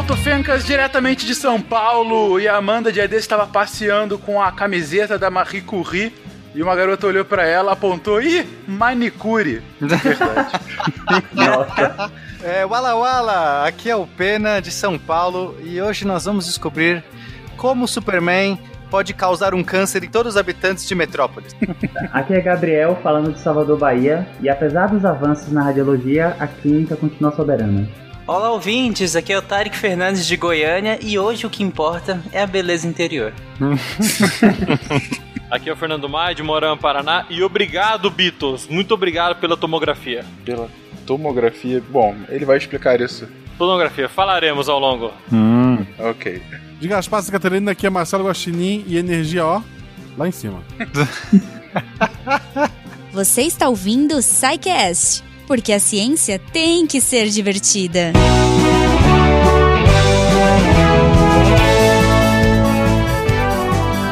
Malto Fencas, diretamente de São Paulo. E a Amanda Diadê estava passeando com a camiseta da Marie Curie. E uma garota olhou para ela, apontou, ih, manicure. Verdade. Nossa. É, Wala Wala, aqui é o Pena de São Paulo e hoje nós vamos descobrir como o Superman pode causar um câncer em todos os habitantes de Metrópolis. Aqui é Gabriel falando de Salvador, Bahia, e apesar dos avanços na radiologia, a clínica continua soberana. Olá ouvintes, aqui é o Tarek Fernandes de Goiânia e hoje o que importa é a beleza interior. Aqui é o Fernando Maia de Morão, Paraná e obrigado Beatles, muito obrigado pela tomografia. Pela tomografia, bom, ele vai explicar isso. Tomografia, falaremos ao longo. Hum, ok. De Gaspar Catarina, aqui é Marcelo Guaxinim e energia, ó, lá em cima. Você está ouvindo o Psycast, porque a ciência tem que ser divertida.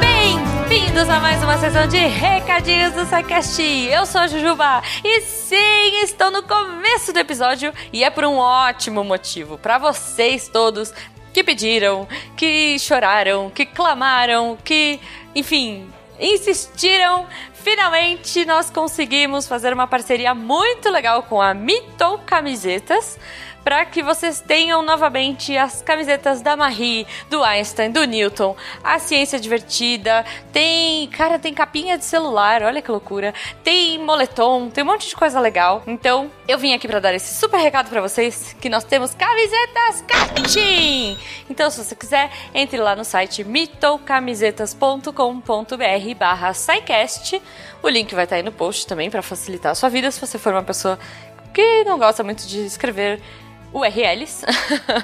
Bem-vindos a mais uma sessão de recadinhos do Psycast. Eu sou a Jujuba e sim, estou no começo do episódio e é por um ótimo motivo. Para vocês todos que pediram, que choraram, que clamaram, que, enfim, insistiram. Finalmente nós conseguimos fazer uma parceria muito legal com a Mito Camisetas para que vocês tenham novamente as camisetas da Marie, do Einstein, do Newton, a ciência divertida, tem, cara, tem capinha de celular, olha que loucura, tem moletom, tem um monte de coisa legal. Então, eu vim aqui para dar esse super recado para vocês que nós temos camisetas Catim. Então, se você quiser, entre lá no site mitocamisetas.com.br/saicast. O link vai estar aí no post também para facilitar a sua vida se você for uma pessoa que não gosta muito de escrever URLs.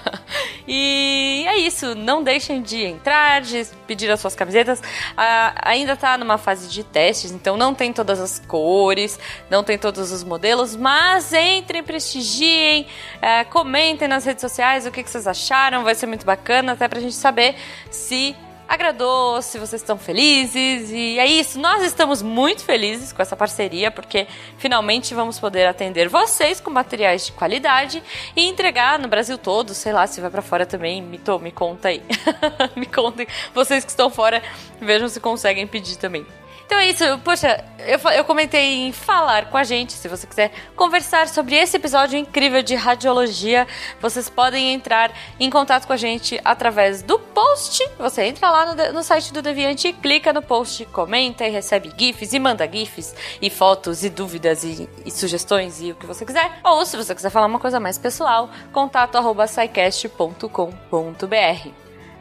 e é isso. Não deixem de entrar, de pedir as suas camisetas. Ah, ainda tá numa fase de testes, então não tem todas as cores, não tem todos os modelos, mas entrem, prestigiem, ah, comentem nas redes sociais o que, que vocês acharam. Vai ser muito bacana, até pra gente saber se agradou, se vocês estão felizes. E é isso, nós estamos muito felizes com essa parceria, porque finalmente vamos poder atender vocês com materiais de qualidade e entregar no Brasil todo, sei lá, se vai para fora também, me, tô, me conta aí. me contem, vocês que estão fora, vejam se conseguem pedir também. Então é isso, poxa, eu, eu comentei em falar com a gente, se você quiser conversar sobre esse episódio incrível de radiologia, vocês podem entrar em contato com a gente através do post. Você entra lá no, no site do Deviante clica no post, comenta e recebe GIFs e manda GIFs e fotos e dúvidas e, e sugestões e o que você quiser. Ou se você quiser falar uma coisa mais pessoal, contato arroba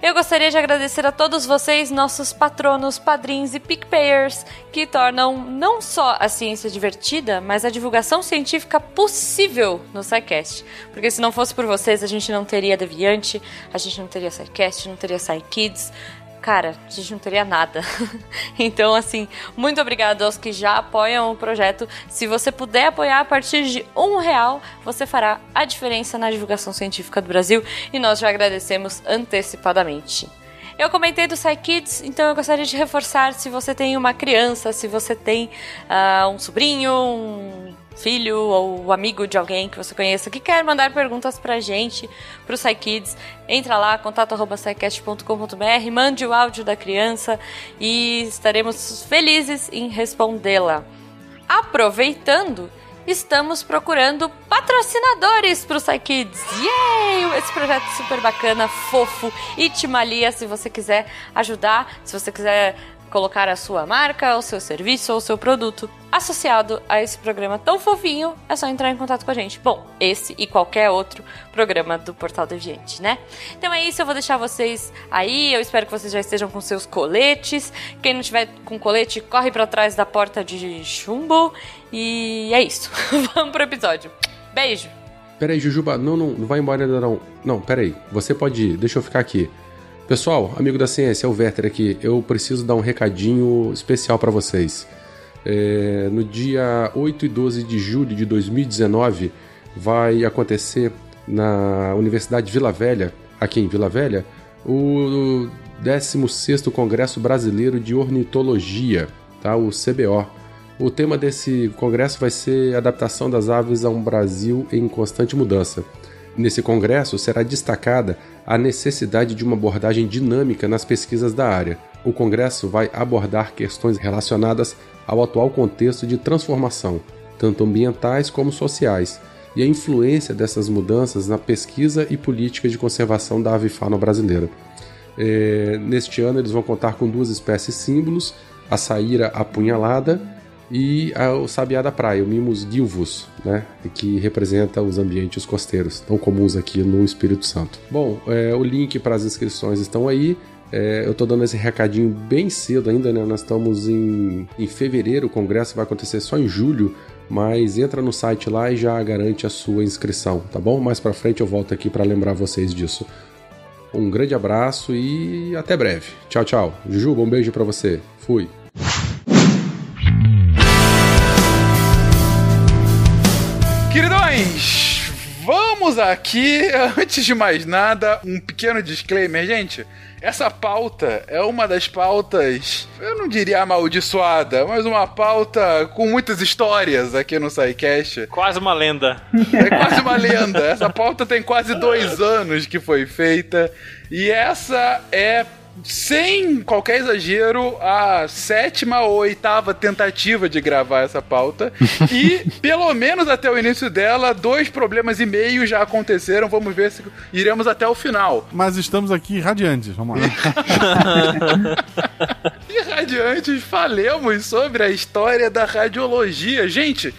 eu gostaria de agradecer a todos vocês, nossos patronos, padrinhos e pickpayers, que tornam não só a ciência divertida, mas a divulgação científica possível no SciCast. Porque se não fosse por vocês, a gente não teria Deviante, a gente não teria SciCast, não teria SciKids, cara, a gente não teria nada. então, assim, muito obrigado aos que já apoiam o projeto. Se você puder apoiar a partir de um real, você fará a diferença na divulgação científica do Brasil e nós já agradecemos antecipadamente. Eu comentei do SciKids, então eu gostaria de reforçar se você tem uma criança, se você tem uh, um sobrinho, um filho ou amigo de alguém que você conheça que quer mandar perguntas pra gente, pro SciKids, entra lá, contato.scicast.com.br, mande o áudio da criança e estaremos felizes em respondê-la. Aproveitando, estamos procurando patrocinadores para o SciKids. Yay! Esse projeto super bacana, fofo e te malia se você quiser ajudar, se você quiser colocar a sua marca, o seu serviço ou o seu produto associado a esse programa tão fofinho, é só entrar em contato com a gente. Bom, esse e qualquer outro programa do Portal Deviante, né? Então é isso, eu vou deixar vocês aí. Eu espero que vocês já estejam com seus coletes. Quem não tiver com colete, corre para trás da porta de chumbo. E é isso. Vamos pro episódio. Beijo! Peraí, Jujuba, não, não, não vai embora ainda não. Não, peraí, você pode ir, deixa eu ficar aqui. Pessoal, amigo da ciência, é o Werther aqui. Eu preciso dar um recadinho especial para vocês. É, no dia 8 e 12 de julho de 2019 vai acontecer na Universidade Vila Velha, aqui em Vila Velha, o 16º Congresso Brasileiro de Ornitologia, tá? o CBO. O tema desse congresso vai ser adaptação das aves a um Brasil em constante mudança. Nesse congresso será destacada a necessidade de uma abordagem dinâmica nas pesquisas da área. O congresso vai abordar questões relacionadas ao atual contexto de transformação, tanto ambientais como sociais, e a influência dessas mudanças na pesquisa e política de conservação da avifauna brasileira. É, neste ano eles vão contar com duas espécies símbolos, a saíra apunhalada e a, o sabiá da praia, o Mimus gilvus, né, que representa os ambientes costeiros, tão comuns aqui no Espírito Santo. Bom, é, o link para as inscrições estão aí. É, eu estou dando esse recadinho bem cedo ainda, né? Nós estamos em, em fevereiro, o congresso vai acontecer só em julho, mas entra no site lá e já garante a sua inscrição, tá bom? Mais para frente eu volto aqui para lembrar vocês disso. Um grande abraço e até breve. Tchau, tchau. Juju, um beijo para você. Fui. Queridões, vamos aqui, antes de mais nada, um pequeno disclaimer, gente. Essa pauta é uma das pautas, eu não diria amaldiçoada, mas uma pauta com muitas histórias aqui no SciCast. Quase uma lenda. É quase uma lenda. Essa pauta tem quase dois anos que foi feita. E essa é sem qualquer exagero, a sétima ou oitava tentativa de gravar essa pauta. e, pelo menos até o início dela, dois problemas e meio já aconteceram. Vamos ver se iremos até o final. Mas estamos aqui radiantes, vamos lá. e radiantes, falemos sobre a história da radiologia. Gente,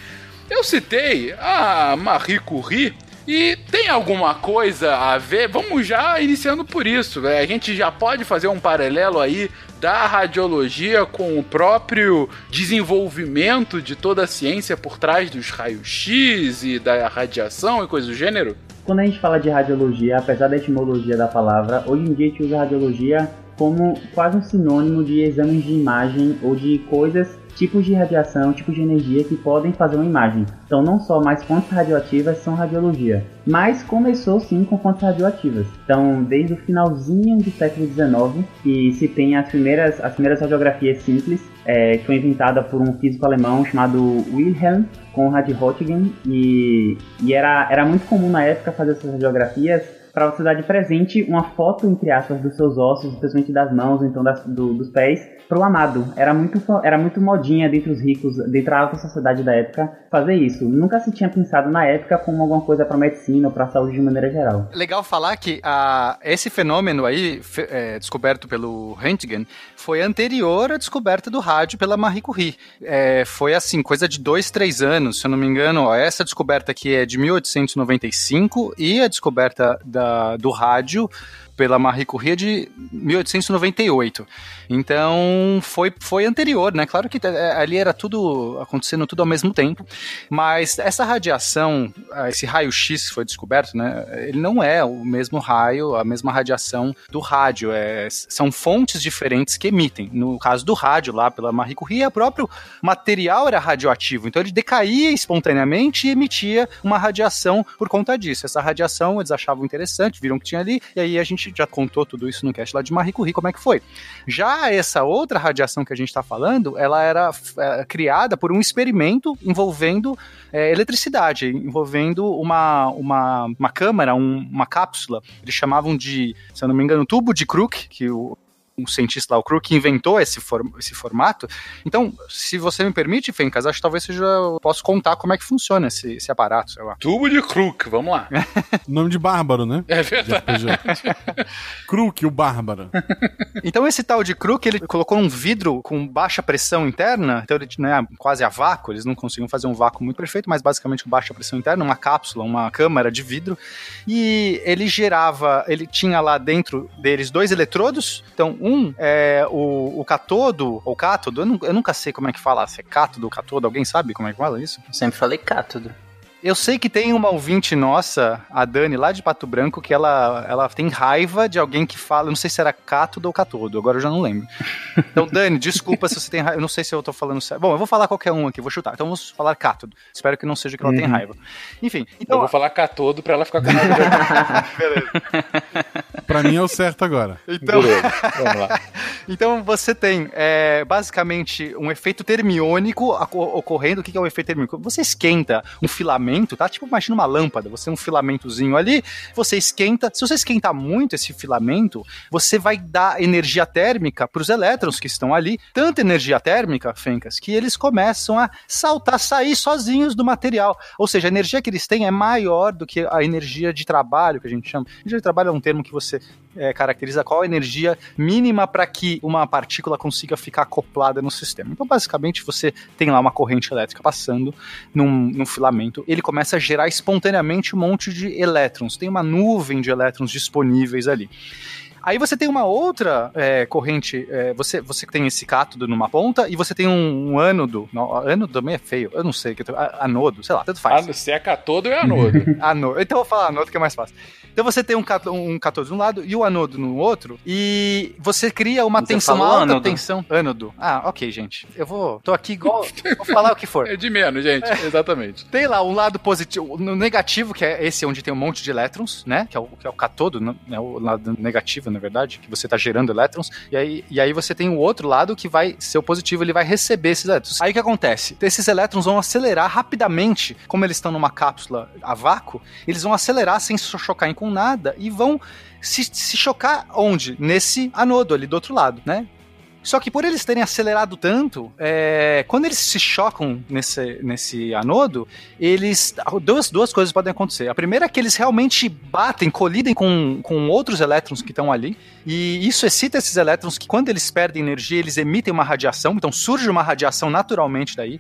eu citei a Marie Curie e tem alguma coisa a ver? Vamos já iniciando por isso. Né? A gente já pode fazer um paralelo aí da radiologia com o próprio desenvolvimento de toda a ciência por trás dos raios-x e da radiação e coisas do gênero? Quando a gente fala de radiologia, apesar da etimologia da palavra, hoje em dia a gente usa radiologia como quase um sinônimo de exames de imagem ou de coisas tipos de radiação, tipos de energia que podem fazer uma imagem. Então, não só mais fontes radioativas são radiologia, mas começou sim com fontes radioativas. Então, desde o finalzinho do século XIX, que se tem as primeiras, as primeiras radiografias simples, é, que foi inventada por um físico alemão chamado Wilhelm Conrad Röntgen, e, e era, era muito comum na época fazer essas radiografias para você dar de presente uma foto, entre aspas, dos seus ossos, especialmente das mãos, então das, do, dos pés, pro amado. Era muito, era muito modinha dentre os ricos, dentro da alta sociedade da época, fazer isso. Nunca se tinha pensado na época como alguma coisa para medicina ou para saúde de maneira geral. Legal falar que a, esse fenômeno aí, fe, é, descoberto pelo Röntgen, foi anterior à descoberta do rádio pela Marie Curie. É, foi assim, coisa de dois, três anos, se eu não me engano. Ó, essa descoberta aqui é de 1895 e a descoberta da do rádio pela Marie Curie de 1898. Então foi, foi anterior, né? Claro que é, ali era tudo acontecendo tudo ao mesmo tempo, mas essa radiação, ah, esse raio-x foi descoberto, né? Ele não é o mesmo raio, a mesma radiação do rádio. É, são fontes diferentes que emitem. No caso do rádio, lá pela Marie Curie, o próprio material era radioativo, então ele decaía espontaneamente e emitia uma radiação por conta disso. Essa radiação eles achavam interessante, viram que tinha ali, e aí a gente já contou tudo isso no cast lá de Marie Curie, como é que foi. Já essa outra radiação que a gente está falando, ela era é, criada por um experimento envolvendo é, eletricidade, envolvendo uma, uma, uma câmara, um, uma cápsula. Eles chamavam de, se eu não me engano, tubo de Crook, que o um cientista lá, o Crew, que inventou esse, for, esse formato. Então, se você me permite, Fencas, acho que talvez seja. Eu posso contar como é que funciona esse, esse aparato, sei lá. Tubo de Crook, vamos lá. Nome de bárbaro, né? É verdade. Crook, o bárbaro. então, esse tal de Crook, ele colocou um vidro com baixa pressão interna, então ele né, quase a vácuo, eles não conseguiam fazer um vácuo muito perfeito, mas basicamente com baixa pressão interna, uma cápsula, uma câmara de vidro, e ele gerava, ele tinha lá dentro deles dois eletrodos, então um é o, o catodo, ou cátodo, eu, eu, nunca sei como é que fala, se é cátodo ou catodo, alguém sabe como é que fala isso? Eu sempre falei cátodo. Eu sei que tem uma ouvinte nossa, a Dani, lá de Pato Branco, que ela, ela tem raiva de alguém que fala, não sei se era cátodo ou catodo, agora eu já não lembro. Então, Dani, desculpa se você tem raiva, eu não sei se eu tô falando certo. Bom, eu vou falar qualquer um aqui, vou chutar. Então vamos falar cátodo. Espero que não seja que ela uhum. tenha raiva. Enfim. Então, eu vou falar catodo pra ela ficar com raiva. Beleza. pra mim é o certo agora. Então, Beleza. vamos lá. então você tem é, basicamente um efeito termiônico ocorrendo. O que é o um efeito termiônico? Você esquenta um filamento filamento, tá? Tipo, imagina uma lâmpada, você tem um filamentozinho ali, você esquenta. Se você esquentar muito esse filamento, você vai dar energia térmica para os elétrons que estão ali, tanta energia térmica, Fencas, que eles começam a saltar, sair sozinhos do material. Ou seja, a energia que eles têm é maior do que a energia de trabalho, que a gente chama. Energia de trabalho é um termo que você é, caracteriza qual a energia mínima para que uma partícula consiga ficar acoplada no sistema. Então, basicamente, você tem lá uma corrente elétrica passando num, num filamento, ele começa a gerar espontaneamente um monte de elétrons. Tem uma nuvem de elétrons disponíveis ali. Aí você tem uma outra é, corrente, é, você, você tem esse cátodo numa ponta e você tem um, um ânodo. Não, ânodo também é feio, eu não sei, anodo, sei lá, tanto faz. Ah, se é cátodo, é anodo. anodo. Então eu vou falar anodo que é mais fácil. Então você tem um, um cátodo de um lado e o anodo no outro, e você cria uma você tensão alta, ânodo. tensão. Ânodo. Ah, ok, gente. Eu vou. tô aqui igual. vou falar o que for. É de menos, gente. É. Exatamente. Tem lá um lado positivo, no negativo, que é esse onde tem um monte de elétrons, né? Que é o, que é o cátodo, né? O lado negativo, na verdade, que você está gerando elétrons. E aí, e aí você tem o outro lado que vai ser o positivo, ele vai receber esses elétrons. Aí o que acontece? Esses elétrons vão acelerar rapidamente, como eles estão numa cápsula a vácuo, eles vão acelerar sem chocar em com nada e vão se, se chocar onde? Nesse anodo ali do outro lado, né? Só que por eles terem acelerado tanto, é, quando eles se chocam nesse, nesse anodo, eles. Duas, duas coisas podem acontecer. A primeira é que eles realmente batem, colidem com, com outros elétrons que estão ali. E isso excita esses elétrons que, quando eles perdem energia, eles emitem uma radiação. Então surge uma radiação naturalmente daí.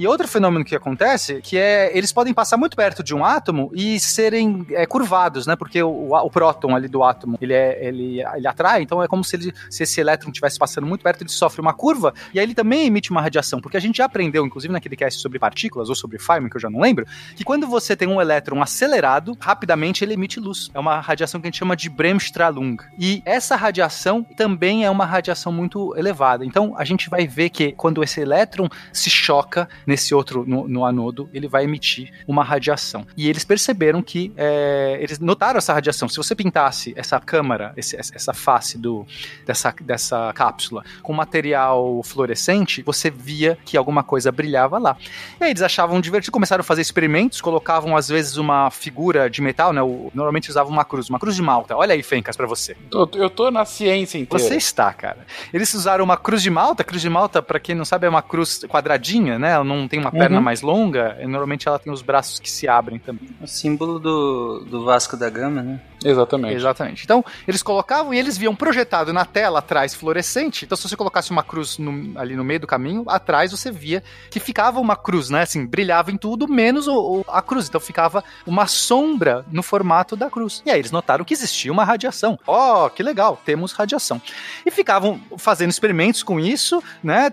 E outro fenômeno que acontece, que é eles podem passar muito perto de um átomo e serem é, curvados, né? Porque o, o, próton ali do átomo, ele, é, ele, ele atrai, então é como se, ele, se esse elétron estivesse passando muito perto, ele sofre uma curva, e aí ele também emite uma radiação, porque a gente já aprendeu, inclusive naquele cast sobre partículas, ou sobre Feynman, que eu já não lembro, que quando você tem um elétron acelerado, rapidamente ele emite luz. É uma radiação que a gente chama de Bremsstrahlung. E essa radiação também é uma radiação muito elevada. Então a gente vai ver que quando esse elétron se choca nesse outro, no, no, anodo, ele vai emitir uma radiação. E eles perceberam que, é, eles notaram essa radiação. Se você pintasse essa câmara, esse, essa face do, dessa, dessa cápsula com material fluorescente, você via que alguma coisa brilhava lá. E aí eles achavam divertido, começaram a fazer experimentos, colocavam às vezes uma figura de metal, né? O, normalmente usavam uma cruz, uma cruz de malta. Olha aí, Fencas, para você. Eu, eu tô na ciência inteira. Você está, cara. Eles usaram uma cruz de malta. Cruz de malta, para quem não sabe, é uma cruz quadradinha, né? Ela não não tem uma perna uhum. mais longa, normalmente ela tem os braços que se abrem também. O símbolo do, do Vasco da Gama, né? Exatamente. Exatamente. Então, eles colocavam e eles viam projetado na tela atrás fluorescente. Então, se você colocasse uma cruz no, ali no meio do caminho, atrás você via que ficava uma cruz, né? Assim, brilhava em tudo, menos o, o, a cruz. Então, ficava uma sombra no formato da cruz. E aí eles notaram que existia uma radiação. Ó, oh, que legal, temos radiação. E ficavam fazendo experimentos com isso, né?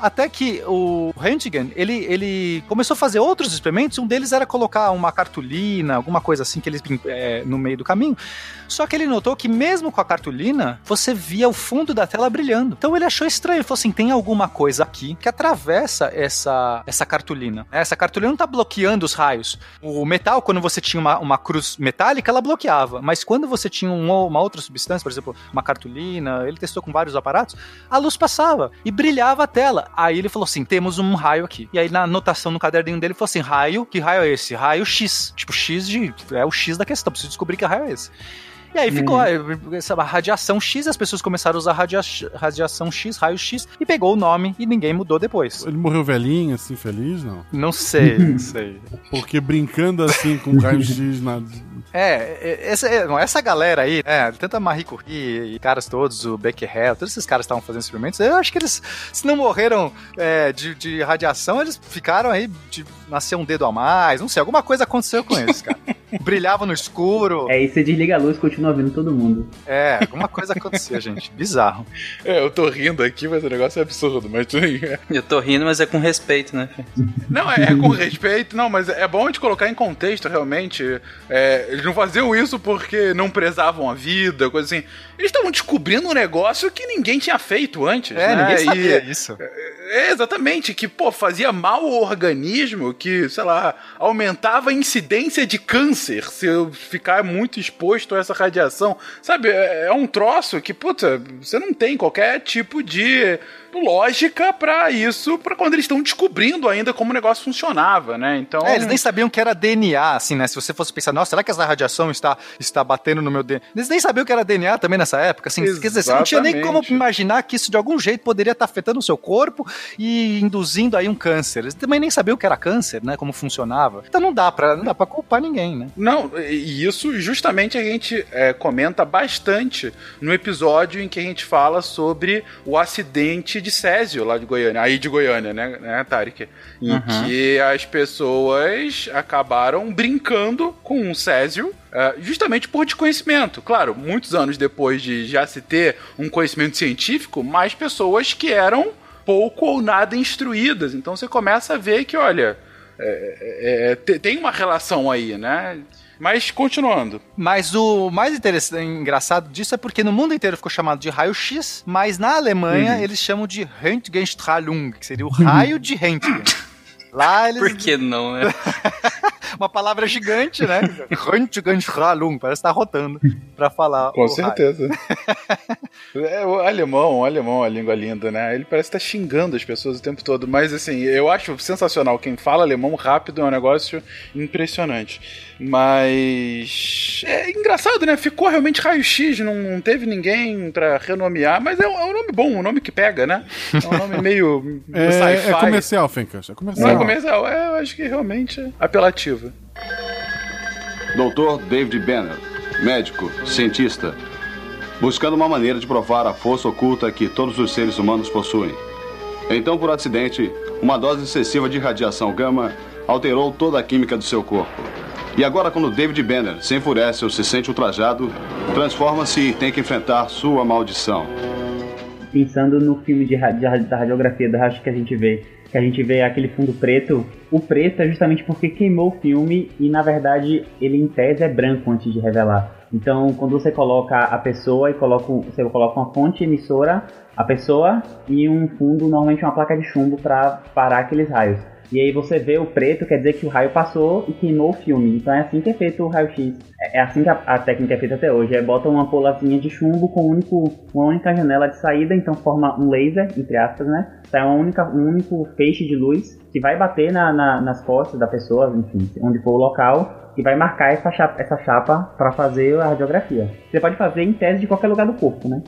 Até que o Röntgen, ele, ele começou a fazer outros experimentos. Um deles era colocar uma cartolina, alguma coisa assim que eles é, no meio do caminho. Só que ele notou que mesmo com a cartolina, você via o fundo da tela brilhando. Então ele achou estranho. Ele falou assim: tem alguma coisa aqui que atravessa essa, essa cartolina. Essa cartolina não está bloqueando os raios. O metal, quando você tinha uma, uma cruz metálica, ela bloqueava. Mas quando você tinha uma, uma outra substância, por exemplo, uma cartolina, ele testou com vários aparatos, a luz passava e brilhava a tela. Aí ele falou assim: temos um raio aqui. E aí na anotação no caderninho dele falou assim: raio, que raio é esse? Raio X. Tipo, X de. É o X da questão, preciso descobrir que raio é E aí ficou uhum. essa radiação X, as pessoas começaram a usar radia radiação X, raio X, e pegou o nome e ninguém mudou depois. Ele morreu velhinho, assim, feliz, não? Não sei, não sei. Porque brincando assim com raio X na, é, essa, essa galera aí, né, tanto a Marie Curie e caras todos, o Becquerel, todos esses caras estavam fazendo experimentos, eu acho que eles, se não morreram é, de, de radiação, eles ficaram aí, de nascer um dedo a mais, não sei, alguma coisa aconteceu com eles, cara. Brilhava no escuro. É, e você desliga a luz e continua vendo todo mundo. É, alguma coisa aconteceu, gente. Bizarro. É, eu tô rindo aqui, mas o negócio é absurdo, mas Eu tô rindo, mas é com respeito, né? Não, é, é com respeito, não, mas é bom de colocar em contexto, realmente. É, eles não faziam isso porque não prezavam a vida, coisa assim. Eles estavam descobrindo um negócio que ninguém tinha feito antes. É, né? ninguém sabia e, isso. É, É, exatamente, que, pô, fazia mal ao organismo, que, sei lá, aumentava a incidência de câncer se eu ficar muito exposto a essa radiação. Sabe, é, é um troço que, puta, você não tem qualquer tipo de lógica para isso, para quando eles estão descobrindo ainda como o negócio funcionava, né? Então. É, eles nem sabiam que era DNA, assim, né? Se você fosse pensar, nossa, será que essa radiação está, está batendo no meu DNA? Eles nem sabiam que era DNA também nessa época, assim. Exatamente. Quer dizer, você não tinha nem como imaginar que isso de algum jeito poderia estar afetando o seu corpo e induzindo aí um câncer. Eles também nem sabiam que era câncer, né? Como funcionava. Então não dá para não dá para culpar ninguém, né? Não, e isso justamente a gente é, comenta bastante no episódio em que a gente fala sobre o acidente de Césio, lá de Goiânia, aí de Goiânia, né, né Tarek? Em uhum. que as pessoas acabaram brincando com o Césio Uh, justamente por desconhecimento. Claro, muitos anos depois de já se ter um conhecimento científico, mais pessoas que eram pouco ou nada instruídas. Então você começa a ver que, olha, é, é tem uma relação aí, né? Mas continuando. Mas o mais interessante, engraçado disso é porque no mundo inteiro ficou chamado de raio-x, mas na Alemanha uhum. eles chamam de Röntgenstrahlung, que seria o raio de Röntgen. Lá eles... Por que não, né? Uma palavra gigante, né? Röntgenstrahlung, parece estar tá rotando pra falar. Com certeza. é, o alemão, o alemão, a língua linda, né? Ele parece estar tá xingando as pessoas o tempo todo, mas assim, eu acho sensacional. Quem fala alemão rápido é um negócio impressionante. Mas. É engraçado, né? Ficou realmente raio-x, não, não, teve ninguém pra renomear, mas é um, é um, nome bom, um nome que pega, né? É um nome meio. é, é comercial, Fencas. É comercial. Não é comercial, é, eu acho que realmente é apelativo. Doutor David Banner, médico, cientista, buscando uma maneira de provar a força oculta que todos os seres humanos possuem. Então, por acidente, uma dose excessiva de radiação gama alterou toda a química do seu corpo e agora, quando David Banner se enfurece ou se sente ultrajado, transforma-se e tem que enfrentar sua maldição. Pensando no filme de, da radiografia da racha que a gente vê, que a gente vê aquele fundo preto, o preto é justamente porque queimou o filme e na verdade ele em tese é branco antes de revelar. Então, quando você coloca a pessoa e coloca, você coloca uma fonte emissora, a pessoa e um fundo, normalmente uma placa de chumbo para parar aqueles raios. E aí você vê o preto, quer dizer que o raio passou e queimou o filme. Então é assim que é feito o raio-x. É, é assim que a, a, técnica é feita até hoje. É bota uma polazinha de chumbo com um único, uma única janela de saída, então forma um laser, entre aspas, né? Sai uma única, um único feixe de luz que vai bater na, na, nas costas da pessoa, enfim, onde for o local, e vai marcar essa chapa, essa chapa para fazer a radiografia. Você pode fazer em tese de qualquer lugar do corpo, né?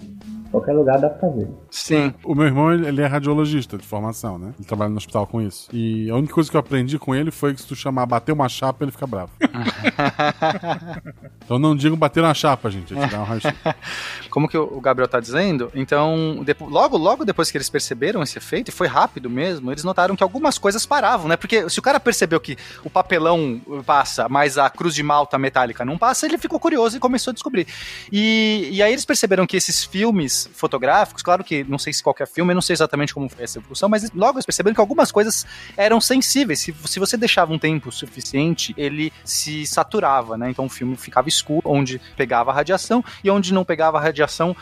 Qualquer lugar dá pra fazer. Sim. O meu irmão, ele é radiologista de formação, né? Ele trabalha no hospital com isso. E a única coisa que eu aprendi com ele foi que se tu chamar bater uma chapa, ele fica bravo. então não digam bater na chapa, gente. É tirar um raio Como que o Gabriel tá dizendo, então, depois, logo, logo depois que eles perceberam esse efeito, e foi rápido mesmo, eles notaram que algumas coisas paravam, né? Porque se o cara percebeu que o papelão passa, mas a cruz de malta metálica não passa, ele ficou curioso e começou a descobrir. E, e aí eles perceberam que esses filmes fotográficos, claro que não sei se qualquer filme, eu não sei exatamente como foi essa evolução, mas logo eles perceberam que algumas coisas eram sensíveis. Se, se você deixava um tempo suficiente, ele se saturava, né? Então o filme ficava escuro, onde pegava a radiação, e onde não pegava a radiação,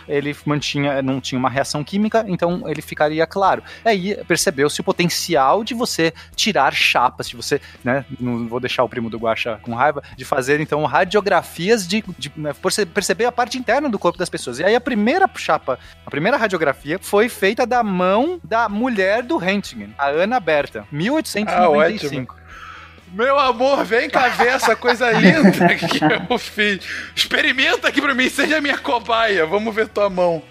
ele mantinha, não tinha uma reação química, então ele ficaria claro. Aí percebeu-se o potencial de você tirar chapas, de você, né? Não vou deixar o primo do Guacha com raiva, de fazer então radiografias de, de, né, perceber a parte interna do corpo das pessoas. E aí a primeira chapa. A primeira radiografia foi feita da mão da mulher do Röntgen, a Ana Berta, 1895. Ah, meu amor, vem cá ver essa coisa linda que eu fiz. Experimenta aqui pra mim, seja minha cobaia. Vamos ver tua mão.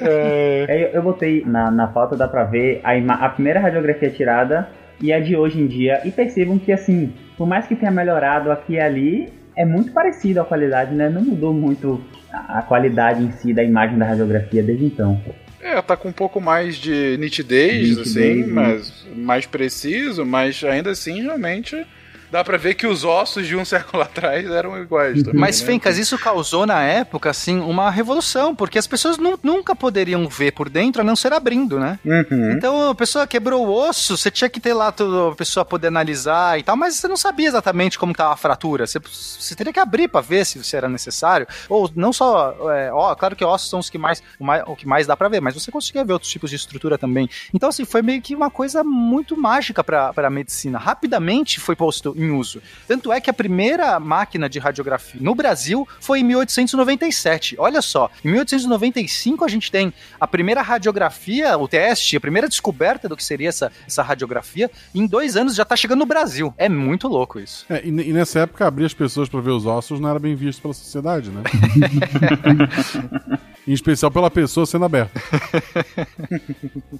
é... eu, botei na, na foto, dá pra ver a, a primeira radiografia tirada e a de hoje em dia. E percebam que, assim, por mais que tenha melhorado aqui e ali, é muito parecido a qualidade, né? Não mudou muito a qualidade em si da imagem da radiografia desde então. É, tá com um pouco mais de nitidez, nitidez assim, né? mas mais preciso, mas ainda assim, realmente, dá pra ver que os ossos de um século atrás eram iguais também. Mas, né? Fencas, isso causou na época, assim, uma revolução, porque as pessoas nu nunca poderiam ver por dentro a não ser abrindo, né? Uhum. Então a pessoa quebrou o osso, você tinha que ter lá a pessoa poder analisar e tal, mas você não sabia exatamente como estava a fratura. Você, você teria que abrir para ver se, se era necessário. Ou não só. É, ó, claro que ossos são os que mais, o, mais, o que mais dá para ver, mas você conseguia ver outros tipos de estrutura também. Então, assim, foi meio que uma coisa muito mágica para a medicina. Rapidamente foi posto em uso. Tanto é que a primeira máquina de radiografia no Brasil foi em 1897. Olha só, em 1895 a gente tem a primeira radiografia, o teste, a primeira descoberta do que seria essa, essa radiografia. E em dois anos já tá chegando no Brasil. É muito louco isso. É, e, e nessa época, abrir as pessoas para ver os ossos não era bem visto pela sociedade, né? em especial pela pessoa sendo aberta.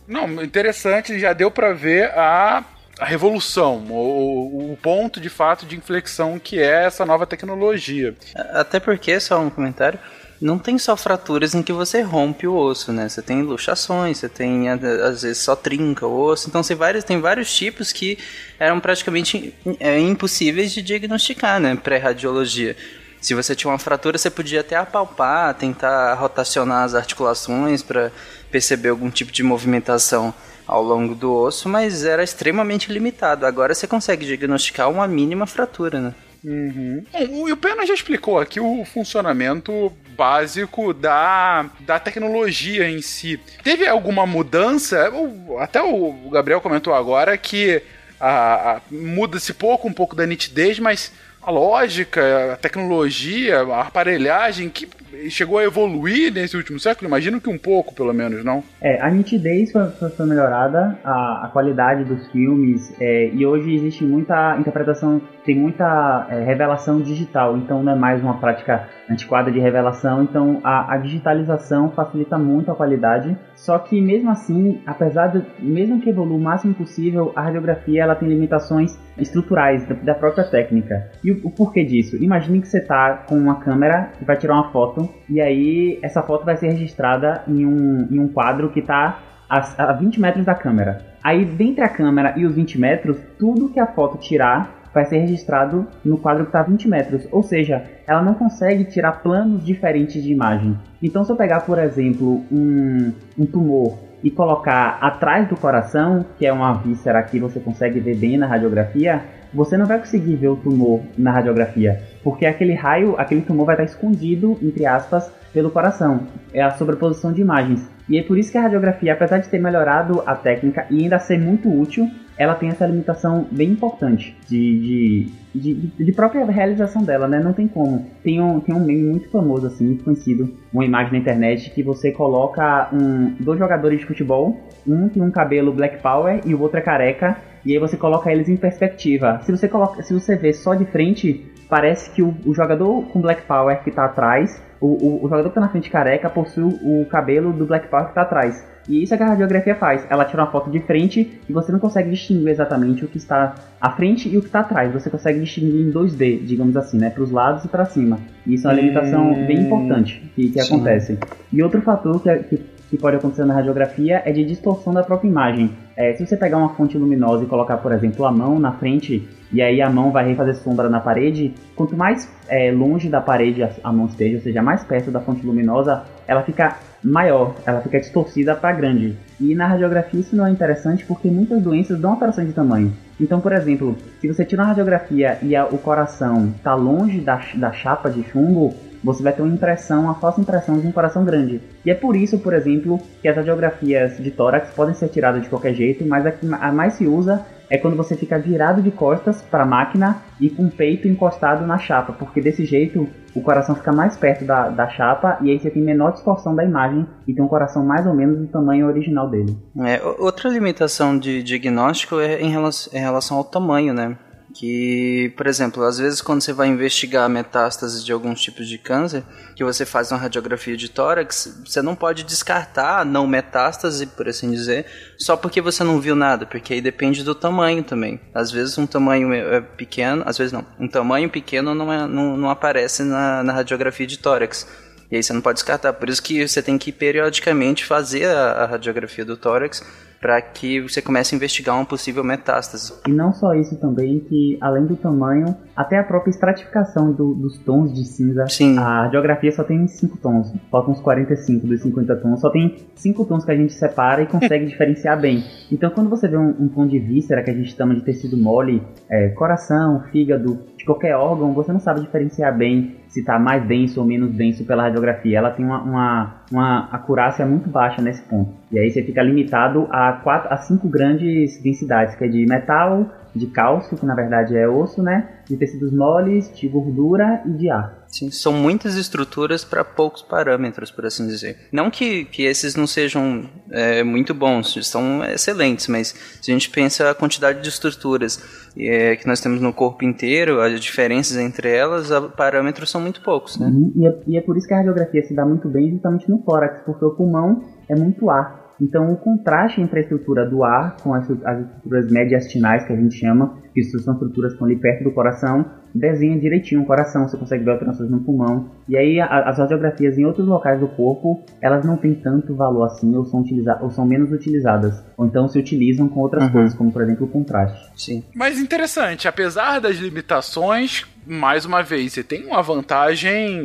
Não, interessante, já deu pra ver a, a revolução, o, o ponto de fato de inflexão que é essa nova tecnologia. Até porque, só um comentário, não tem só fraturas em que você rompe o osso, né? Você tem luxações, você tem às vezes só trinca o osso. Então tem vários, tem vários tipos que eram praticamente é, impossíveis de diagnosticar, né? Pré-radiologia. Se você tinha uma fratura, você podia até apalpar, tentar rotacionar as articulações para perceber algum tipo de movimentação ao longo do osso, mas era extremamente limitado. Agora você consegue diagnosticar uma mínima fratura, né? Uhum. Bom, o Pena já explicou aqui o funcionamento básico da, da tecnologia em si. Teve alguma mudança? Até o Gabriel comentou agora que a, a muda-se pouco, um pouco da nitidez, mas a lógica, a tecnologia, a aparelhagem que chegou a evoluir nesse último século? Imagino que um pouco, pelo menos, não? É, a nitidez foi, foi melhorada, a, a, qualidade dos filmes, é, e hoje existe muita interpretação, tem muita é, revelação digital, então não é mais uma prática antiquada de revelação, então a, a digitalização facilita muito a qualidade, só que mesmo assim, apesar de, mesmo que evolua o máximo possível, a radiografia ela tem limitações estruturais da, da própria técnica. E o, o porquê disso? Imagine que você está com uma câmera e vai tirar uma foto e aí essa foto vai ser registrada em um, em um quadro que está a, a 20 metros da câmera. Aí, dentre a câmera e os 20 metros, tudo que a foto tirar vai ser registrado no quadro que está a 20 metros. Ou seja, ela não consegue tirar planos diferentes de imagem. Então, se eu pegar, por exemplo, um, um tumor e colocar atrás do coração, que é uma víscera que você consegue ver bem na radiografia, você não vai conseguir ver o tumor na radiografia, porque aquele raio, aquele tumor vai estar escondido, entre aspas, pelo coração. É a sobreposição de imagens. E é por isso que a radiografia, apesar de ter melhorado a técnica e ainda ser muito útil, ela tem essa limitação bem importante de, de, de, de, própria realização dela, né? Não tem como. Tem um, tem um meme muito famoso, assim, muito conhecido, uma imagem na internet que você coloca um, dois jogadores de futebol, um tem um cabelo black power e o outro é careca, e aí você coloca eles em perspectiva. Se você coloca, se você vê só de frente, parece que o, o jogador com Black Power que está atrás, o, o, o, jogador que tá na frente careca possui o cabelo do Black Power que está atrás. E isso é que a radiografia faz. Ela tira uma foto de frente e você não consegue distinguir exatamente o que está à frente e o que está atrás. Você consegue distinguir em 2D, digamos assim, né? Para os lados e para cima. E isso é uma limitação hum, bem importante que, que acontece. E outro fator que, que, que pode acontecer na radiografia é de distorção da própria imagem. É, se você pegar uma fonte luminosa e colocar, por exemplo, a mão na frente e aí a mão vai refazer sombra na parede, quanto mais é, longe da parede a, a mão esteja, ou seja, mais perto da fonte luminosa, ela fica maior, ela fica distorcida para grande. E na radiografia isso não é interessante porque muitas doenças dão alteração de tamanho. Então, por exemplo, se você tira uma radiografia e a, o coração está longe da, da chapa de chumbo, você vai ter uma impressão, uma falsa impressão de um coração grande. E é por isso, por exemplo, que as radiografias de tórax podem ser tiradas de qualquer jeito, mas a que mais se usa é quando você fica virado de costas para a máquina e com o peito encostado na chapa, porque desse jeito o coração fica mais perto da, da chapa e aí você tem menor distorção da imagem e tem um coração mais ou menos do tamanho original dele. É, outra limitação de diagnóstico é em relação, em relação ao tamanho, né? Que, por exemplo, às vezes quando você vai investigar metástases de alguns tipos de câncer, que você faz uma radiografia de tórax, você não pode descartar a não metástase, por assim dizer, só porque você não viu nada, porque aí depende do tamanho também. Às vezes um tamanho é pequeno, às vezes não, um tamanho pequeno não, é, não, não aparece na, na radiografia de tórax. E aí você não pode descartar. Por isso que você tem que periodicamente fazer a, a radiografia do tórax para que você comece a investigar uma possível metástase. E não só isso também, que além do tamanho, até a própria estratificação do, dos tons de cinza. Sim. A radiografia só tem 5 tons, faltam uns 45 dos 50 tons, só tem 5 tons que a gente separa e consegue diferenciar bem. Então quando você vê um, um, tom de víscera que a gente chama de tecido mole, é, coração, fígado, de qualquer órgão, você não sabe diferenciar bem se está mais denso ou menos denso pela radiografia. Ela tem uma, uma, uma, acurácia muito baixa nesse ponto. E aí você fica limitado a, quatro, a cinco grandes densidades, que é de metal, de cálcio, que na verdade é osso, né? De tecidos moles, de gordura e de ar. Sim, são muitas estruturas para poucos parâmetros, por assim dizer. Não que, que esses não sejam é, muito bons, são excelentes, mas se a gente pensa a quantidade de estruturas é, que nós temos no corpo inteiro, as diferenças entre elas, os parâmetros são muito poucos, né? Uhum, e, é, e é por isso que a radiografia se dá muito bem justamente no tórax, porque o pulmão é muito ar. Então, o contraste entre a estrutura do ar com as, as estruturas mediastinais, que a gente chama, que são estruturas que estão ali perto do coração, desenha direitinho o coração, você consegue ver alterações no pulmão. E aí, a, as radiografias em outros locais do corpo, elas não têm tanto valor assim, ou são, ou são menos utilizadas. Ou então se utilizam com outras uhum. coisas, como por exemplo o contraste. Sim. Mas interessante, apesar das limitações, mais uma vez, você tem uma vantagem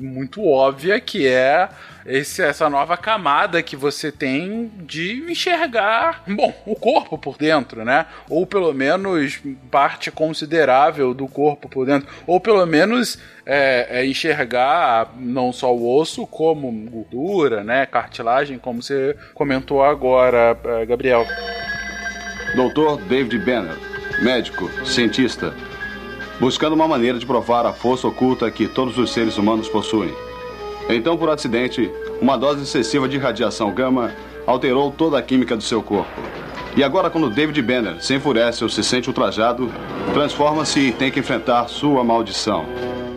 muito óbvia que é esse, essa nova camada que você tem de enxergar, bom, o corpo por dentro, né? Ou pelo menos parte considerável do corpo por dentro. Ou pelo menos é, é enxergar não só o osso, como gordura, né? Cartilagem, como você comentou agora, é, Gabriel. Doutor David Banner, médico, cientista, buscando uma maneira de provar a força oculta que todos os seres humanos possuem. Então, por acidente, uma dose excessiva de radiação gama alterou toda a química do seu corpo. E agora, quando David Banner se enfurece ou se sente ultrajado, transforma-se e tem que enfrentar sua maldição.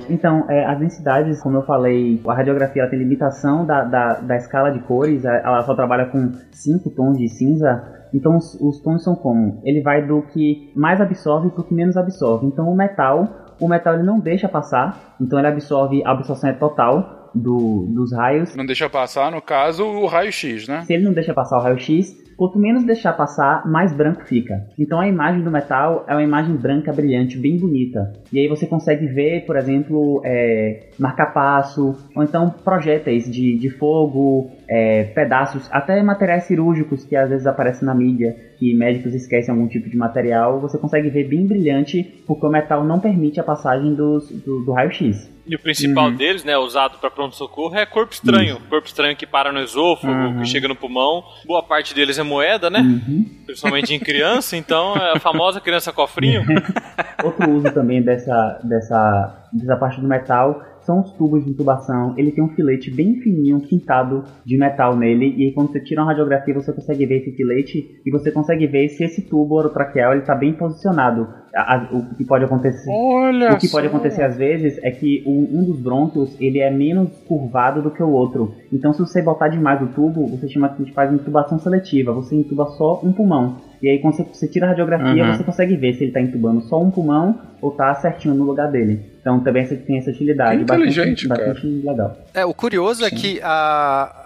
Então, é, as densidades, como eu falei, a radiografia tem limitação da, da, da, escala de cores, ela só trabalha com 5 tons de cinza. Então, os, os, tons são como? Ele vai do que mais absorve para o que menos absorve. Então, o metal, o metal ele não deixa passar, então ele absorve, a absorção é total do, dos raios. Não deixa passar, no caso, o raio-x, né? Se ele não deixa passar o raio-x, quanto menos deixar passar, mais branco fica. Então a imagem do metal é uma imagem branca brilhante, bem bonita. E aí você consegue ver, por exemplo, é, marca-passo, ou então projéteis de, de fogo, é, pedaços, até materiais cirúrgicos que às vezes aparecem na mídia, que médicos esquecem algum tipo de material, você consegue ver bem brilhante, porque o metal não permite a passagem dos, do, do raio-x. E o principal uhum. deles, né, usado para pronto-socorro, é corpo estranho. Uhum. Corpo estranho que para no esôfago, uhum. que chega no pulmão. Boa parte deles é moeda, né? Uhum. Principalmente em criança, então é a famosa criança cofrinho. Outro uso também dessa, dessa, dessa parte do metal são os tubos de intubação. Ele tem um filete bem fininho, pintado de metal nele. E aí, quando você tira uma radiografia, você consegue ver esse filete e você consegue ver se esse tubo orotraqueal está bem posicionado. O que pode acontecer Olha o que pode acontecer às vezes é que um, um, dos brônquios ele é menos curvado do que o outro então se você botar demais o tubo você chama que faz intubação seletiva você intuba só um pulmão e aí quando você, você tira a radiografia uhum. você consegue ver se ele está intubando só um pulmão ou está certinho no lugar dele então também você tem essa utilidade. Que inteligente, bastante, bastante legal. É, o curioso é Sim. é que a,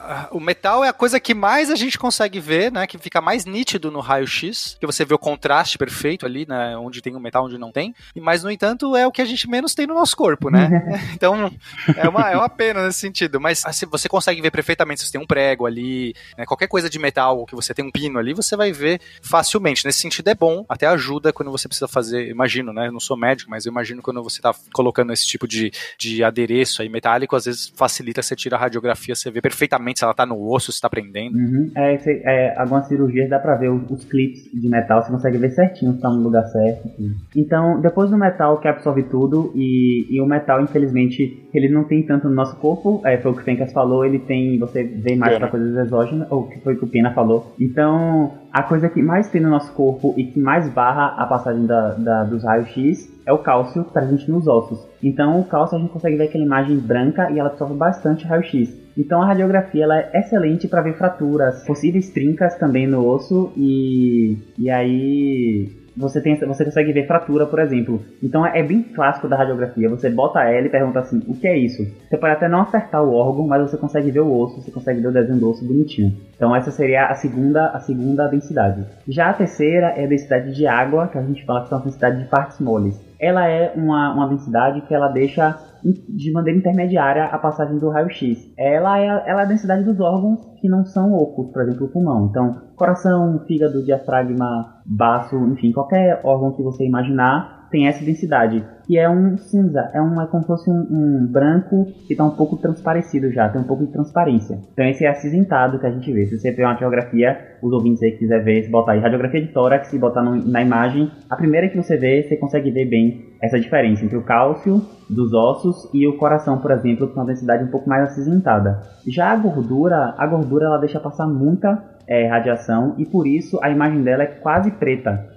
a, o metal é a coisa que mais a gente consegue ver, né? Que fica mais nítido no raio-x, que você vê o contraste perfeito ali, né? Onde tem o metal, onde não tem. Mas, no entanto, é o que a gente menos tem no nosso corpo, né? então, é uma, é uma pena nesse sentido. Mas assim, você consegue ver perfeitamente se você tem um prego ali, né, qualquer coisa de metal, que você tem um pino ali, você vai ver facilmente. Nesse sentido é bom, até ajuda quando você precisa fazer, imagino, né? Eu não sou médico, mas eu imagino quando você está colocando esse tipo de, de adereço aí metálico, às vezes facilita você tira a radiografia, você vê perfeitamente se ela tá no osso, se tá prendendo. Uhum. É, é, algumas cirurgias dá pra ver os, os, clips de metal, você consegue ver certinho se tá no lugar certo. Assim. Então, depois do metal que absorve tudo, e, e o metal, infelizmente, ele não tem tanto no nosso corpo, é, foi o que o Fencas falou, ele tem, você vê mais para coisas exógenas, ou que foi o que o Pena falou. Então, a coisa que mais tem no nosso corpo e que mais barra a passagem da, da dos raios-x é o cálcio presente nos ossos. Então, o cálcio a gente consegue ver aquela imagem branca e ela absorve bastante raio-x. Então, a radiografia ela é excelente para ver fraturas, possíveis trincas também no osso e, e aí você, tem, você consegue ver fratura, por exemplo. Então é, é bem clássico da radiografia. Você bota ela e pergunta assim, o que é isso? Você pode até não acertar o órgão, mas você consegue ver o osso, você consegue ver o desenho do osso bonitinho. Então essa seria a segunda, a segunda densidade. Já a terceira é a densidade de água, que a gente fala que são a densidade de partes moles. Ela é uma, uma densidade que ela deixa de maneira intermediária a passagem do raio-x. Ela é, ela é a densidade dos órgãos que não são ocos, por exemplo, o pulmão. Então, coração, fígado, diafragma, baço, enfim, qualquer órgão que você imaginar tem essa densidade, que é um cinza, é, um, é como se fosse um, um branco que está um pouco transparecido já, tem um pouco de transparência. Então esse é acinzentado que a gente vê. Se você ver uma radiografia, os ouvintes aí que quiser ver, se botar aí radiografia de tórax e botar no, na imagem, a primeira que você vê, você consegue ver bem essa diferença entre o cálcio dos ossos e o coração, por exemplo, com uma densidade um pouco mais acinzentada. Já a gordura, a gordura ela deixa passar muita é, radiação e por isso a imagem dela é quase preta.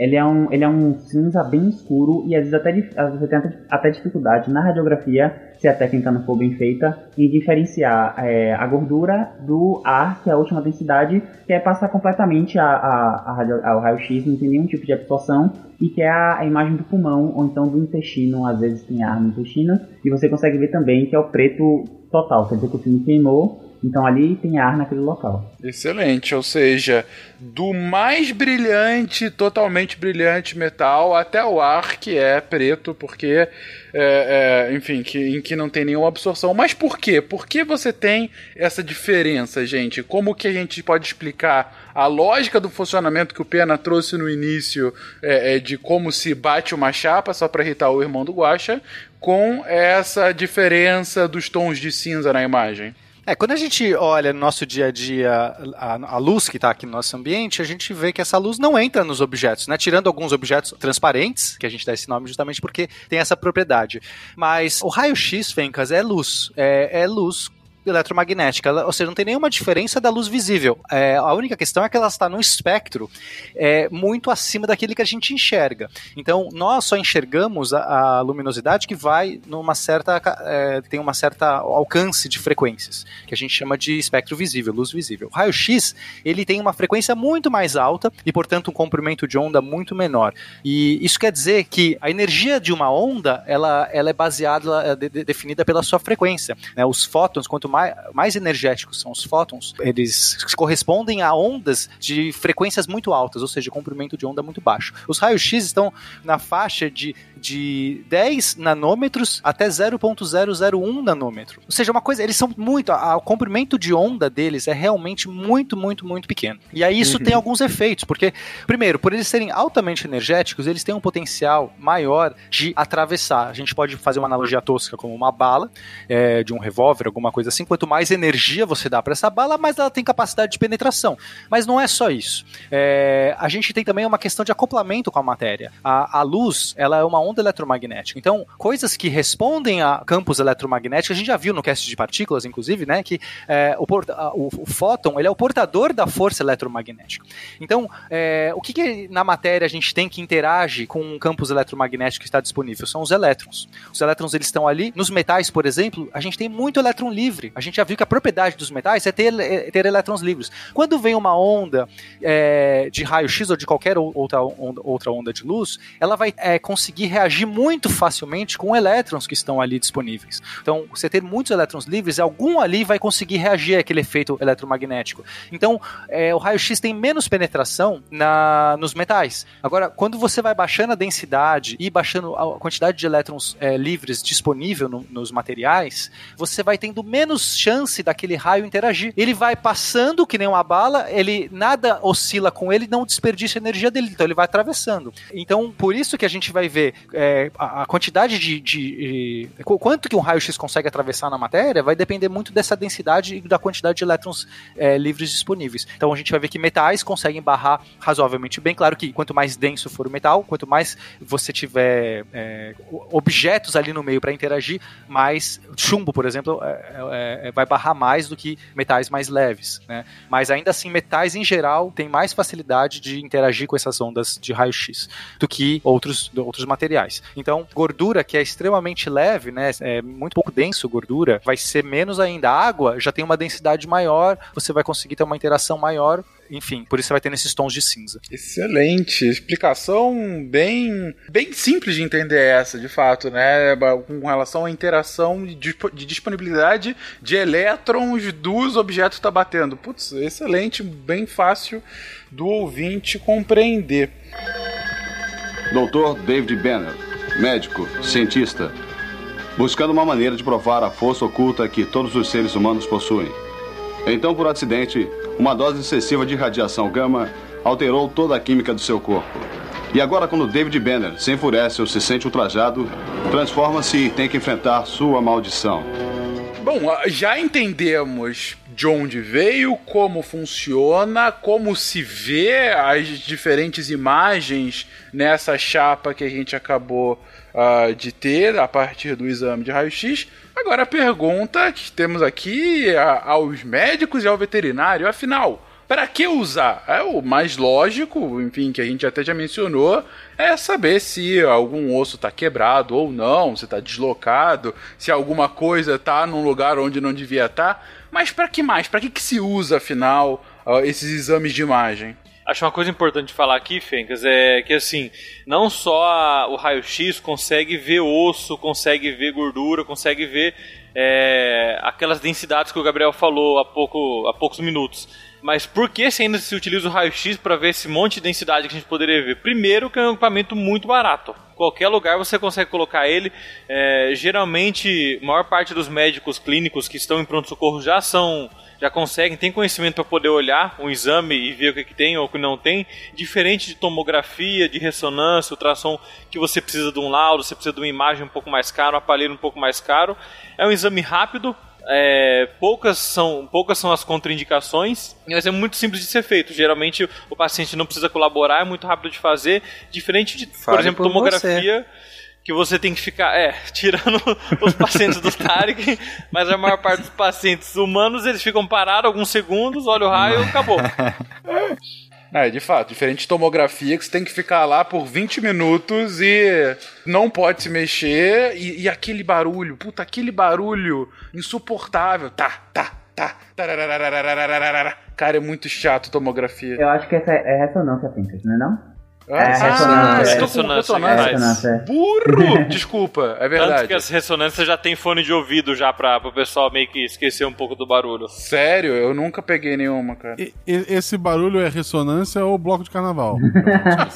Ele é um, ele é um cinza bem escuro e às vezes até, você tem até dificuldade na radiografia, se a técnica não for bem feita, em diferenciar é, a gordura do ar, que é a última densidade, que é passar completamente a, a, a radio, ao raio-x, não tem nenhum tipo de absorção, e que é a, a, imagem do pulmão ou então do intestino, às vezes tem ar no intestino, e você consegue ver também que é o preto total, quer dizer que o filme queimou então ali tem ar naquele local. Excelente, ou seja, do mais brilhante, totalmente brilhante metal até o ar que é preto, porque, é, é, enfim, que, em que não tem nenhuma absorção. Mas por quê? Por que você tem essa diferença, gente? Como que a gente pode explicar a lógica do funcionamento que o Pena trouxe no início é, é de como se bate uma chapa, só para irritar o irmão do Guacha, com essa diferença dos tons de cinza na imagem? É, quando a gente olha no nosso dia a dia a, a luz que está aqui no nosso ambiente, a gente vê que essa luz não entra nos objetos, né? Tirando alguns objetos transparentes, que a gente dá esse nome justamente porque tem essa propriedade. Mas o raio-x, Fencas, é luz. É, é luz eletromagnética, ela, ou seja, não tem nenhuma diferença da luz visível. É, a única questão é que ela está num espectro é, muito acima daquele que a gente enxerga. Então, nós só enxergamos a, a luminosidade que vai numa certa é, tem uma certa alcance de frequências, que a gente chama de espectro visível, luz visível. O raio-x ele tem uma frequência muito mais alta e, portanto, um comprimento de onda muito menor. E isso quer dizer que a energia de uma onda ela, ela é baseada, é de, definida pela sua frequência. Né? Os fótons, quanto mais, mais energéticos são os fótons, eles correspondem a ondas de frequências muito altas, ou seja, comprimento de onda muito baixo. Os raios-x estão na faixa de, de 10 nanômetros até 0.001 nanômetro. Ou seja, uma coisa, eles são muito. A, o comprimento de onda deles é realmente muito, muito, muito pequeno. E aí isso uhum. tem alguns efeitos, porque, primeiro, por eles serem altamente energéticos, eles têm um potencial maior de atravessar. A gente pode fazer uma analogia tosca como uma bala é, de um revólver, alguma coisa assim assim, quanto mais energia você dá para essa bala, mais ela tem capacidade de penetração. Mas não é só isso. É, a gente tem também uma questão de acoplamento com a matéria. A, a, luz, ela é uma onda eletromagnética. Então, coisas que respondem a campos eletromagnéticos, a gente já viu no cast de partículas, inclusive, né, que é, o, o, o, fóton, ele é o portador da força eletromagnética. Então, é, o que, que na matéria a gente tem que interage com um campos eletromagnético que está disponível? São os elétrons. Os elétrons, eles estão ali. Nos metais, por exemplo, a gente tem muito elétron livre. A gente já viu que a propriedade dos metais é ter, é ter elétrons livres. Quando vem uma onda é, de raio-x ou de qualquer outra onda, outra onda de luz, ela vai é, conseguir reagir muito facilmente com elétrons que estão ali disponíveis. Então, você ter muitos elétrons livres, algum ali vai conseguir reagir àquele efeito eletromagnético. Então, é, o raio-x tem menos penetração na, nos metais. Agora, quando você vai baixando a densidade e baixando a quantidade de elétrons é, livres disponível no, nos materiais, você vai tendo menos menos chance daquele raio interagir. Ele vai passando que nem uma bala, ele nada oscila com ele, não desperdiça a energia dele, então ele vai atravessando. Então, por isso que a gente vai ver é, a, quantidade de, de, de, quanto que um raio-x consegue atravessar na matéria vai depender muito dessa densidade e da quantidade de elétrons é, livres disponíveis. Então a gente vai ver que metais conseguem barrar razoavelmente bem. Claro que quanto mais denso for o metal, quanto mais você tiver é, objetos ali no meio para interagir, mais chumbo, por exemplo, é, é, é, é, vai barrar mais do que metais mais leves, né? Mas ainda assim, metais em geral têm mais facilidade de interagir com essas ondas de raio-x do que outros, outros materiais. Materiais. Então, gordura que é extremamente leve, né, é muito pouco denso gordura, vai ser menos ainda. A água já tem uma densidade maior, você vai conseguir ter uma interação maior enfim, por isso você vai ter nesses tons de cinza. Excelente. Explicação bem, bem simples de entender essa, de fato, né? Com relação à interação de, de disponibilidade de elétrons dos objetos que está batendo. Putz, excelente, bem fácil do ouvinte compreender. Doutor David Banner, médico, cientista, buscando uma maneira de provar a força oculta que todos os seres humanos possuem. Então, por acidente, uma dose excessiva de radiação gama alterou toda a química do seu corpo. E agora, quando David Banner se enfurece ou se sente ultrajado, transforma-se e tem que enfrentar sua maldição. Bom, já entendemos de onde veio, como funciona, como se vê as diferentes imagens nessa chapa que a gente acabou uh, de ter a partir do exame de raio-x. Agora a pergunta que temos aqui a, aos médicos e ao veterinário, afinal, para que usar? É o mais lógico, enfim, que a gente até já mencionou, é saber se algum osso está quebrado ou não, se está deslocado, se alguma coisa está num lugar onde não devia estar. Tá. Mas para que mais? Para que, que se usa, afinal, esses exames de imagem? Acho uma coisa importante falar aqui, Fencas, é que assim, não só o raio-x consegue ver osso, consegue ver gordura, consegue ver é, aquelas densidades que o Gabriel falou há, pouco, há poucos minutos. Mas por que se ainda se utiliza o raio-x para ver esse monte de densidade que a gente poderia ver? Primeiro que é um equipamento muito barato. Qualquer lugar você consegue colocar ele. É, geralmente, a maior parte dos médicos clínicos que estão em pronto-socorro já são já conseguem, tem conhecimento para poder olhar um exame e ver o que, que tem ou o que não tem, diferente de tomografia, de ressonância, ultrassom, que você precisa de um laudo, você precisa de uma imagem um pouco mais cara, um aparelho um pouco mais caro. É um exame rápido, é, poucas, são, poucas são as contraindicações, mas é muito simples de ser feito. Geralmente o paciente não precisa colaborar, é muito rápido de fazer, diferente de, Fale por exemplo, por tomografia. Você que você tem que ficar, é, tirando os pacientes do Tarek, mas a maior parte dos pacientes humanos, eles ficam parados alguns segundos, olha o raio, acabou. É, de fato, diferente de tomografia, que você tem que ficar lá por 20 minutos e não pode se mexer, e, e aquele barulho, puta, aquele barulho insuportável, tá, tá, tá, Cara, é muito chato tomografia. Eu acho que essa é ressonância, Pincas, não é não? Ah, é, ressonância. É. Ressonância. ressonância. É. Burro! Desculpa, é verdade. Tanto que as ressonâncias já tem fone de ouvido já pra, o pessoal meio que esquecer um pouco do barulho. Sério? Eu nunca peguei nenhuma, cara. E, esse barulho é ressonância ou bloco de carnaval?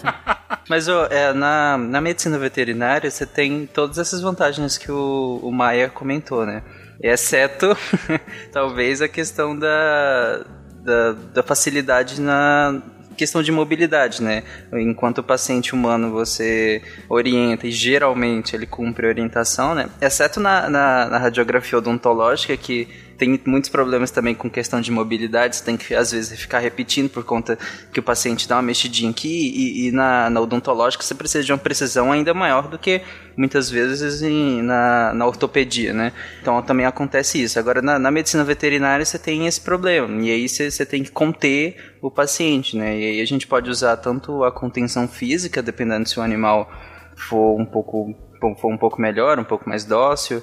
Mas ó, é, na, na medicina veterinária você tem todas essas vantagens que o, o Maia comentou, né? Exceto, talvez, a questão da, da, da facilidade na, questão de mobilidade, né? Enquanto o paciente humano você orienta e geralmente ele cumpre a orientação, né? Exceto na, na, na radiografia odontológica que tem muitos problemas também com questão de mobilidade, você tem que às vezes ficar repetindo por conta que o paciente dá uma mexidinha aqui e, e na, na, odontológica você precisa de uma precisão ainda maior do que muitas vezes em, na, na ortopedia, né? Então também acontece isso. Agora na, na medicina veterinária você tem esse problema e aí você, você tem que conter o paciente, né? E aí a gente pode usar tanto a contenção física, dependendo se o animal for um pouco for um pouco melhor, um pouco mais dócil,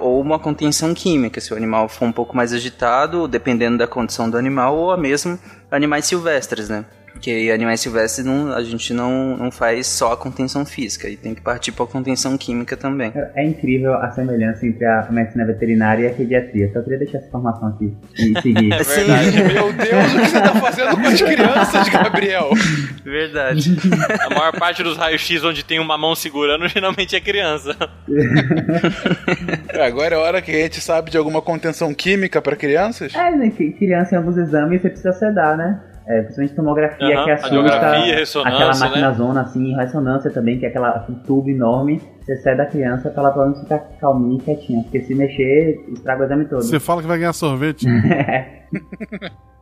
ou uma contenção química, se o animal for um pouco mais agitado, dependendo da condição do animal, ou mesmo animais silvestres, né? Porque animais silvestres não, a gente não, não faz só a contenção física, e tem que partir para a contenção química também. É, é incrível a semelhança entre a medicina veterinária e a pediatria. Só queria deixar essa informação aqui e seguir. É verdade. Meu Deus, o que você está fazendo com as crianças, Gabriel? Verdade. A maior parte dos raios-x onde tem uma mão segurando geralmente é criança. É, agora é hora que a gente sabe de alguma contenção química para crianças? É, né, criança em alguns exames você precisa sedar, né? É, principalmente tomografia uhum, que assusta aquela máquina né? zona assim, ressonância também, que é aquela assim, tubo enorme, você sai da criança pra ela pelo menos ficar calminha e quietinha, porque se mexer, estraga o exame todo. Você fala que vai ganhar sorvete.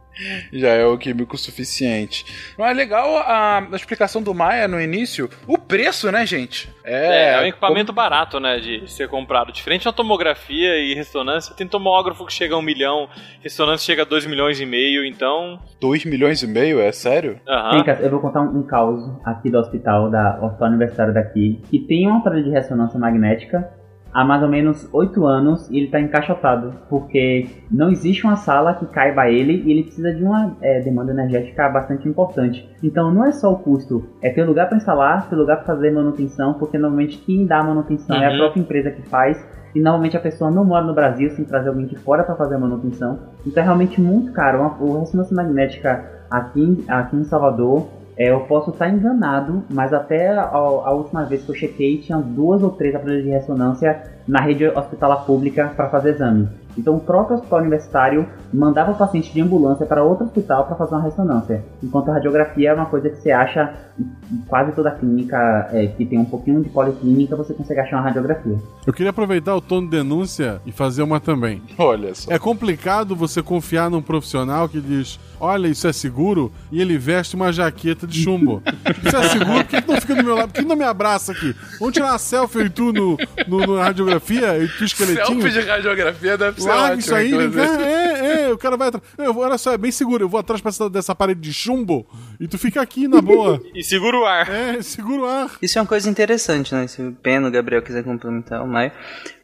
Já é o químico suficiente. Mas é legal a, a, explicação do Maia no início. O preço, né, gente? É, é, é um equipamento como... barato, né, de ser comprado. Diferente da tomografia e ressonância, tem tomógrafo que chega a um milhão, ressonância chega a dois milhões e meio, então... Dois milhões e meio? É sério? Uhum. eu vou contar um, um caos aqui do hospital, da Hospital Universitário daqui, que tem uma aparelho de ressonância magnética há mais ou menos oito anos e ele está encaixotado, porque não existe uma sala que caiba ele e ele precisa de uma é, demanda energética bastante importante. Então não é só o custo, é ter lugar para instalar, ter lugar para fazer manutenção, porque normalmente quem dá a manutenção uhum. é a uhum. própria empresa que faz. E normalmente a pessoa não mora no Brasil sem trazer alguém de fora para fazer a manutenção. Então é realmente muito caro. Uma, a ressonância magnética aqui, aqui em Salvador é, eu posso estar enganado, mas até a, a, última vez que eu chequei, tinha duas ou três aparelhos de ressonância na rede hospitalar pública para fazer exame. Então o próprio hospital universitário mandava o paciente de ambulância para outro hospital para fazer uma ressonância. Enquanto a radiografia é uma coisa que você acha em quase toda clínica é, que tem um pouquinho de policlínica, você consegue achar uma radiografia. Eu queria aproveitar o tom de denúncia e fazer uma também. Olha só. É complicado você confiar num profissional que diz: olha, isso é seguro, e ele veste uma jaqueta de chumbo. isso é seguro? Por que, não fica do meu lado? Por que não me abraça aqui? Vamos tirar uma selfie e tu no, no, no radiografia e tu esqueletinho? Selfie de radiografia deve ser Larga isso aí, é, é, o cara vai atrás. Olha só, é bem seguro. Eu vou atrás dessa, dessa parede de chumbo e tu fica aqui na boa. e segura o ar. É, segura o ar. Isso é uma coisa interessante, né? Se o Pena, o Gabriel quiser complementar o Maio.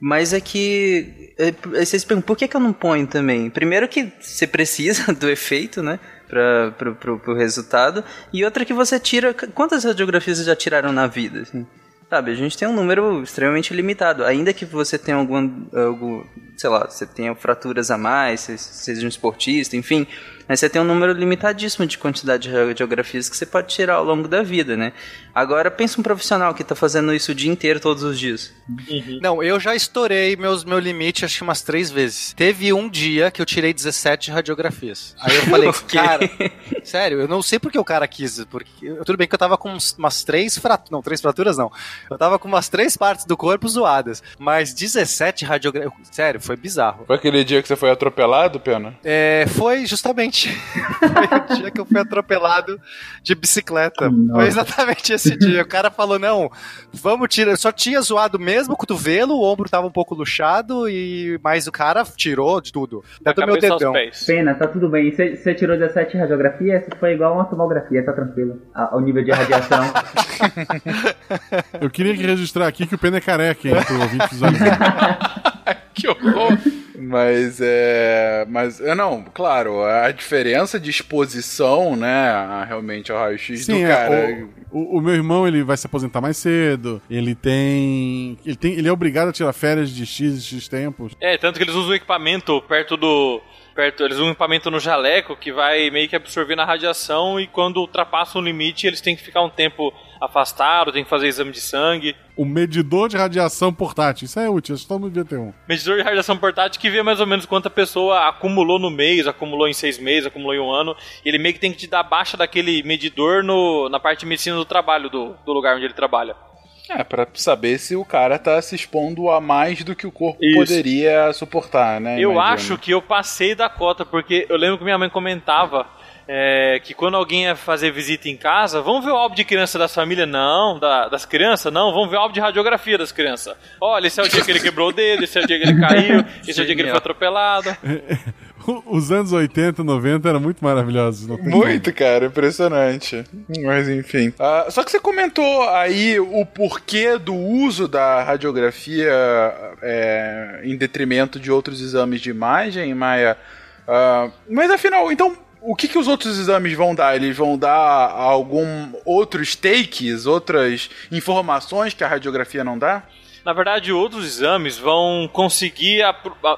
Mas é que. É, vocês perguntam, por que, que eu não ponho também? Primeiro que você precisa do efeito, né? Para pro, pro, pro resultado. E outra que você tira. Quantas radiografias vocês já tiraram na vida? Assim? Sabe, a gente tem um número extremamente limitado. Ainda que você tenha algum, algum sei lá, você tenha fraturas a mais, seja um esportista, enfim, mas você tem um número limitadíssimo de quantidade de radiografias que você pode tirar ao longo da vida, né? Agora, pensa um profissional que está fazendo isso o dia inteiro, todos os dias. Uhum. Não, eu já estourei meus, meu limite acho que umas três vezes. Teve um dia que eu tirei 17 radiografias. Aí eu falei, cara, sério, eu não sei porque o cara quis, porque tudo bem que eu tava com umas três fraturas, não, três fraturas não. Eu tava com umas três partes do corpo zoadas, mas 17 radiografias, sério, foi bizarro. Foi aquele dia que você foi atropelado, Pena? É, foi justamente. Foi o dia que eu fui atropelado de bicicleta. Nossa. Foi exatamente esse dia. O cara falou: não, vamos tirar. Só tinha zoado mesmo o cotovelo, o ombro tava um pouco luxado, e mas o cara tirou de tudo. Até meu dedão. Pena, tá tudo bem. Você tirou 17 radiografias, foi igual uma tomografia, tá tranquilo. O nível de radiação. eu queria registrar aqui que o Pena é careca, hein, pro ouvinte dos que horror! Mas é. Mas é não, claro, a diferença de exposição, né, realmente ao raio-x do é, cara. É, o, o, o, meu irmão, ele vai se aposentar mais cedo. Ele tem. Ele tem. Ele é obrigado a tirar férias de X e X tempos. É, tanto que eles usam o equipamento perto do perto, eles usam um equipamento no jaleco que vai meio que absorver na radiação e quando ultrapassa um limite eles têm que ficar um tempo afastado, tem que fazer exame de sangue. O medidor de radiação portátil, isso é útil, que todo mundo devia ter um. Medidor de radiação portátil que vê mais ou menos quanto a pessoa acumulou no mês, acumulou em seis meses, acumulou em um ano. E ele meio que tem que te dar baixa daquele medidor no, na parte de medicina do trabalho do, do lugar onde ele trabalha. É, pra saber se o cara tá se expondo a mais do que o corpo Isso. poderia suportar, né? Eu acho que eu passei da cota, porque eu lembro que minha mãe comentava é, que quando alguém ia fazer visita em casa, vamos ver o álbum de criança da família? Não, da, das crianças? Não, vamos ver o álbum de radiografia das crianças. Olha, esse é o dia que ele quebrou o dedo, esse é o dia que ele caiu, esse é o dia que ele foi atropelado. Os anos 80, 90 eram muito maravilhosos. muito, cara, impressionante. Mas enfim. Uh, só que você comentou aí o porquê do uso da radiografia é, em detrimento de outros exames de imagem, Maia. Uh, mas afinal, então o que, que os outros exames vão dar? Eles vão dar algum outros takes, outras informações que a radiografia não dá? Na verdade, outros exames vão conseguir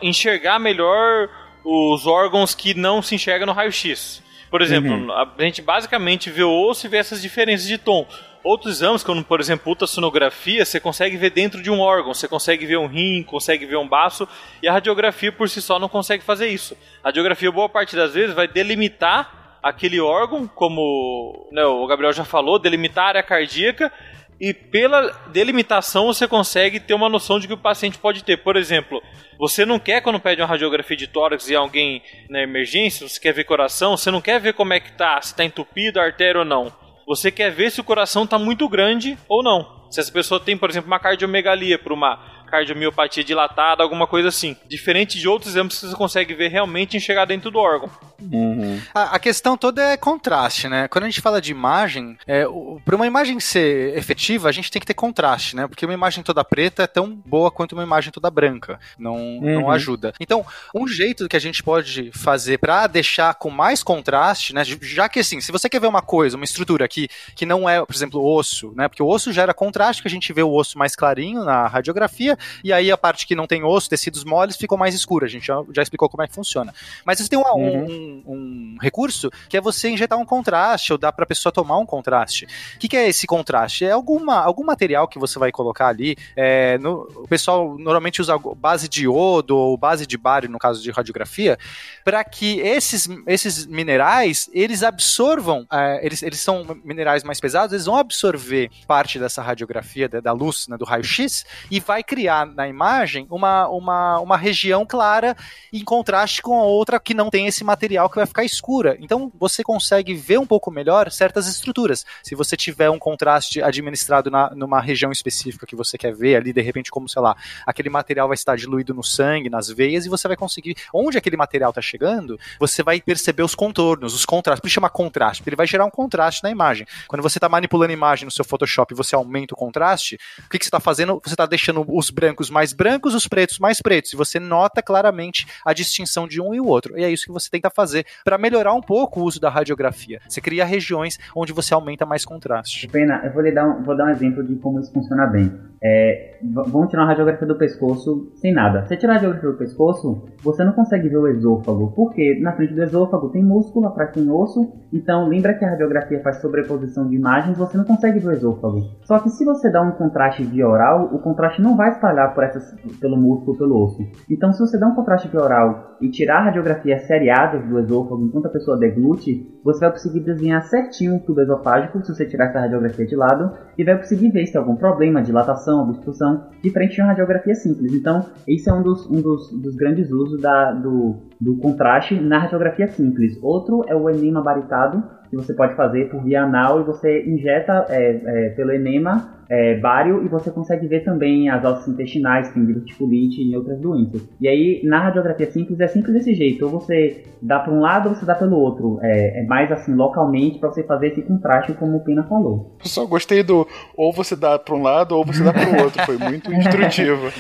enxergar melhor os órgãos que não se enxergam no raio-x. Por exemplo, uhum. a gente basicamente vê o osso e vê essas diferenças de tom. Outros exames, como por exemplo ultrassonografia, você consegue ver dentro de um órgão, você consegue ver um rim, consegue ver um baço, e a radiografia por si só não consegue fazer isso. A radiografia, boa parte das vezes, vai delimitar aquele órgão, como né, o Gabriel já falou, delimitar a área cardíaca, e pela delimitação você consegue ter uma noção de que o paciente pode ter. Por exemplo, você não quer quando pede uma radiografia de tórax e alguém na emergência, você quer ver coração, você não quer ver como é que tá, se tá entupido a artéria ou não. Você quer ver se o coração tá muito grande ou não. Se essa pessoa tem, por exemplo, uma cardiomegalia por uma cardiomiopatia dilatada, alguma coisa assim. Diferente de outros exames que você consegue ver realmente enxergar dentro do órgão. Uhum. A, a, questão toda é contraste, né? Quando a gente fala de imagem, é, para uma imagem ser efetiva, a gente tem que ter contraste, né? Porque uma imagem toda preta é tão boa quanto uma imagem toda branca. Não, uhum. não ajuda. Então, um jeito que a gente pode fazer para deixar com mais contraste, né? Já que assim, se você quer ver uma coisa, uma estrutura aqui que não é, por exemplo, osso, né? Porque o osso gera contraste, que a gente vê o osso mais clarinho na radiografia, e aí a parte que não tem osso, tecidos moles, ficou mais escura. A gente já, já explicou como é que funciona. Mas você tem uma, uhum. um, um, recurso que é você injetar um contraste, ou dá para a pessoa tomar um contraste. O que, que, é esse contraste? É alguma, algum material que você vai colocar ali. É, no, o pessoal normalmente usa base de iodo ou base de bário, no caso de radiografia, para que esses, esses minerais eles absorvam, é, eles, eles são minerais mais pesados, eles vão absorver parte dessa radiografia, da, da luz, né, do raio-x, e vai criar criar na imagem uma, uma, uma região clara em contraste com a outra que não tem esse material que vai ficar escura. Então você consegue ver um pouco melhor certas estruturas. Se você tiver um contraste administrado na, numa região específica que você quer ver ali, de repente, como sei lá, aquele material vai estar diluído no sangue, nas veias, e você vai conseguir, onde aquele material está chegando, você vai perceber os contornos, os contrastes. Por isso chama contraste, porque ele vai gerar um contraste na imagem. Quando você está manipulando a imagem no seu Photoshop e você aumenta o contraste, o que, que você está fazendo? Você está deixando os brancos mais brancos, os pretos mais pretos. E você nota claramente a distinção de um e o outro. E é isso que você tenta fazer para melhorar um pouco o uso da radiografia. Você cria regiões onde você aumenta mais contraste. Pena, eu vou dar um, vou dar um exemplo de como isso funciona bem. É, vamos tirar uma radiografia do pescoço sem nada. Você tirar a radiografia do pescoço, você não consegue ver o esôfago, porque na frente do esôfago tem músculo, atrás tem osso. Então lembra que a radiografia faz sobreposição de imagens, você não consegue ver o esôfago. Só que se você dá um contraste via oral, o contraste não vai espalhar por essas, pelo músculo, pelo osso. Então se você dá um contraste via oral e tirar a radiografia seriada do esôfago enquanto a pessoa deglute, você vai conseguir desenhar certinho o tubo esofágico se você tirar essa radiografia de lado e vai conseguir ver se tem algum problema, dilatação, obstrução, diferente de uma radiografia simples. Então, esse é um dos, um dos, dos grandes usos da, do, do contraste na radiografia simples. Outro é o enema baritado, que você pode fazer por via anal e você injeta é, é, pelo enema é, bário e você consegue ver também as alças intestinais, tem diverticulite e outras doenças. E aí, na radiografia simples, é simples desse jeito. Ou você dá para um lado ou você dá pelo outro. É, é mais assim, localmente, para você fazer esse contraste, como o Pena falou. Eu só gostei do ou você dá para um lado ou você dá para o outro. Foi muito instrutivo.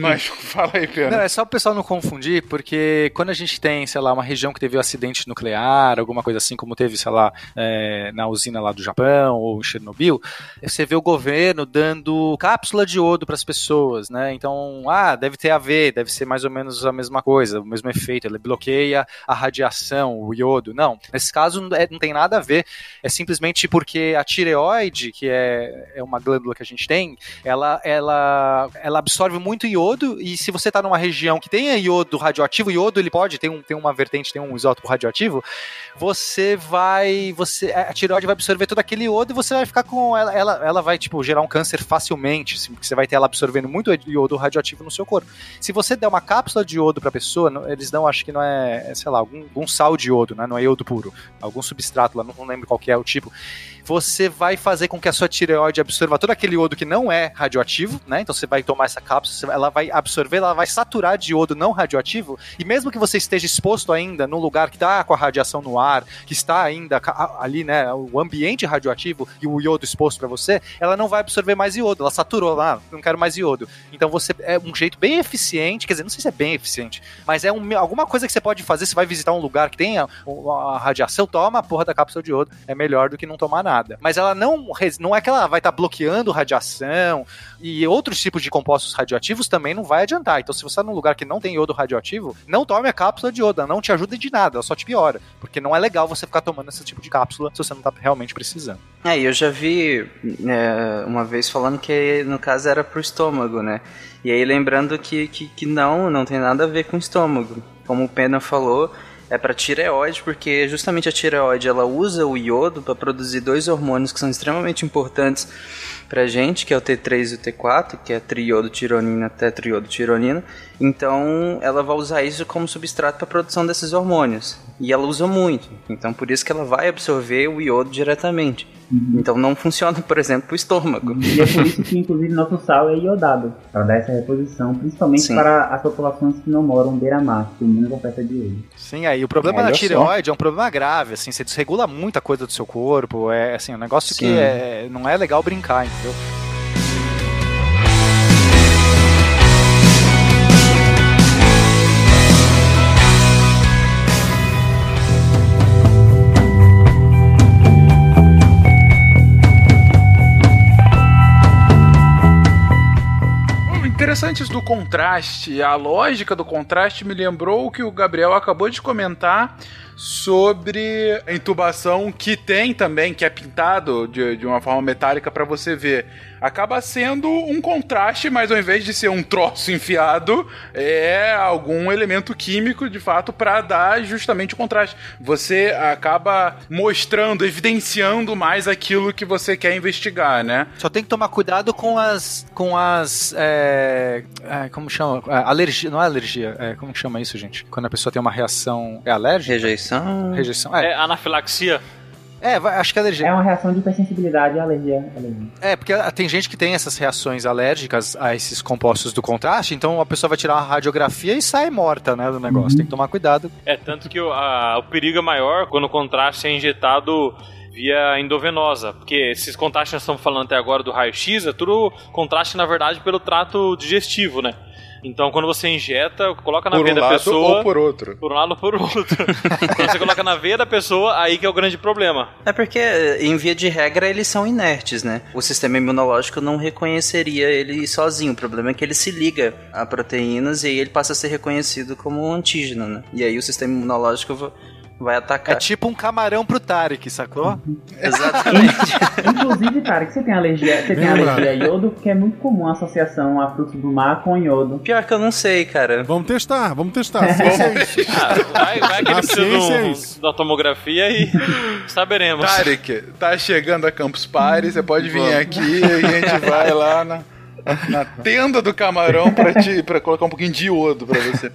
Mas fala aí, Pena. Não, é só o pessoal não confundir, porque quando a gente tem, sei lá, uma região que teve um acidente nuclear, alguma coisa assim, como teve, sei lá, é, na usina lá do Japão ou em Chernobyl, você vê o governo governo dando cápsula de iodo para as pessoas, né? Então, ah, deve ter a ver, deve ser mais ou menos a mesma coisa, o mesmo efeito, ele bloqueia a radiação, o iodo. Não, nesse caso não, é, tem nada a ver, é simplesmente porque a tireoide, que é, é uma glândula que a gente tem, ela, ela, ela absorve muito iodo e se você está numa região que tenha iodo radioativo, iodo ele pode, tem, um, tem uma vertente, tem um isótopo radioativo, você vai, você, a tireoide vai absorver todo aquele iodo e você vai ficar com ela, ela, ela vai tipo gerar um câncer facilmente, assim, porque você vai ter ela absorvendo muito iodo radioativo no seu corpo. Se você der uma cápsula de iodo para a pessoa, eles dão, acho que não é, é, sei lá, algum, algum sal de iodo, né? Não é iodo puro, algum substrato lá, não, lembro qual é o tipo você vai fazer com que a sua tireoide absorva todo aquele iodo que não é radioativo, né? Então você vai tomar essa cápsula, ela vai absorver, ela vai saturar de iodo não radioativo, e mesmo que você esteja exposto ainda num lugar que está com a radiação no ar, que está ainda ali, né, o ambiente radioativo e o iodo exposto para você, ela não vai absorver mais iodo, ela saturou lá, não quero mais iodo. Então você é um jeito bem eficiente, quer dizer, não sei se é bem eficiente, mas é um, alguma coisa que você pode fazer, você vai visitar um lugar que tenha a, a radiação, toma a porra da cápsula de iodo, é melhor do que não tomar nada nada. Mas ela não, não é que ela vai estar tá bloqueando radiação e outros tipos de compostos radioativos também não vai adiantar. Então, se você está num lugar que não tem iodo radioativo, não tome a cápsula de iodo, não te ajuda de nada, ela só te piora. Porque não é legal você ficar tomando esse tipo de cápsula se você não está realmente precisando. É, eu já vi é, uma vez falando que no caso era pro estômago, né? E aí lembrando que, que, que não, não tem nada a ver com o estômago. Como o Pena falou, é para tireoide, porque justamente a tireoide ela usa o iodo para produzir dois hormônios que são extremamente importantes pra gente, que é o T3 e o T4, que é triiodotironina, tetriodotironina. Então, ela vai usar isso como substrato para a produção desses hormônios. E ela usa muito. Então, por isso que ela vai absorver o iodo diretamente. Uhum. Então, não funciona, por exemplo, o estômago. E é por isso que, inclusive, nosso sal é iodado, para dar essa reposição, principalmente Sim. para as populações que não moram beira-mar, que menos oferta de iodo. Sim, aí o problema é, da tireoide só. é um problema grave, assim, você desregula muita coisa do seu corpo, é assim, um negócio Sim. que é, não é legal brincar, entendeu? interessantes do contraste. A lógica do contraste me lembrou o que o Gabriel acabou de comentar sobre a intubação que tem também, que é pintado de, de uma forma metálica para você ver acaba sendo um contraste, mas ao invés de ser um troço enfiado, é algum elemento químico de fato para dar justamente o contraste. Você acaba mostrando, evidenciando mais aquilo que você quer investigar, né? Só tem que tomar cuidado com as. com as. É, é, como chama? É, alergia. Não é alergia. É, como chama isso, gente? Quando a pessoa tem uma reação. É alérgica? Rejeição. Rejeição. É, é anafilaxia. É, acho que é alergia. É uma reação de hipersensibilidade e alergia, alergia. É, porque tem gente que tem essas reações alérgicas a esses compostos do contraste, então a pessoa vai tirar uma radiografia e sai morta, né, do negócio. Uhum. Tem que tomar cuidado. É, tanto que o, a, o perigo é maior quando o contraste é injetado via endovenosa, porque esses contrastes que nós estamos falando até agora do raio-x é tudo contraste, na verdade, pelo trato digestivo, né? Então, quando você injeta, coloca na por veia um da pessoa. Ou por outro. Por um lado ou por outro. quando você coloca na veia da pessoa, aí que é o grande problema. É porque, em via de regra, eles são inertes, né? O sistema imunológico não reconheceria ele sozinho. O problema é que ele se liga a proteínas e aí ele passa a ser reconhecido como um antígeno, né? E aí o sistema imunológico vai atacar. É tipo um camarão pro Tarek, sacou? Exatamente. Inclusive, Tarek, você tem alergia, você tem alergia a iodo, que é muito comum a associação a frutos do mar com iodo. Pior que eu não sei, cara. Vamos testar, vamos testar. ciência é isso. Ah, vai, vai que ele precisa é da tomografia e saberemos. Tarek, tá chegando a Campus Party, você pode vir aqui e a gente vai lá na na tenda do camarão para te para colocar um pouquinho de iodo para você.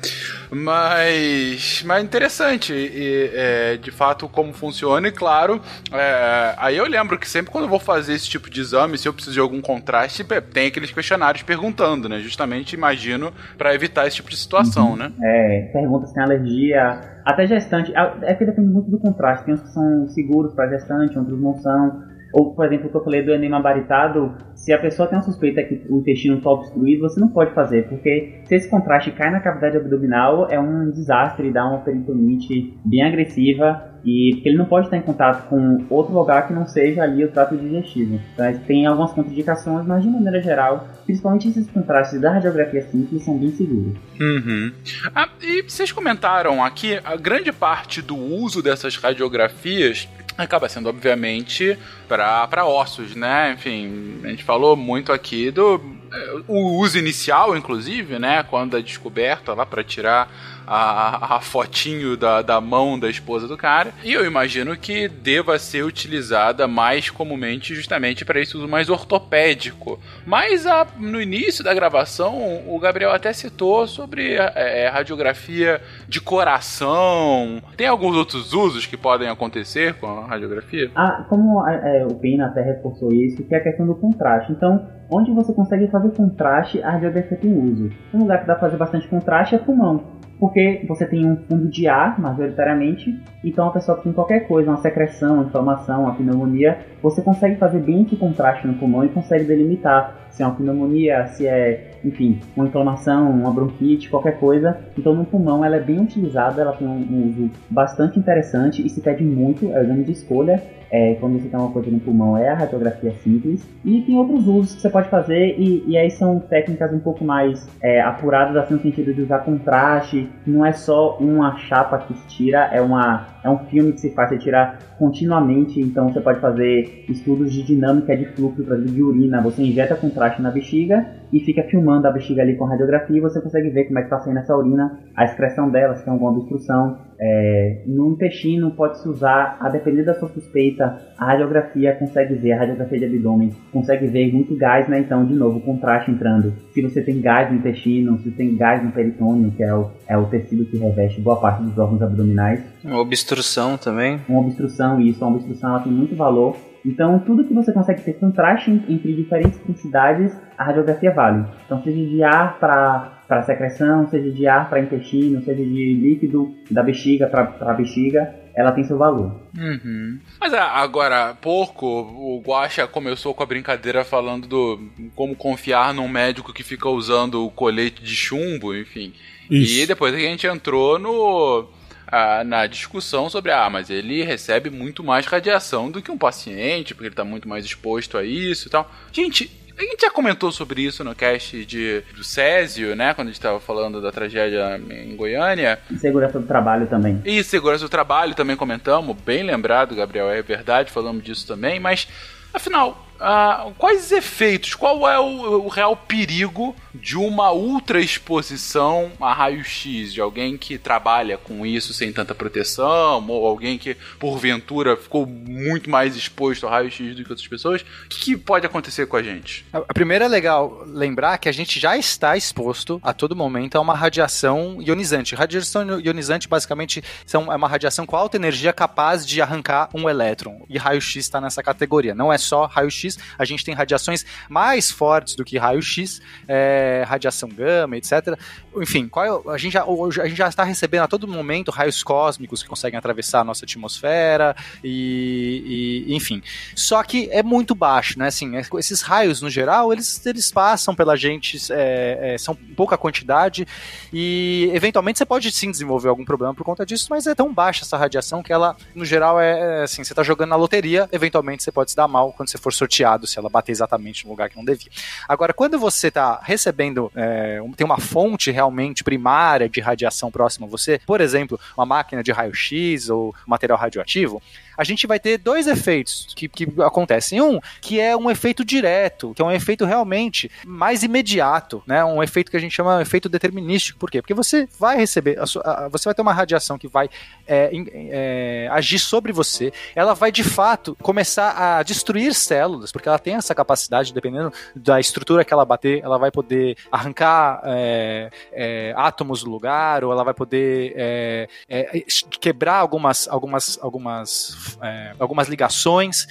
Mas, mas interessante e, é, de fato como funciona e claro, é, aí eu lembro que sempre quando eu vou fazer esse tipo de exame, se eu preciso de algum contraste, tem aqueles questionários perguntando, né? Justamente imagino para evitar esse tipo de situação, uhum. né? É, pergunta se tem alergia, até gestante, é que depende muito do contraste. Tem uns que são seguros para gestante, outros não são. Ou, por exemplo, o que eu falei do enema baritado, se a pessoa tem uma suspeita que o intestino está obstruído, você não pode fazer, porque se esse contraste cai na cavidade abdominal, é um desastre, dá uma peritonite bem agressiva, e porque ele não pode estar em contato com outro lugar que não seja ali o trato digestivo. Então, tem algumas contraindicações, mas de maneira geral, principalmente esses contrastes da radiografia simples são bem seguros. Uhum. Ah, e vocês comentaram aqui, a grande parte do uso dessas radiografias acaba sendo, obviamente, para ossos, né? Enfim, a gente falou muito aqui do é, o uso inicial, inclusive, né? Quando é descoberta lá para tirar a, a fotinho da, da mão da esposa do cara. E eu imagino que deva ser utilizada mais comumente justamente para esse uso mais ortopédico. Mas a, no início da gravação, o Gabriel até citou sobre é, radiografia de coração. Tem alguns outros usos que podem acontecer com a radiografia? Ah, como é, o Pina até reforçou isso, que é a questão do contraste. Então, onde você consegue fazer contraste, a radiografia tem uso. Um lugar que dá para fazer bastante contraste é pulmão porque você tem um fundo de ar, majoritariamente, então a pessoa que tem qualquer coisa, uma secreção, uma inflamação, uma pneumonia, você consegue fazer bem esse contraste no pulmão e consegue delimitar se é uma pneumonia, se é, enfim, uma inflamação, uma bronquite, qualquer coisa. Então no pulmão ela é bem utilizada, ela tem um uso bastante interessante e se pede muito, é o exame de escolha, é, quando você tem uma coisa no pulmão, é a radiografia simples. E tem outros usos que você pode fazer, e, e aí são técnicas um pouco mais é, apuradas, assim, no sentido de usar contraste. Não é só uma chapa que se tira, é, uma, é um filme que se faz, tira continuamente. Então você pode fazer estudos de dinâmica de fluxo, de urina. Você injeta contraste na bexiga e fica filmando a bexiga ali com radiografia e você consegue ver como é que está saindo essa urina, a excreção dela, se tem alguma obstrução. É, no intestino pode-se usar, a depender da sua suspeita, a radiografia consegue ver, a radiografia de abdômen consegue ver muito gás, né? Então, de novo, contraste entrando. Se você tem gás no intestino, se tem gás no peritônio, que é o, é o tecido que reveste boa parte dos órgãos abdominais. Uma obstrução também. Uma obstrução, isso. Uma obstrução ela tem muito valor. Então, tudo que você consegue ter contraste entre diferentes densidades, a radiografia vale. Então, seja de ar para secreção, seja de ar para intestino, seja de líquido da bexiga para bexiga, ela tem seu valor. Uhum. Mas ah, agora, pouco, o Guaxa começou com a brincadeira falando do como confiar num médico que fica usando o colete de chumbo, enfim. Isso. E depois a gente entrou no ah, na discussão sobre, ah, mas ele recebe muito mais radiação do que um paciente, porque ele está muito mais exposto a isso e tal. Gente, a gente já comentou sobre isso no cast de, do Césio, né? Quando a gente estava falando da tragédia em Goiânia. E segurança do trabalho também. E segurança do trabalho também comentamos. Bem lembrado, Gabriel, é verdade, falamos disso também. Mas, afinal, Uh, quais efeitos, qual é o, o, real perigo de uma ultra exposição a raio-x, de alguém que trabalha com isso sem tanta proteção, ou alguém que porventura ficou muito mais exposto a raio-x do que outras pessoas? O que, que, pode acontecer com a gente? A primeira é legal lembrar que a gente já está exposto a todo momento a uma radiação ionizante. Radiação ionizante basicamente são, é uma radiação com alta energia capaz de arrancar um elétron. E raio-x está nessa categoria. Não é só raio-x a gente tem radiações mais fortes do que raio-X, é, radiação gama, etc. Enfim, qual, é a, gente já, a gente já está recebendo a todo momento raios cósmicos que conseguem atravessar a nossa atmosfera e, e enfim. Só que é muito baixo, né? Assim, é, esses raios, no geral, eles, eles passam pela gente, é, é, são pouca quantidade e eventualmente você pode sim desenvolver algum problema por conta disso, mas é tão baixa essa radiação que ela, no geral, é, é assim, você está jogando na loteria, eventualmente você pode se dar mal quando você for sortear sorteado se ela bater exatamente no lugar que não devia. Agora, quando você está recebendo, é, tem uma fonte realmente primária de radiação próxima a você, por exemplo, uma máquina de raio-x ou material radioativo, a gente vai ter dois efeitos que, que acontecem. Um, que é um efeito direto, que é um efeito realmente mais imediato, né? Um efeito que a gente chama de efeito determinístico. Por quê? Porque você vai receber, a sua, a, você vai ter uma radiação que vai é, é, agir sobre você, ela vai de fato começar a destruir células, porque ela tem essa capacidade, dependendo da estrutura que ela bater, ela vai poder arrancar é, é átomos do lugar, ou ela vai poder é, é, quebrar algumas, algumas, algumas é, algumas ligações,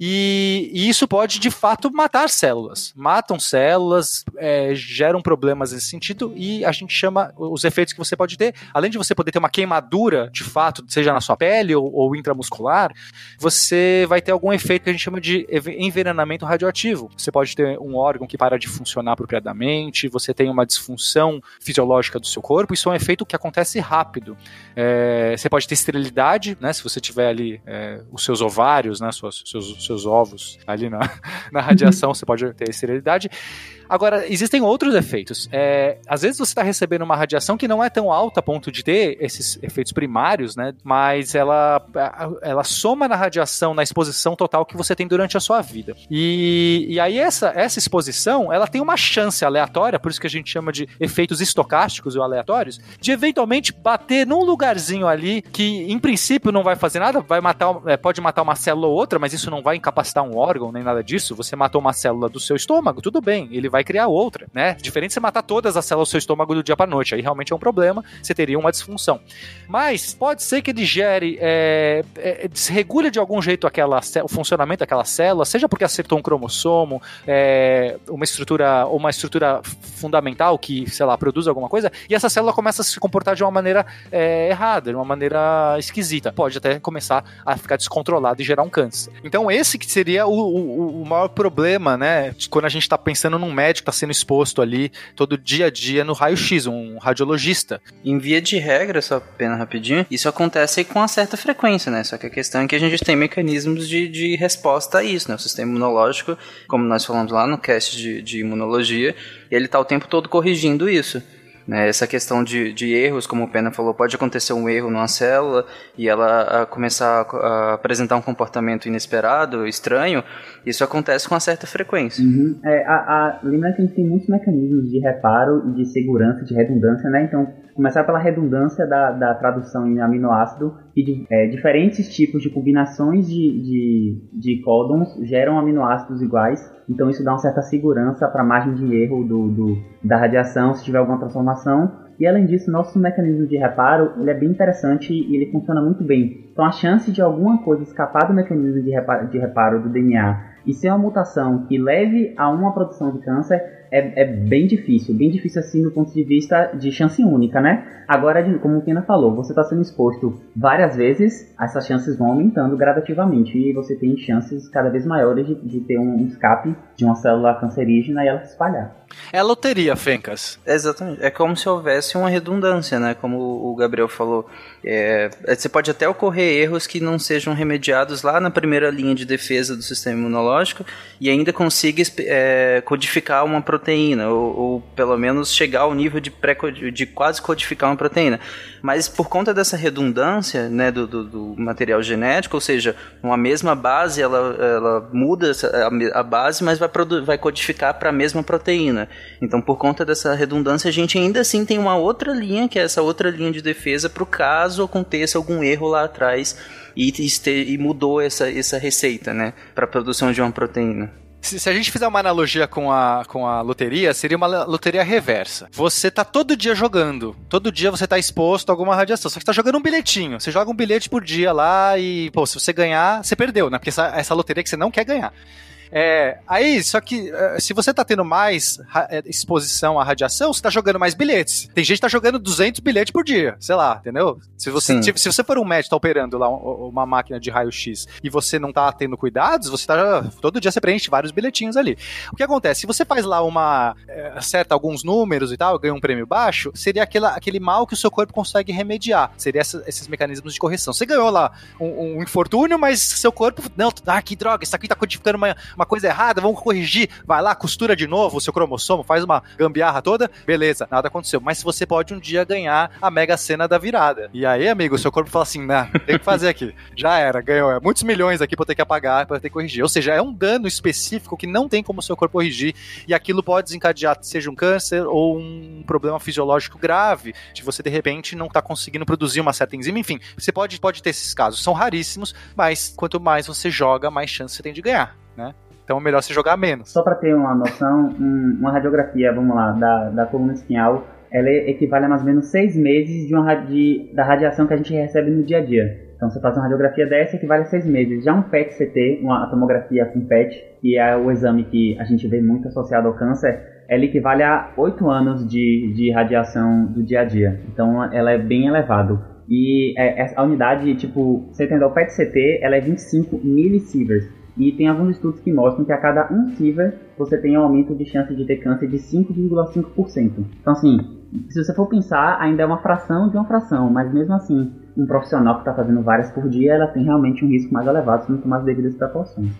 e, e, isso pode de fato matar células. Matam células, é, geram problemas nesse sentido, e a gente chama os efeitos que você pode ter, além de você poder ter uma queimadura de fato, seja na sua pele ou, ou intramuscular, você vai ter algum efeito que a gente chama de envenenamento radioativo. Você pode ter um órgão que para de funcionar apropriadamente, você tem uma disfunção fisiológica do seu corpo, isso é um efeito que acontece rápido. É, você pode ter esterilidade, né? Se você tiver ali é, os seus ovários, né? Seus, seus ovos ali na, na radiação, você pode ter esterilidade. Agora, existem outros efeitos. É, às vezes você está recebendo uma radiação que não é tão alta a ponto de ter esses efeitos primários, né? Mas ela, ela soma na radiação, na exposição total que você tem durante a sua vida. E, e aí essa, essa exposição, ela tem uma chance aleatória, por isso que a gente chama de efeitos estocásticos ou aleatórios, de eventualmente bater num lugarzinho ali que, em princípio, não vai fazer nada, vai matar, é, pode matar uma célula ou outra, mas isso não vai incapacitar um órgão nem nada disso. Você matou uma célula do seu estômago, tudo bem, ele vai vai criar outra, né? Diferente de você matar todas as células do seu estômago do dia para noite. Aí realmente é um problema, você teria uma disfunção. Mas pode ser que ele gere, é, é, desregule de algum jeito aquela, o funcionamento daquela célula, seja porque acertou um cromossomo, é, uma estrutura, uma estrutura fundamental que, sei lá, produz alguma coisa, e essa célula começa a se comportar de uma maneira é, errada, de uma maneira esquisita. Pode até começar a ficar descontrolado e gerar um câncer. Então esse que seria o, o, o maior problema, né? Quando a gente está pensando num médico está sendo exposto ali todo dia a dia no raio-x, um radiologista. Em via de regra, só pena rapidinho, isso acontece com uma certa frequência, né? Só que a questão é que a gente tem mecanismos de, de resposta a isso, né? O sistema imunológico, como nós falamos lá no cast de, de imunologia, ele está o tempo todo corrigindo isso. Né? Essa questão de, de erros, como o Pena falou, pode acontecer um erro numa célula e ela a começar a, a apresentar um comportamento inesperado, estranho, isso acontece com uma certa frequência. Uhum. É, a, a, que a gente tem muitos mecanismos de reparo e de segurança, de redundância, né? Então, começar pela redundância da, da tradução em aminoácido e de, é, diferentes tipos de combinações de, de, de códons geram aminoácidos iguais. Então isso dá uma certa segurança para a margem de erro do, do, da radiação se tiver alguma transformação. E além disso, nosso mecanismo de reparo ele é bem interessante e ele funciona muito bem. Então a chance de alguma coisa escapar do mecanismo de reparo, de reparo do DNA e ser uma mutação que leve a uma produção de câncer é, é, bem difícil, bem difícil assim do ponto de vista de chance única, né? Agora, como o Pena falou, você está sendo exposto várias vezes, essas chances vão aumentando gradativamente e você tem chances cada vez maiores de, de ter um escape de uma célula cancerígena e ela se espalhar. É a loteria, Fencas. Exatamente. É como se houvesse uma redundância, né? Como o Gabriel falou. É, você pode até ocorrer erros que não sejam remediados lá na primeira linha de defesa do sistema imunológico e ainda consiga é, codificar uma proteína, ou, ou, pelo menos chegar ao nível de, pré de quase codificar uma proteína. Mas por conta dessa redundância né, do, do, do material genético, ou seja, uma mesma base, ela, ela muda a, a base, mas vai, vai codificar para a mesma proteína. Então, por conta dessa redundância, a gente ainda assim tem uma outra linha, que é essa outra linha de defesa para o caso aconteça algum erro lá atrás e, e, e mudou essa, essa receita, né, para a produção de uma proteína. Se, se, a gente fizer uma analogia com a, com a loteria, seria uma loteria reversa. Você tá todo dia jogando. Todo dia você tá exposto a alguma radiação. Só que tá jogando um bilhetinho. Você joga um bilhete por dia lá e, pô, se você ganhar, você perdeu, né? Porque essa, essa loteria que você não quer ganhar. É, aí, só que é, se você tá tendo mais é, exposição à radiação, você tá jogando mais bilhetes. Tem gente que tá jogando 200 bilhetes por dia, sei lá, entendeu? Se você, se, se, você for um médico tá operando lá uma máquina de raio-x e você não tá tendo cuidados, você tá todo dia você preenche vários bilhetinhos ali. O que acontece? Se você faz lá uma é, acerta alguns números e tal, ganha um prêmio baixo, seria aquela, aquele mal que o seu corpo consegue remediar. Seria essa, esses mecanismos de correção. Você ganhou lá um, um infortúnio, mas seu corpo não, ah, que droga, isso aqui tá codificando uma, uma uma coisa errada, vamos corrigir. Vai lá, costura de novo o seu cromossomo, faz uma gambiarra toda, beleza, nada aconteceu. Mas você pode um dia ganhar a mega cena da virada. E aí, amigo, seu corpo fala assim: nah, tem que fazer aqui. Já era, ganhou é, muitos milhões aqui pra ter que apagar, pra ter que corrigir. Ou seja, é um dano específico que não tem como o seu corpo corrigir e aquilo pode desencadear, seja um câncer ou um problema fisiológico grave, de você de repente não tá conseguindo produzir uma certa enzima. Enfim, você pode, pode ter esses casos. São raríssimos, mas quanto mais você joga, mais chance você tem de ganhar, né? Então é melhor se jogar menos. Só para ter uma noção, um, uma radiografia, vamos lá, da, da coluna espinhal, ela equivale a mais ou menos seis meses de uma, da radiação que a gente recebe no dia a dia. Então você faz uma radiografia dessa equivale a seis meses. Já um PET-CT, uma tomografia com PET, que é o exame que a gente vê muito associado ao câncer, ela equivale a oito anos de, de radiação do dia a dia. Então ela é bem elevado. E é a unidade, tipo, você entendeu, o PET-CT, ela é 25 millisieverts. E tem alguns estudos que mostram que a cada um Sievert você tem um aumento de chance de ter câncer de 5,5%. Então, assim, se você for pensar, ainda é uma fração de uma fração, mas mesmo assim, um profissional que está fazendo várias por dia, ela tem realmente um risco mais elevado se não tomar as devidas proporções.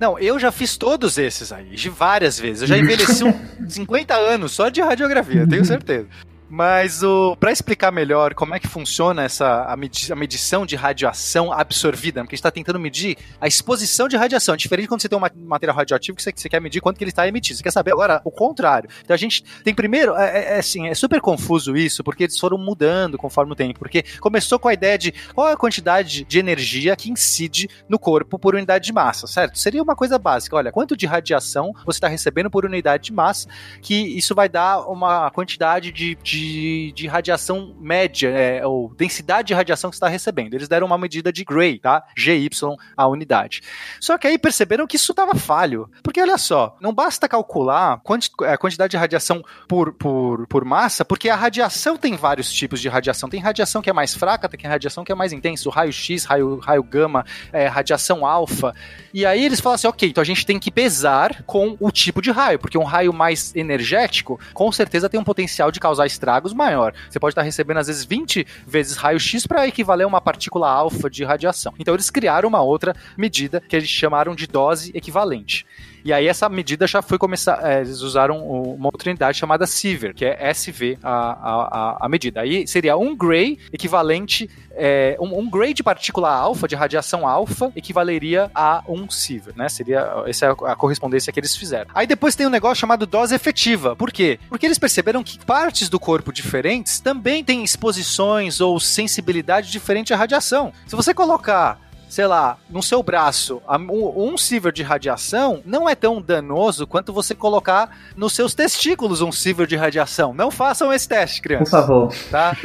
Não, eu já fiz todos esses aí, de várias vezes. Eu já envelheci uns 50 anos só de radiografia, tenho certeza. Mas o para explicar melhor como é que funciona essa a, medi a medição de radiação absorvida, porque a gente está tentando medir a exposição de radiação. É diferente quando você tem um material radioativo que você, você, quer medir quanto que ele está emitindo. Você quer saber agora o contrário. Então a gente tem primeiro, é, é, é, assim, é super confuso isso, porque eles foram mudando conforme o tempo. Porque começou com a ideia de qual é a quantidade de energia que incide no corpo por unidade de massa, certo? Seria uma coisa básica. Olha, quanto de radiação você está recebendo por unidade de massa, que isso vai dar uma quantidade de, de de, de radiação média, é, ou densidade de radiação que está recebendo. Eles deram uma medida de Gray, tá? GY a unidade. Só que aí perceberam que isso estava falho. Porque olha só, não basta calcular a quantidade de radiação por, por, por massa, porque a radiação tem vários tipos de radiação. Tem radiação que é mais fraca, tem radiação que é mais intensa, o raio X, raio, gama, é, radiação alfa. E aí eles falam assim, ok, então a gente tem que pesar com o tipo de raio, porque um raio mais energético, com certeza tem um potencial de causar estrago estragos maior. Você pode estar recebendo, às vezes, 20 vezes raio-x para equivaler a uma partícula alfa de radiação. Então, eles criaram uma outra medida que eles chamaram de dose equivalente. E aí essa medida já foi começar, é, eles usaram uma outra unidade chamada Siever, que é SV a, a, a medida. Aí seria um gray equivalente, é, um, um gray de partícula alfa, de radiação alfa, equivaleria a um Siever, né? Seria, essa é a correspondência que eles fizeram. Aí depois tem um negócio chamado dose efetiva. Por quê? Porque eles perceberam que partes do corpo diferentes também têm exposições ou sensibilidade diferente à radiação. Se você colocar sei lá, no seu braço, um, um silver de radiação não é tão danoso quanto você colocar nos seus testículos um silver de radiação. Não façam esse teste, crianças. Por favor. Tá?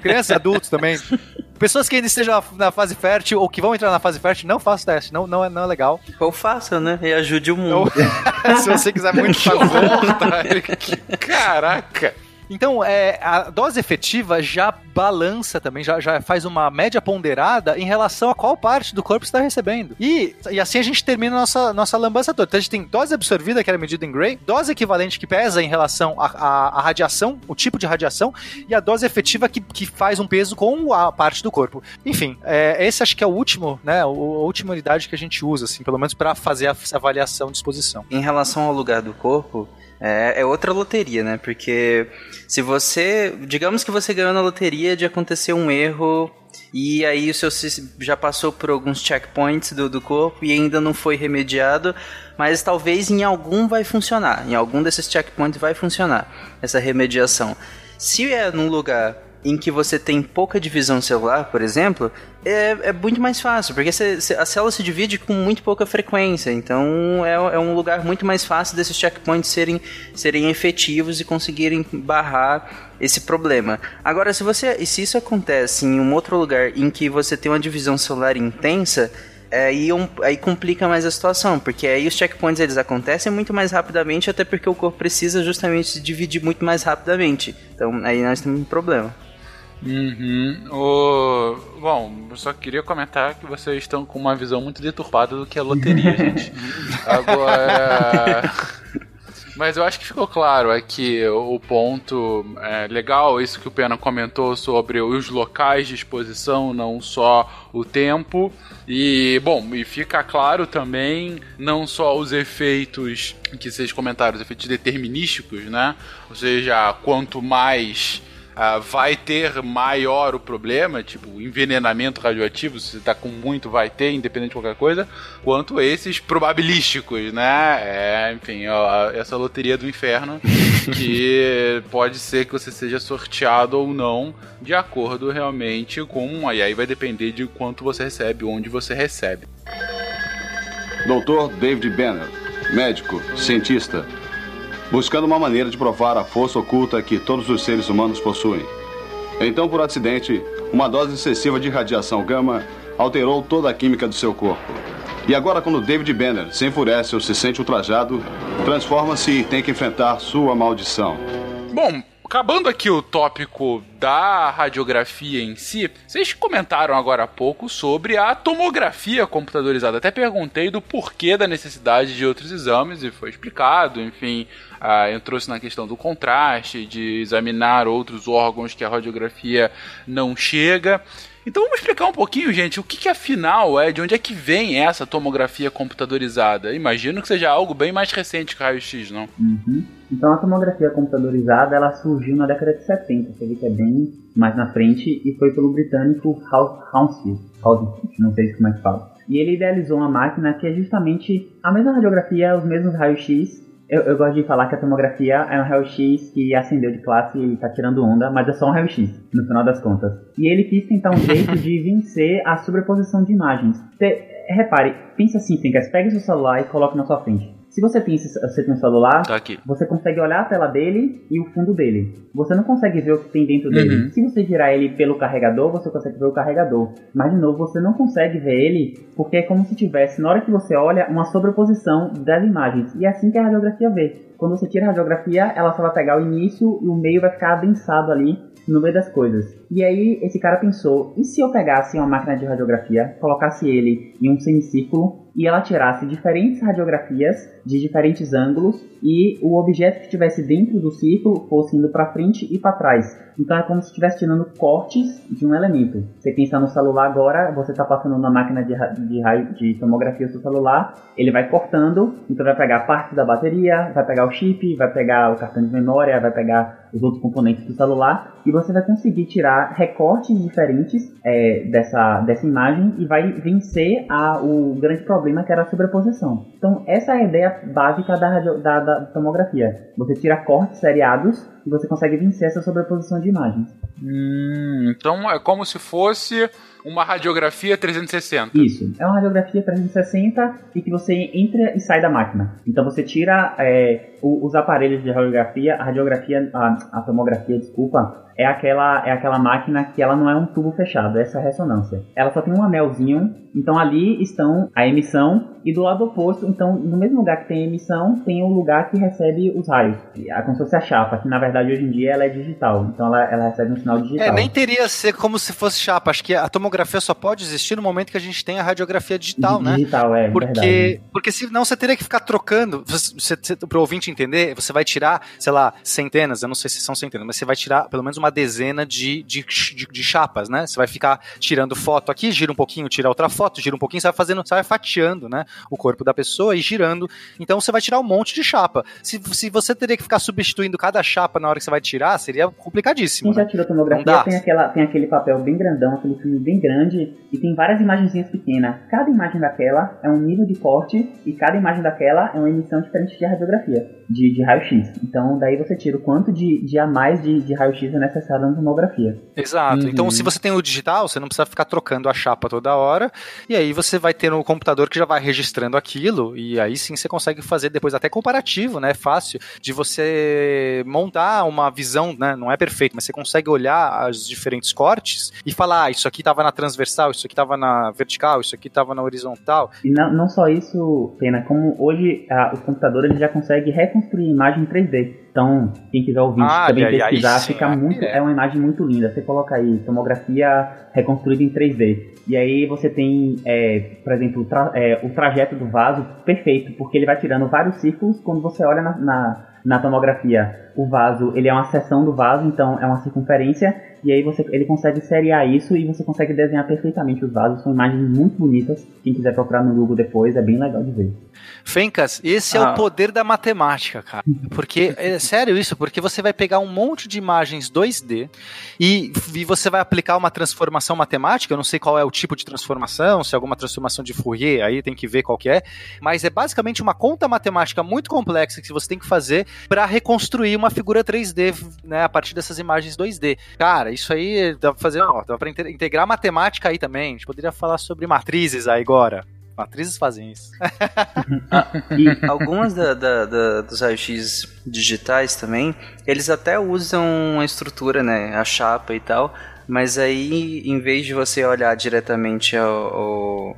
crianças e adultos também. Pessoas que ainda estejam na fase fértil ou que vão entrar na fase fértil, não façam teste. Não, não, é, não é legal. Ou faça, né? E ajude o mundo. Se você quiser muito fazer. Caraca! Então, é, a dose efetiva já balança também, já, já faz uma média ponderada em relação a qual parte do corpo está recebendo. E, e assim a gente termina a nossa, nossa lambança toda. Então a gente tem dose absorvida, que era medida em Gray, dose equivalente que pesa em relação à radiação, o tipo de radiação, e a dose efetiva que, que faz um peso com a parte do corpo. Enfim, é, esse acho que é o último, né? A última unidade que a gente usa, assim, pelo menos para fazer essa avaliação de exposição. Em relação ao lugar do corpo, é, é, outra loteria, né? Porque se você. Digamos que você ganhou na loteria de acontecer um erro e aí o seu já passou por alguns checkpoints do, do corpo e ainda não foi remediado, mas talvez em algum vai funcionar. Em algum desses checkpoints vai funcionar essa remediação. Se é num lugar em que você tem pouca divisão celular, por exemplo, é, é muito mais fácil, porque cê, cê, a célula se divide com muito pouca frequência, então é, é, um lugar muito mais fácil desses checkpoints serem, serem efetivos e conseguirem barrar esse problema. Agora, se, você, se isso acontece em um outro lugar em que você tem uma divisão celular intensa, aí, um, aí complica mais a situação, porque aí os checkpoints eles acontecem muito mais rapidamente, até porque o corpo precisa justamente se dividir muito mais rapidamente. Então aí nós temos um problema. Uhum. O... Bom, eu só queria comentar que vocês estão com uma visão muito deturpada do que é loteria, gente. Agora. Mas eu acho que ficou claro aqui o ponto é, legal, isso que o Pena comentou sobre os locais de exposição, não só o tempo. E, bom, e fica claro também não só os efeitos que vocês comentaram, os efeitos determinísticos, né? Ou seja, quanto mais uh, vai ter maior o problema, tipo envenenamento radioativo, se você tá com muito, vai ter, independente de qualquer coisa, quanto esses probabilísticos, né? É, enfim, ó, essa loteria do inferno que pode ser que você seja sorteado ou não, de acordo realmente com. E aí vai depender de quanto você recebe, onde você recebe. Doutor David Banner, médico, cientista buscando uma maneira de provar a força oculta que todos os seres humanos possuem. Então, por acidente, uma dose excessiva de radiação gama alterou toda a química do seu corpo. E agora, quando David Banner se enfurece ou se sente ultrajado, transforma-se e tem que enfrentar sua maldição. Bom, acabando aqui o tópico da radiografia em si, vocês comentaram agora há pouco sobre a tomografia computadorizada. Até perguntei do porquê da necessidade de outros exames e foi explicado, enfim, ah, entrou-se na questão do contraste, de examinar outros órgãos que a radiografia não chega. Então vamos explicar um pouquinho, gente, o que, que afinal é, de onde é que vem essa tomografia computadorizada? Imagino que seja algo bem mais recente que o raio-x, não? Uhum. Então a tomografia computadorizada ela surgiu na década de 70, você vê que é bem mais na frente, e foi pelo britânico Hounsfield, não sei como é que fala. E ele idealizou uma máquina que é justamente a mesma radiografia, os mesmos raios-x, eu, eu, gosto de falar que a tomografia é um raio-x que acendeu de classe e está tirando onda, mas é só um raio-x, no final das contas. E ele quis tentar um jeito de vencer a sobreposição de imagens. Você, repare, pense assim, Fincas, pegue seu celular e coloque na sua frente. Se você tem, você tem um celular, tá você consegue olhar a tela dele e o fundo dele. Você não consegue ver o que tem dentro dele. Uhum. Se você girar ele pelo carregador, você consegue ver o carregador. Mas, de novo, você não consegue ver ele porque é como se tivesse, na hora que você olha, uma sobreposição das imagens. E é assim que a radiografia vê. Quando você tira a radiografia, ela só vai pegar o início e o meio vai ficar adensado ali no meio das coisas. E aí esse cara pensou, e se eu pegasse uma máquina de radiografia, colocasse ele em um semicírculo e ela tirasse diferentes radiografias de diferentes ângulos e o objeto que estivesse dentro do círculo fosse indo para frente e para trás. Então é como se estivesse tirando cortes de um elemento. Você pensa no celular agora, você está passando na máquina de, de raio de tomografia do seu celular, ele vai cortando, então vai pegar parte da bateria, vai pegar o chip, vai pegar o cartão de memória, vai pegar os outros componentes do celular e você vai conseguir tirar recortes diferentes é, dessa, dessa imagem e vai vencer a, o grande problema que era a sobreposição. Então essa é a ideia básica da, radio, da, da tomografia. Você tira cortes seriados e você consegue vencer essa sobreposição de imagens. Hum, então é como se fosse uma radiografia 360. Isso, é uma radiografia 360 e que você entra e sai da máquina. Então você tira é, os aparelhos de radiografia, a radiografia, a, a tomografia, desculpa, é aquela, é aquela máquina que ela não é um tubo fechado, essa é a ressonância. Ela só tem um anelzinho, então ali estão a emissão e do lado oposto, então no mesmo lugar que tem a emissão, tem o lugar que recebe os raios. É como se fosse a chapa, que na verdade hoje em dia ela é digital, então ela, ela recebe um sinal digital. É, nem teria ser como se fosse chapa, acho que a tomografia só pode existir no momento que a gente tem a radiografia digital, digital né? Digital, é, porque, verdade. Porque senão você teria que ficar trocando, você, você, pro ouvinte entender, você vai tirar, sei lá, centenas, eu não sei se são centenas, mas você vai tirar pelo menos uma dezena de, de, de, de chapas, né? Você vai ficar tirando foto aqui, gira um pouquinho, tira outra foto, gira um pouquinho, você vai fazendo, você vai fatiando, né? O corpo da pessoa e girando. Então você vai tirar um monte de chapa. Se, se você teria que ficar substituindo cada chapa na hora que você vai tirar, seria complicadíssimo. Quem né? já tirou tomografia tem, aquela, tem aquele papel bem grandão, aquele filme bem grande, e tem várias imagenzinhas pequenas. Cada imagem daquela é um nível de corte, e cada imagem daquela é uma emissão diferente de radiografia, de, de raio-x. Então daí você tira o quanto de, de a mais de, de raio-x é necessário na tomografia. Exato. Uhum. Então se você tem o digital, você não precisa ficar trocando a chapa toda hora, e aí você vai ter no computador que já vai registrando aquilo, e aí sim você consegue fazer depois até comparativo, né? Fácil de você montar uma visão, né? Não é perfeito, mas você consegue olhar os diferentes cortes e falar, ah, isso aqui estava na transversal, isso aqui estava na vertical, isso aqui estava na horizontal. E não, não só isso, Pena, como hoje a, os computadores já conseguem reconstruir imagem em 3D. Então, quem quiser ouvir ah, também aí, pesquisar, aí, fica muito. É. é uma imagem muito linda. Você coloca aí tomografia reconstruída em 3D. E aí você tem, é, por exemplo, tra é, o trajeto do vaso perfeito, porque ele vai tirando vários círculos quando você olha na, na, na tomografia. O vaso, ele é uma seção do vaso, então é uma circunferência e aí você, ele consegue seriar isso e você consegue desenhar perfeitamente os vasos. São imagens muito bonitas. Quem quiser procurar no Google depois, é bem legal de ver. Fencas, esse ah. é o ah. poder da matemática, cara. Porque, é sério isso, porque você vai pegar um monte de imagens 2D e, e você vai aplicar uma transformação matemática. Eu não sei qual é o tipo de transformação, se é alguma transformação de Fourier, aí tem que ver qual que é. Mas é basicamente uma conta matemática muito complexa que você tem que fazer para reconstruir uma figura 3D né, a partir dessas imagens 2D. Cara, isso aí dá pra fazer, ó, dá pra integrar matemática aí também. A gente poderia falar sobre matrizes aí agora. Matrizes fazem isso. e algumas da, da, da, dos raios-x digitais também, eles até usam a estrutura, né? A chapa e tal. Mas aí, em vez de você olhar diretamente ao, ao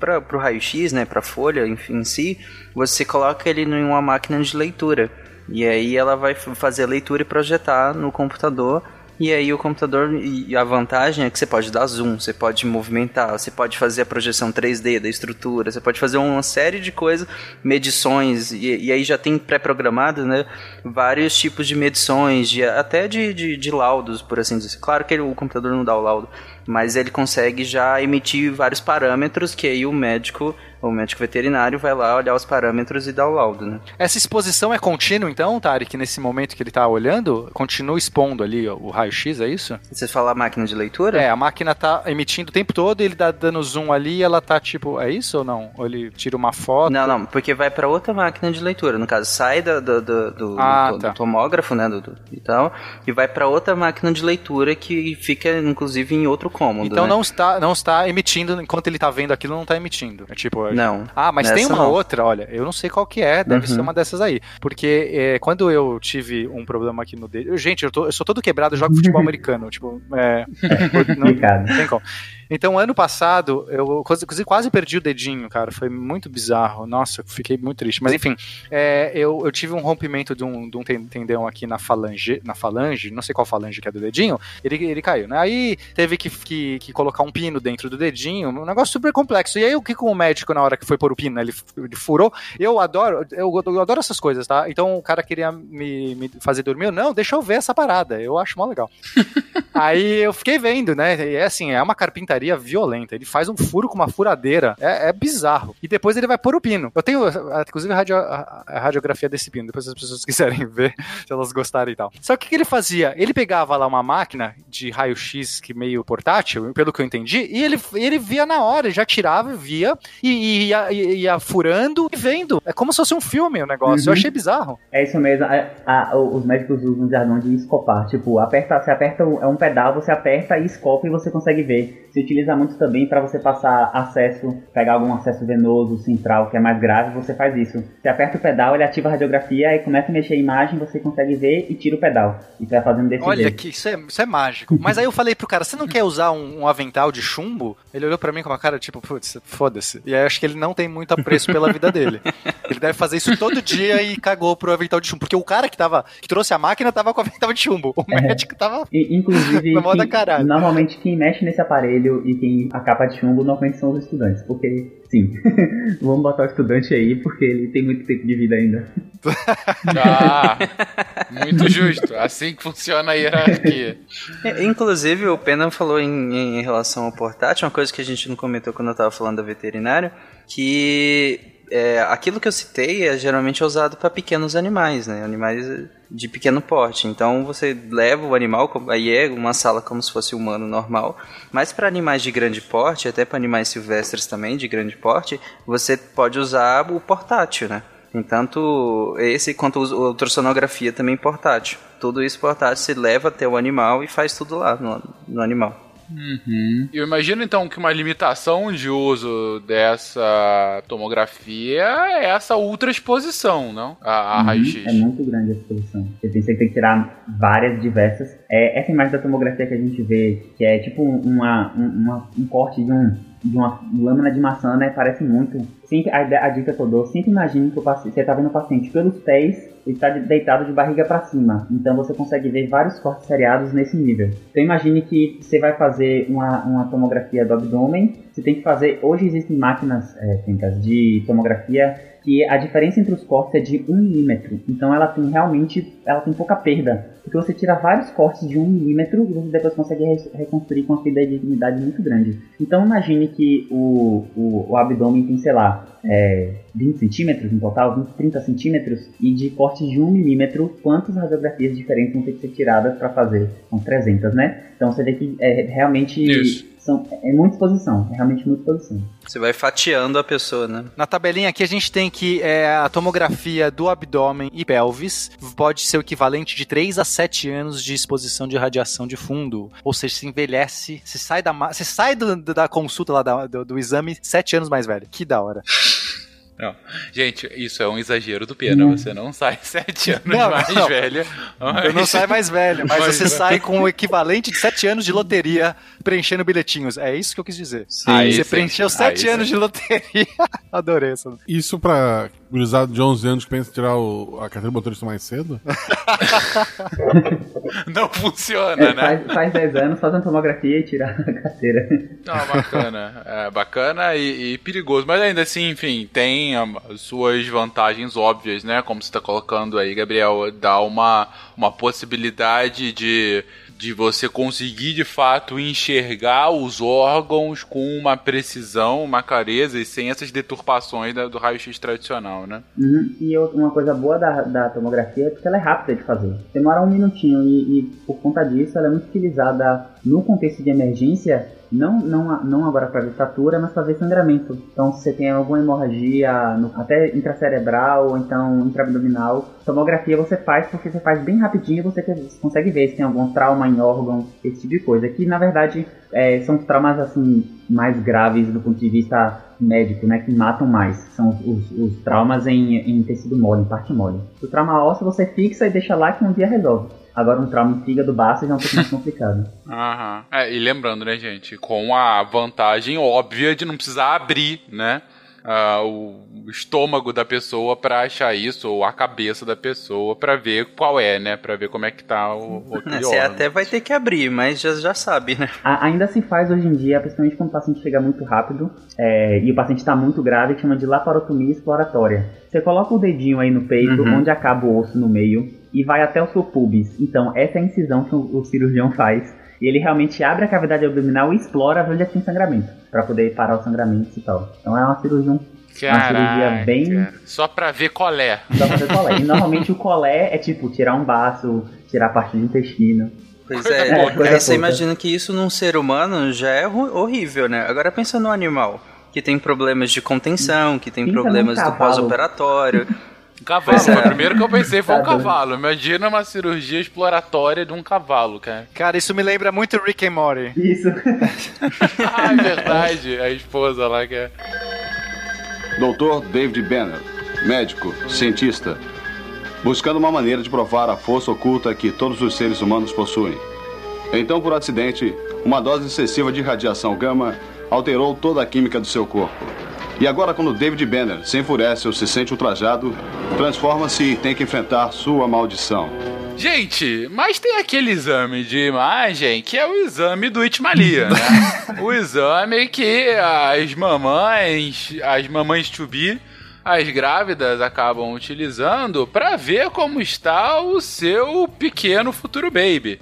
para o raio-x, né, para folha em si, você coloca ele em uma máquina de leitura. E aí ela vai fazer a leitura e projetar no computador e aí o computador, e a vantagem é que você pode dar zoom, você pode movimentar, você pode fazer a projeção 3D da estrutura, você pode fazer uma série de coisas, medições, e, e aí já tem pré-programado, né, vários tipos de medições, de, até de, de, de laudos, por assim dizer. Claro que o computador não dá o laudo, mas ele consegue já emitir vários parâmetros que aí o médico o médico veterinário vai lá olhar os parâmetros e dar o laudo, né? Essa exposição é contínua, então, Tarek, nesse momento que ele está olhando, continua expondo ali o raio-x, é isso? Você fala a máquina de leitura? É, a máquina está emitindo o tempo todo, ele tá dando zoom ali e ela tá tipo, é isso ou não? Ou ele tira uma foto? Não, não, porque vai para outra máquina de leitura, no caso, sai do, do, do, do, ah, do, tá. do tomógrafo, né, do, e tal, e vai para outra máquina de leitura que fica, inclusive, em outro cômodo, Então né? não, está, não está emitindo, enquanto ele está vendo aquilo, não está emitindo. É tipo, não. Ah, mas tem uma não. outra, olha, eu não sei qual que é, deve uhum. ser uma dessas aí. Porque é, quando eu tive um problema aqui no dedo. Gente, eu, tô, eu sou todo quebrado, eu jogo futebol americano. Tipo, é. não, não tem como. Então, ano passado, eu quase, quase perdi o dedinho, cara. Foi muito bizarro. Nossa, fiquei muito triste. Mas enfim, é, eu, eu tive um rompimento de um, de um tendão aqui na falange, na falange, não sei qual falange que é do dedinho, ele, ele caiu, né? Aí teve que, que, que colocar um pino dentro do dedinho, um negócio super complexo. E aí o que com o médico na hora que foi pôr o pino, ele, ele furou. Eu adoro, eu, eu, adoro essas coisas, tá? Então o cara queria me, me fazer dormir, eu, não, deixa eu ver essa parada. Eu acho mó legal. aí eu fiquei vendo, né? E é assim, é uma carpintaria violenta. Ele faz um furo com uma furadeira. É, é bizarro. E depois ele vai pôr o pino. Eu tenho, inclusive, a, radio, a, a radiografia desse pino. Depois as pessoas quiserem ver, se elas gostarem e tal. Só que o que ele fazia? Ele pegava lá uma máquina de raio-x que meio portátil, pelo que eu entendi, e ele, ele via na hora, já tirava, via, e, e ia, ia, furando e vendo. É como se fosse um filme o negócio. Uhum. Eu achei bizarro. É isso mesmo. A, a, os médicos usam o jargão de escopar. Tipo, aperta, você aperta é um pedal, você aperta e escopa e você consegue ver. Se utiliza muito também para você passar acesso, pegar algum acesso venoso, central, que é mais grave, você faz isso. Você aperta o pedal, ele ativa a radiografia e começa a mexer a imagem, você consegue ver e tira o pedal. E vai fazendo desse Olha, jeito. que isso é, isso é mágico. Mas aí eu falei pro cara, você não quer usar um, um avental de chumbo? Ele olhou para mim com uma cara tipo, putz, foda-se. E aí eu acho que ele não tem muito apreço pela vida dele. Ele deve fazer isso todo dia e cagou pro avental de chumbo. Porque o cara que tava, que trouxe a máquina tava com o avental de chumbo. O é. médico tava. inclusive, na moda caralho. normalmente quem mexe nesse aparelho e quem a capa de chumbo normalmente são os estudantes. Porque Sim. Vamos botar o estudante aí, porque ele tem muito tempo de vida ainda. Ah, muito justo. Assim que funciona a hierarquia. É, inclusive, o Pena falou em, em relação ao portátil, uma coisa que a gente não comentou quando eu estava falando da veterinária, que é, aquilo que eu citei é geralmente usado para pequenos animais, né? Animais de pequeno porte. Então você leva o animal, aí é uma sala como se fosse humano normal. Mas para animais de grande porte, até para animais silvestres também de grande porte, você pode usar o portátil, né? Tanto esse quanto a ultrassonografia também portátil. Tudo isso portátil, você leva até o animal e faz tudo lá no, no animal. Uhum. Eu imagino então que uma limitação de uso dessa tomografia é essa ultra exposição, não? A, a uhum. raio-x. É muito grande a exposição. Você tem, você tem que tirar várias diversas. É, essa imagem da tomografia que a gente vê, que é tipo uma, uma um corte de um de uma lâmina de maçã, né? Parece muito. Sempre, a, a dica que eu dou, sempre imagine que o paciente, você está vendo o paciente pelos pés, ele está deitado de barriga para cima. Então você consegue ver vários cortes seriados nesse nível. Então imagine que você vai fazer uma, uma tomografia do abdômen. Você tem que fazer. Hoje existem máquinas é, de tomografia que a diferença entre os cortes é de 1 milímetro. Então ela tem realmente ela tem pouca perda. Porque você tira vários cortes de 1 milímetro e você depois consegue re reconstruir com uma fidelidade muito grande. Então imagine que o, o, o abdômen tem, sei lá, é, 20 centímetros no total, 20, 30 centímetros, e de cortes de 1 milímetro, quantas radiografias diferentes vão ter que ser tiradas para fazer? São 300, né? Então você vê que é realmente Isso. São, é muita exposição, é realmente muita exposição. Você vai fatiando a pessoa, né? Na tabelinha aqui a gente tem que é, a tomografia do abdômen e pelvis pode ser o equivalente de 3 a 7 anos de exposição de radiação de fundo. Ou seja, se envelhece, se sai da, se sai do, da consulta lá da, do, do exame 7 anos mais velho. Que da hora. Não. Gente, isso é um exagero do Pena. Você não sai sete anos não, mais não. velho. Mas... Eu não saio mais velho, mas, mas você sai com o equivalente de sete anos de loteria preenchendo bilhetinhos. É isso que eu quis dizer. Sim, você sim. preencheu sete anos sim. de loteria. Adorei essa. Isso pra gurizado de 11 anos que pensa em tirar o, a carteira de motorista mais cedo? não funciona, é, né? Faz, faz 10 anos, faz uma tomografia e tirar a carteira. Não, bacana. É bacana e, e perigoso. Mas ainda assim, enfim, tem as suas vantagens óbvias, né? Como você está colocando aí, Gabriel, dá uma, uma possibilidade de de você conseguir de fato enxergar os órgãos com uma precisão, uma clareza e sem essas deturpações da, do raio-x tradicional, né? Uhum. E uma coisa boa da, da tomografia é porque ela é rápida de fazer. Demora um minutinho e, e por conta disso ela é muito utilizada no contexto de emergência não, não, não agora para ver fratura, mas para ver sangramento. Então, se você tem alguma hemorragia, no, até intracerebral ou então intraabdominal, tomografia você faz porque você faz bem rapidinho e você consegue ver se tem algum trauma em órgão, esse tipo de coisa. Que na verdade é, são traumas assim mais graves do ponto de vista médico, né, que matam mais. São os, os, traumas em, em tecido mole, em parte mole. O trauma ósseo você fixa e deixa lá que um dia resolve. Agora um trauma em fígado baço já é um pouco mais complicado. Aham. É, e lembrando, né, gente, com a vantagem óbvia de não precisar abrir, né? uh, o estômago da pessoa para achar isso, ou a cabeça da pessoa para ver qual é, né? Para ver como é que tá o, o Você até vai ter que abrir, mas já, já sabe, né? A, ainda se faz hoje em dia, principalmente quando o paciente chega muito rápido é, e o paciente está muito grave, que chama de laparotomia exploratória. Você coloca o dedinho aí no peito, uhum. onde acaba o osso no meio, e vai até o seu pubis. Então, essa é a incisão que o, o cirurgião faz e ele realmente abre a cavidade abdominal e explora onde tem sangramento, para poder parar o sangramento e tal. Então é uma cirurgia, Caraca, uma cirurgia bem. Só pra ver colé. Só pra ver colé. E normalmente o colé é tipo tirar um baço, tirar parte do intestino. Pois é, é aí você imagina que isso num ser humano já é horrível, né? Agora pensa no animal, que tem problemas de contenção, que tem pensa problemas do pós-operatório. Cavalo. É. O primeiro que eu pensei foi um tá cavalo. Imagina uma cirurgia exploratória de um cavalo, cara. Cara, isso me lembra muito Rick and Morty. Isso. ah, é verdade. A esposa lá que é. Doutor David Banner, médico, cientista, buscando uma maneira de provar a força oculta que todos os seres humanos possuem. Então, por acidente, uma dose excessiva de radiação gama alterou toda a química do seu corpo. E agora, quando David Banner se enfurece ou se sente ultrajado, transforma-se e tem que enfrentar sua maldição. Gente, mas tem aquele exame de imagem que é o exame do Itmalia, né? o exame que as mamães, as mamães to be, as grávidas acabam utilizando para ver como está o seu pequeno futuro baby.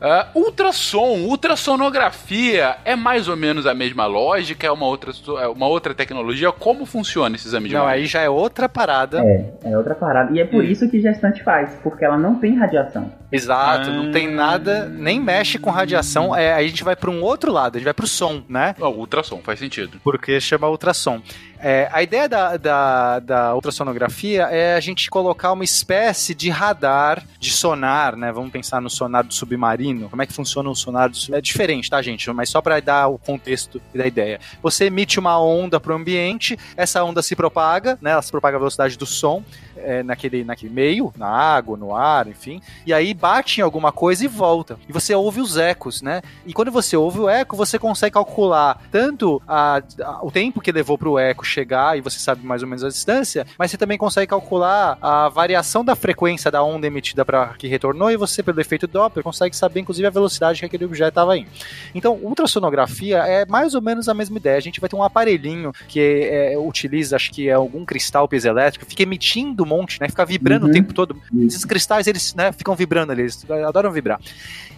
Uh, ultrassom, ultrassonografia é mais ou menos a mesma lógica, é uma outra, é uma outra tecnologia. Como funciona esse exame de Não, aí já é outra parada. É, é outra parada. E é por hum. isso que gestante faz, porque ela não tem radiação. Exato, ah. não tem nada, nem mexe com radiação. É, aí a gente vai para um outro lado, a gente vai para o som, né? O ultrassom, faz sentido. Porque chama ultrassom. É, a ideia da, da, da ultrassonografia é a gente colocar uma espécie de radar, de sonar, né? Vamos pensar no sonar do submarino. Como é que funciona o sonar do submarino? É diferente, tá, gente? Mas só para dar o contexto da ideia. Você emite uma onda para o ambiente, essa onda se propaga, né? Ela se propaga a velocidade do som é, naquele, naquele meio, na água, no ar, enfim. E aí bate em alguma coisa e volta. E você ouve os ecos, né? E quando você ouve o eco, você consegue calcular tanto a, a, o tempo que levou para o eco chegar, e você sabe mais ou menos a distância, mas você também consegue calcular a variação da frequência da onda emitida para que retornou, e você, pelo efeito Doppler, consegue saber, inclusive, a velocidade que aquele objeto estava indo. Então, ultrassonografia é mais ou menos a mesma ideia. A gente vai ter um aparelhinho que é, utiliza, acho que é algum cristal piezoelétrico, fica emitindo monte, né? Fica vibrando uhum. o tempo todo. Esses cristais, eles né, ficam vibrando ali, eles adoram vibrar.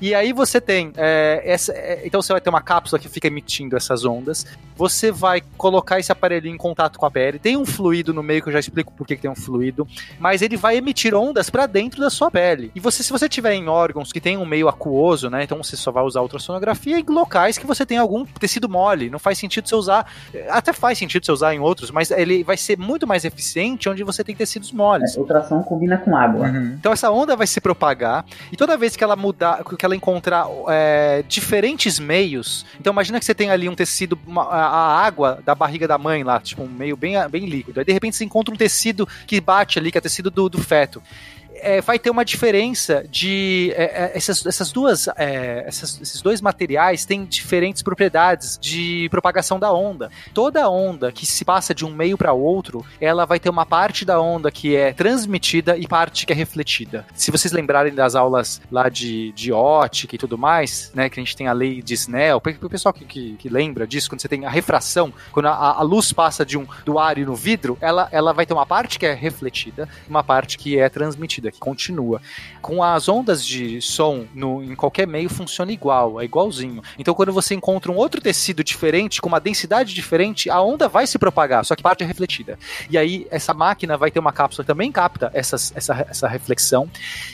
E aí você tem é, essa. É, então você vai ter uma cápsula que fica emitindo essas ondas. Você vai colocar esse aparelho em contato com a pele. Tem um fluido no meio que eu já explico por que tem um fluido, mas ele vai emitir ondas para dentro da sua pele. E você, se você tiver em órgãos que tem um meio aquoso, né? Então você só vai usar ultrassonografia em locais que você tem algum tecido mole. Não faz sentido você usar. Até faz sentido você usar em outros, mas ele vai ser muito mais eficiente onde você tem tecidos moles. É, ultrassom combina com água. Uhum. Então essa onda vai se propagar e toda vez que ela mudar, que ela encontrar é, diferentes meios, então imagina que você tem ali um tecido, uma, a água da barriga da mãe lá, tipo um meio bem, bem líquido. Aí de repente você encontra um tecido que bate ali, que é tecido do, do feto é, vai ter uma diferença de é, é, essas, essas duas é, essas, esses dois materiais têm diferentes propriedades de propagação da onda. Toda onda que se passa de um meio para outro, ela vai ter uma parte da onda que é transmitida e parte que é refletida. Se vocês lembrarem das aulas lá de, de ótica e tudo mais, né, que a gente tem a lei de Snell, o pessoal que, que, que, lembra disso, quando você tem a refração, quando a, a luz passa de um do ar e no vidro, ela, ela vai ter uma parte que é refletida uma parte que é transmitida que continua. Com as ondas de som no, em qualquer meio funciona igual, é igualzinho. Então quando você encontra um outro tecido diferente, com uma densidade diferente, a onda vai se propagar, só que parte é refletida. E aí essa máquina vai ter uma cápsula que também capta essas, essa, essa reflexão,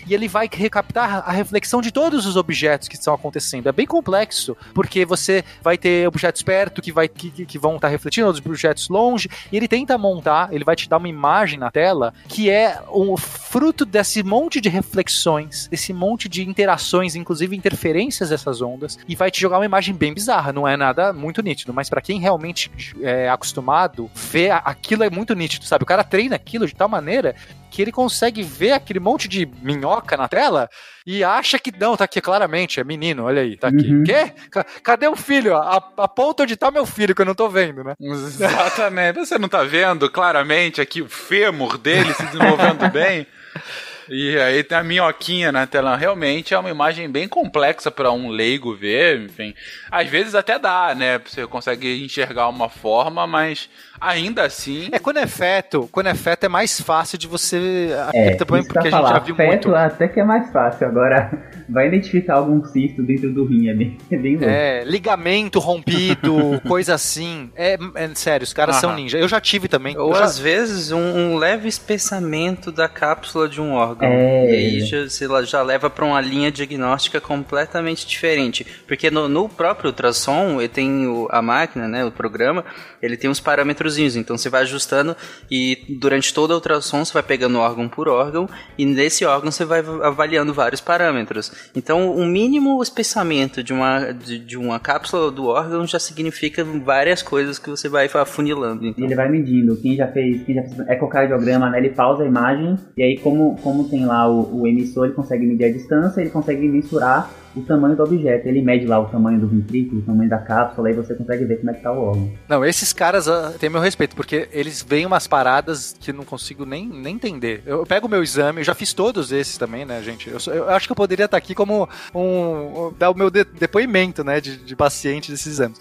e ele vai recaptar a reflexão de todos os objetos que estão acontecendo. É bem complexo, porque você vai ter objetos perto que, vai, que, que vão estar refletindo, outros objetos longe, e ele tenta montar, ele vai te dar uma imagem na tela que é o fruto dessa esse monte de reflexões, esse monte de interações, inclusive interferências dessas ondas, e vai te jogar uma imagem bem bizarra. Não é nada muito nítido, mas para quem realmente é acostumado, ver aquilo é muito nítido, sabe? O cara treina aquilo de tal maneira que ele consegue ver aquele monte de minhoca na tela e acha que não, tá aqui claramente, é menino, olha aí, tá aqui. Uhum. Quê? Cadê o filho? A, aponta onde tá meu filho, que eu não tô vendo, né? Exatamente. Você não tá vendo claramente aqui o fêmur dele se desenvolvendo bem? E aí tem a minhoquinha na tela. Realmente é uma imagem bem complexa para um leigo ver, enfim. Às vezes até dá, né? Você consegue enxergar uma forma, mas ainda assim. É, quando é feto, quando é feto é mais fácil de você. É, também porque a gente falar, já viu feto muito. até que é mais fácil. Agora, vai identificar algum cisto dentro do rim, é bem, é bem louco. É, ligamento rompido, coisa assim. É, é sério, os caras são ninja. Eu já tive também. Ou já- às vezes um, um leve espessamento da cápsula de um órgão. É. E aí já, sei lá, já leva para uma linha diagnóstica completamente diferente. Porque no, no próprio ultrassom, ele tem o- a máquina, né, o programa, ele tem uns Então você vai ajustando e durante todo o ultrassom você vai pegando órgão por órgão e nesse órgão você vai avaliando vários parâmetros. Então o mínimo espessamento de uma, de, de uma cápsula do órgão já significa várias coisas que você vai afunilando. Então. ele vai medindo. Quem já fez, quem já fez ecocardiograma, né? Ele pausa a imagem e aí como, como tem lá o, o emissor, ele consegue medir a distância, ele consegue mensurar o tamanho do objeto. Ele mede lá o tamanho do ventrículo, o tamanho da cápsula, aí você consegue ver como é que tá o órgão. Não, esses caras ah, têm meu respeito, porque eles veem umas paradas que eu não consigo nem, nem entender. Eu pego o meu exame, eu já fiz todos esses também, né, gente? Eu, eu acho que eu poderia estar aqui como um. um- dar o meu de- depoimento, né, de, de paciente desses exames.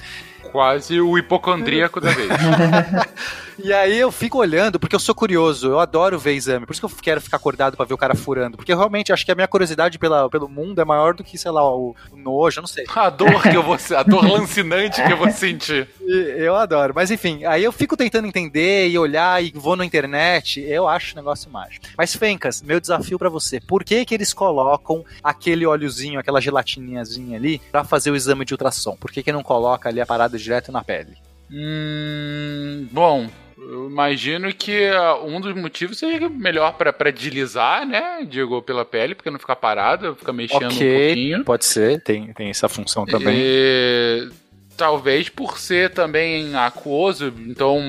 Quase o hipocondríaco da vez. E aí eu fico olhando, porque eu sou curioso, eu adoro ver exame, por isso que eu quero ficar acordado pra ver o cara furando. Porque eu realmente acho que a minha curiosidade pela, pelo mundo é maior do que, sei lá, o, o nojo, eu não sei. A dor que eu vou a dor lancinante que eu vou sentir. E Eu adoro. Mas enfim, aí eu fico tentando entender e olhar e vou na internet. Eu acho o negócio mágico. Mas, Fencas, meu desafio pra você. Por que que eles colocam aquele óleozinho, aquela gelatininhazinha ali, pra fazer o exame de ultrassom? Por que que não coloca ali a parada direto na pele? Hum, bom, eu imagino que ah, um dos motivos seja melhor pra deslizar, né? Digo, pela pele, porque não ficar parado, fica mexendo um pouquinho. pode ser. Tem, tem essa função também. E, talvez por ser também aquoso, então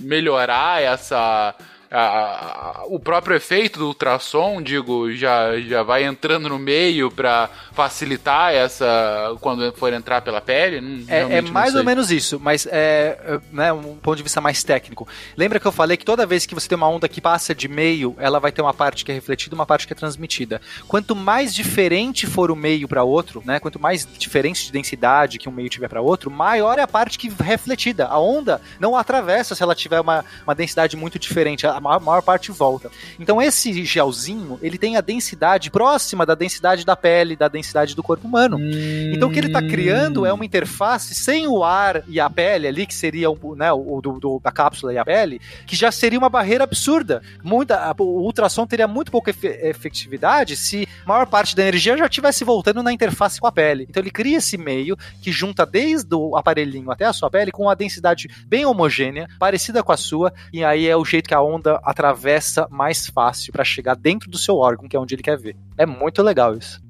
melhorar essa. A- a- o próprio efeito do ultrassom, digo, já, já vai entrando no meio pra facilitar essa. quando for entrar pela pele. É, é mais ou menos isso, mas é, é, né, um ponto de vista mais técnico. Lembra que eu falei que toda vez que você tem uma onda que passa de meio, ela vai ter uma parte que é refletida e uma parte que é transmitida. Quanto mais diferente for o meio para outro, né, quanto mais diferença de densidade que um meio tiver para outro, maior é a parte que é refletida. A onda não atravessa se ela tiver uma, uma densidade muito diferente, a maior, maior parte volta. Então esse gelzinho, ele tem a densidade próxima da densidade da pele, da densidade do corpo humano. Então o que ele está criando é uma interface sem o ar e a pele ali, que seria o, né, o do, do- da cápsula e a pele, que já seria uma barreira absurda. Muita, o ultrassom teria muito pouca efe- efetividade se a maior parte da energia já estivesse voltando na interface com a pele. Então ele cria esse meio que junta desde o aparelhinho até a sua pele com uma densidade bem homogênea, parecida com a sua, e aí é o jeito que a onda atravessa mais fácil para chegar dentro do seu órgão, que é onde ele quer ver. É muito legal isso.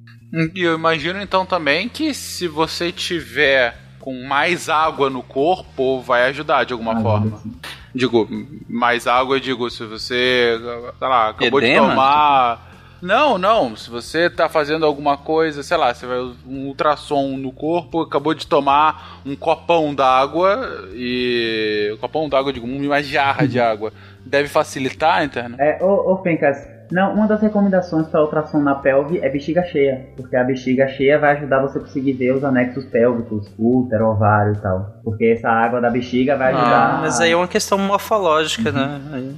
E eu imagino então também que se você tiver com mais água no corpo, vai ajudar de alguma forma. Digo, mais água, eu digo, se você, sei lá, acabou de Edema? tomar. Não, não. Se você tá fazendo alguma coisa, sei lá, você vai um ultrassom no corpo, acabou de tomar um copão d'água e. Um copão d'água, eu digo, uma jarra de água. Deve facilitar, interno? É, ô, ô Fencas, não, uma das recomendações para ultrassom na pelve é bexiga cheia, porque a bexiga cheia vai ajudar você a conseguir ver os anexos pélvicos, útero, ovário e tal. Porque essa água da bexiga vai ajudar. Ah, mas aí é uma questão morfológica, né? Aí-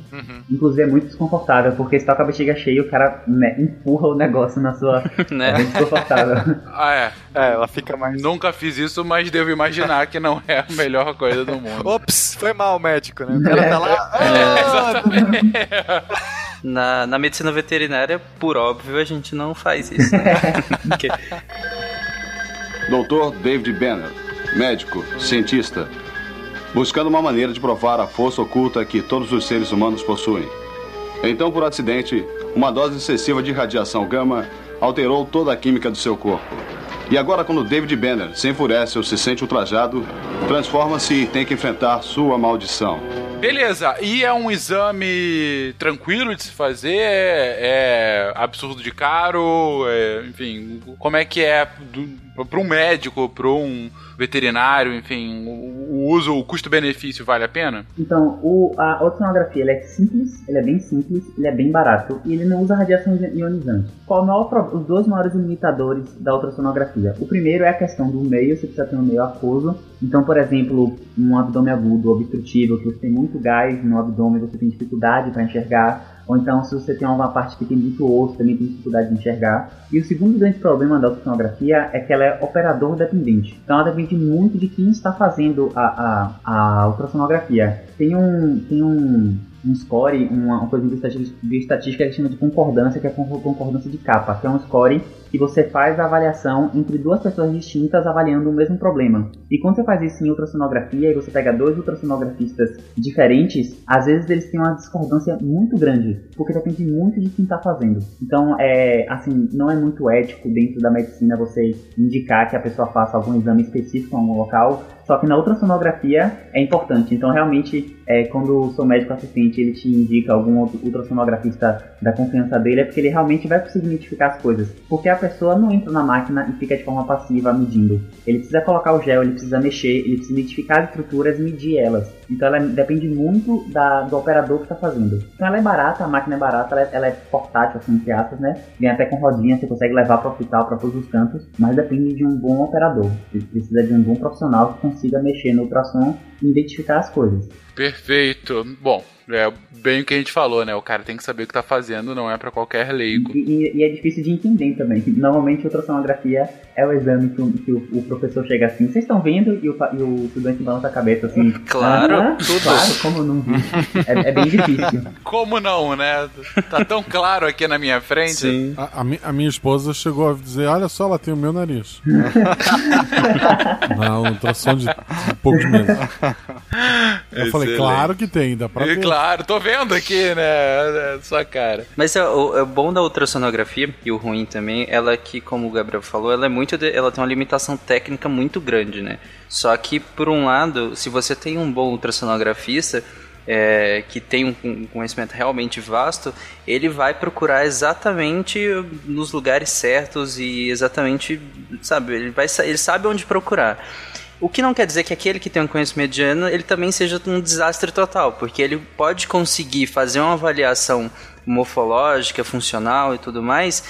Inclusive é muito desconfortável, porque se tá com a bexiga cheia, o cara né, empurra o negócio na sua. Né? É muito desconfortável. Ah, é. É, ela fica mais. Nunca fiz isso, mas devo imaginar que não é a melhor coisa do mundo. Ops, foi mal, médico, né? O cara tá lá. Na, na medicina veterinária, por óbvio, a gente não faz isso. Né? Dr. David Banner, médico, cientista, buscando uma maneira de provar a força oculta que todos os seres humanos possuem. Então, por acidente, uma dose excessiva de radiação gama alterou toda a química do seu corpo. E agora, quando David Banner se enfurece ou se sente ultrajado, transforma-se e tem que enfrentar sua maldição. Beleza, e é um exame tranquilo de se fazer? É, é absurdo de caro? É, enfim, como é que é para um médico, para um veterinário, enfim, o, uso, o custo-benefício vale a pena? Então, o, a ultrassonografia é simples, ele é bem simples, ele é bem barato e ele não usa radiação ionizante. Qual maior, os dois maiores limitadores da ultrassonografia? O primeiro é a questão do meio, você precisa ter um meio aquoso. Então, por exemplo, um abdômen agudo, obstrutivo, que você tem muito gás no abdômen, você tem dificuldade para enxergar ou então, se você tem uma parte que tem muito osso, também tem dificuldade de enxergar. E o segundo grande problema da ultrassonografia é que ela é operador dependente. Então, ela depende muito de quem está fazendo a, a, a ultrassonografia. Tem um, tem um, um score, uma, uma coisa de estatística, de estatística chama de concordância, que é concordância de capa, que é um score que você faz a avaliação entre duas pessoas distintas avaliando o mesmo problema. E quando você faz isso em ultrassonografia e você pega dois ultrassonografistas diferentes, às vezes eles têm uma discordância muito grande, porque depende muito de quem está fazendo. Então, é, assim, não é muito ético dentro da medicina você indicar que a pessoa faça algum exame específico em algum local, só que na ultrassonografia é importante. Então, realmente, é, quando o seu médico assistente ele te indica algum ultrassonografista da confiança dele, é porque ele realmente vai conseguir identificar as coisas. Porque a pessoa não entra na máquina e fica de forma passiva medindo. Ele precisa colocar o gel, ele precisa mexer, ele precisa identificar as estruturas e medir elas. Então, ela depende muito da, do operador que está fazendo. Então, ela é barata, a máquina é barata, ela é, ela é portátil, assim, entre aspas, né? Vem até com rodinha, você consegue levar para o hospital, para todos os cantos, mas depende de um bom operador. Você precisa de um bom profissional que consiga mexer no ultrassom identificar as coisas. Perfeito. Bom, é bem o que a gente falou, né? O cara tem que saber o que tá fazendo, não é para qualquer leigo. E, e, é difícil de entender também. Normalmente, ultrassonografia é o exame que o, que o, o professor chega assim, vocês estão vendo? E o, e o estudante balança a cabeça assim. Claro, ah, tudo. Claro, como não vi. É, é, bem difícil. Como não, né? Tá tão claro aqui na minha frente. Sim. A, a, a minha esposa chegou a dizer: olha só, ela tem o meu nariz. Na ultrassom de um pouco menos. Eu Excelente. falei, claro que tem, dá pra ver. Claro, tô vendo aqui, né? Sua cara. Mas é, o, é bom da ultrassonografia, e o ruim também, ela que, como o Gabriel falou, ela é muito. De, ela tem uma limitação técnica muito grande, né? Só que, por um lado, se você tem um bom ultrassonografista, é, que tem um, um, conhecimento realmente vasto, ele vai procurar exatamente nos lugares certos e exatamente, sabe, ele, vai, ele sabe onde procurar. O que não quer dizer que aquele que tem um conhecimento mediano, ele também seja um desastre total, porque ele pode conseguir fazer uma avaliação morfológica, funcional e tudo mais,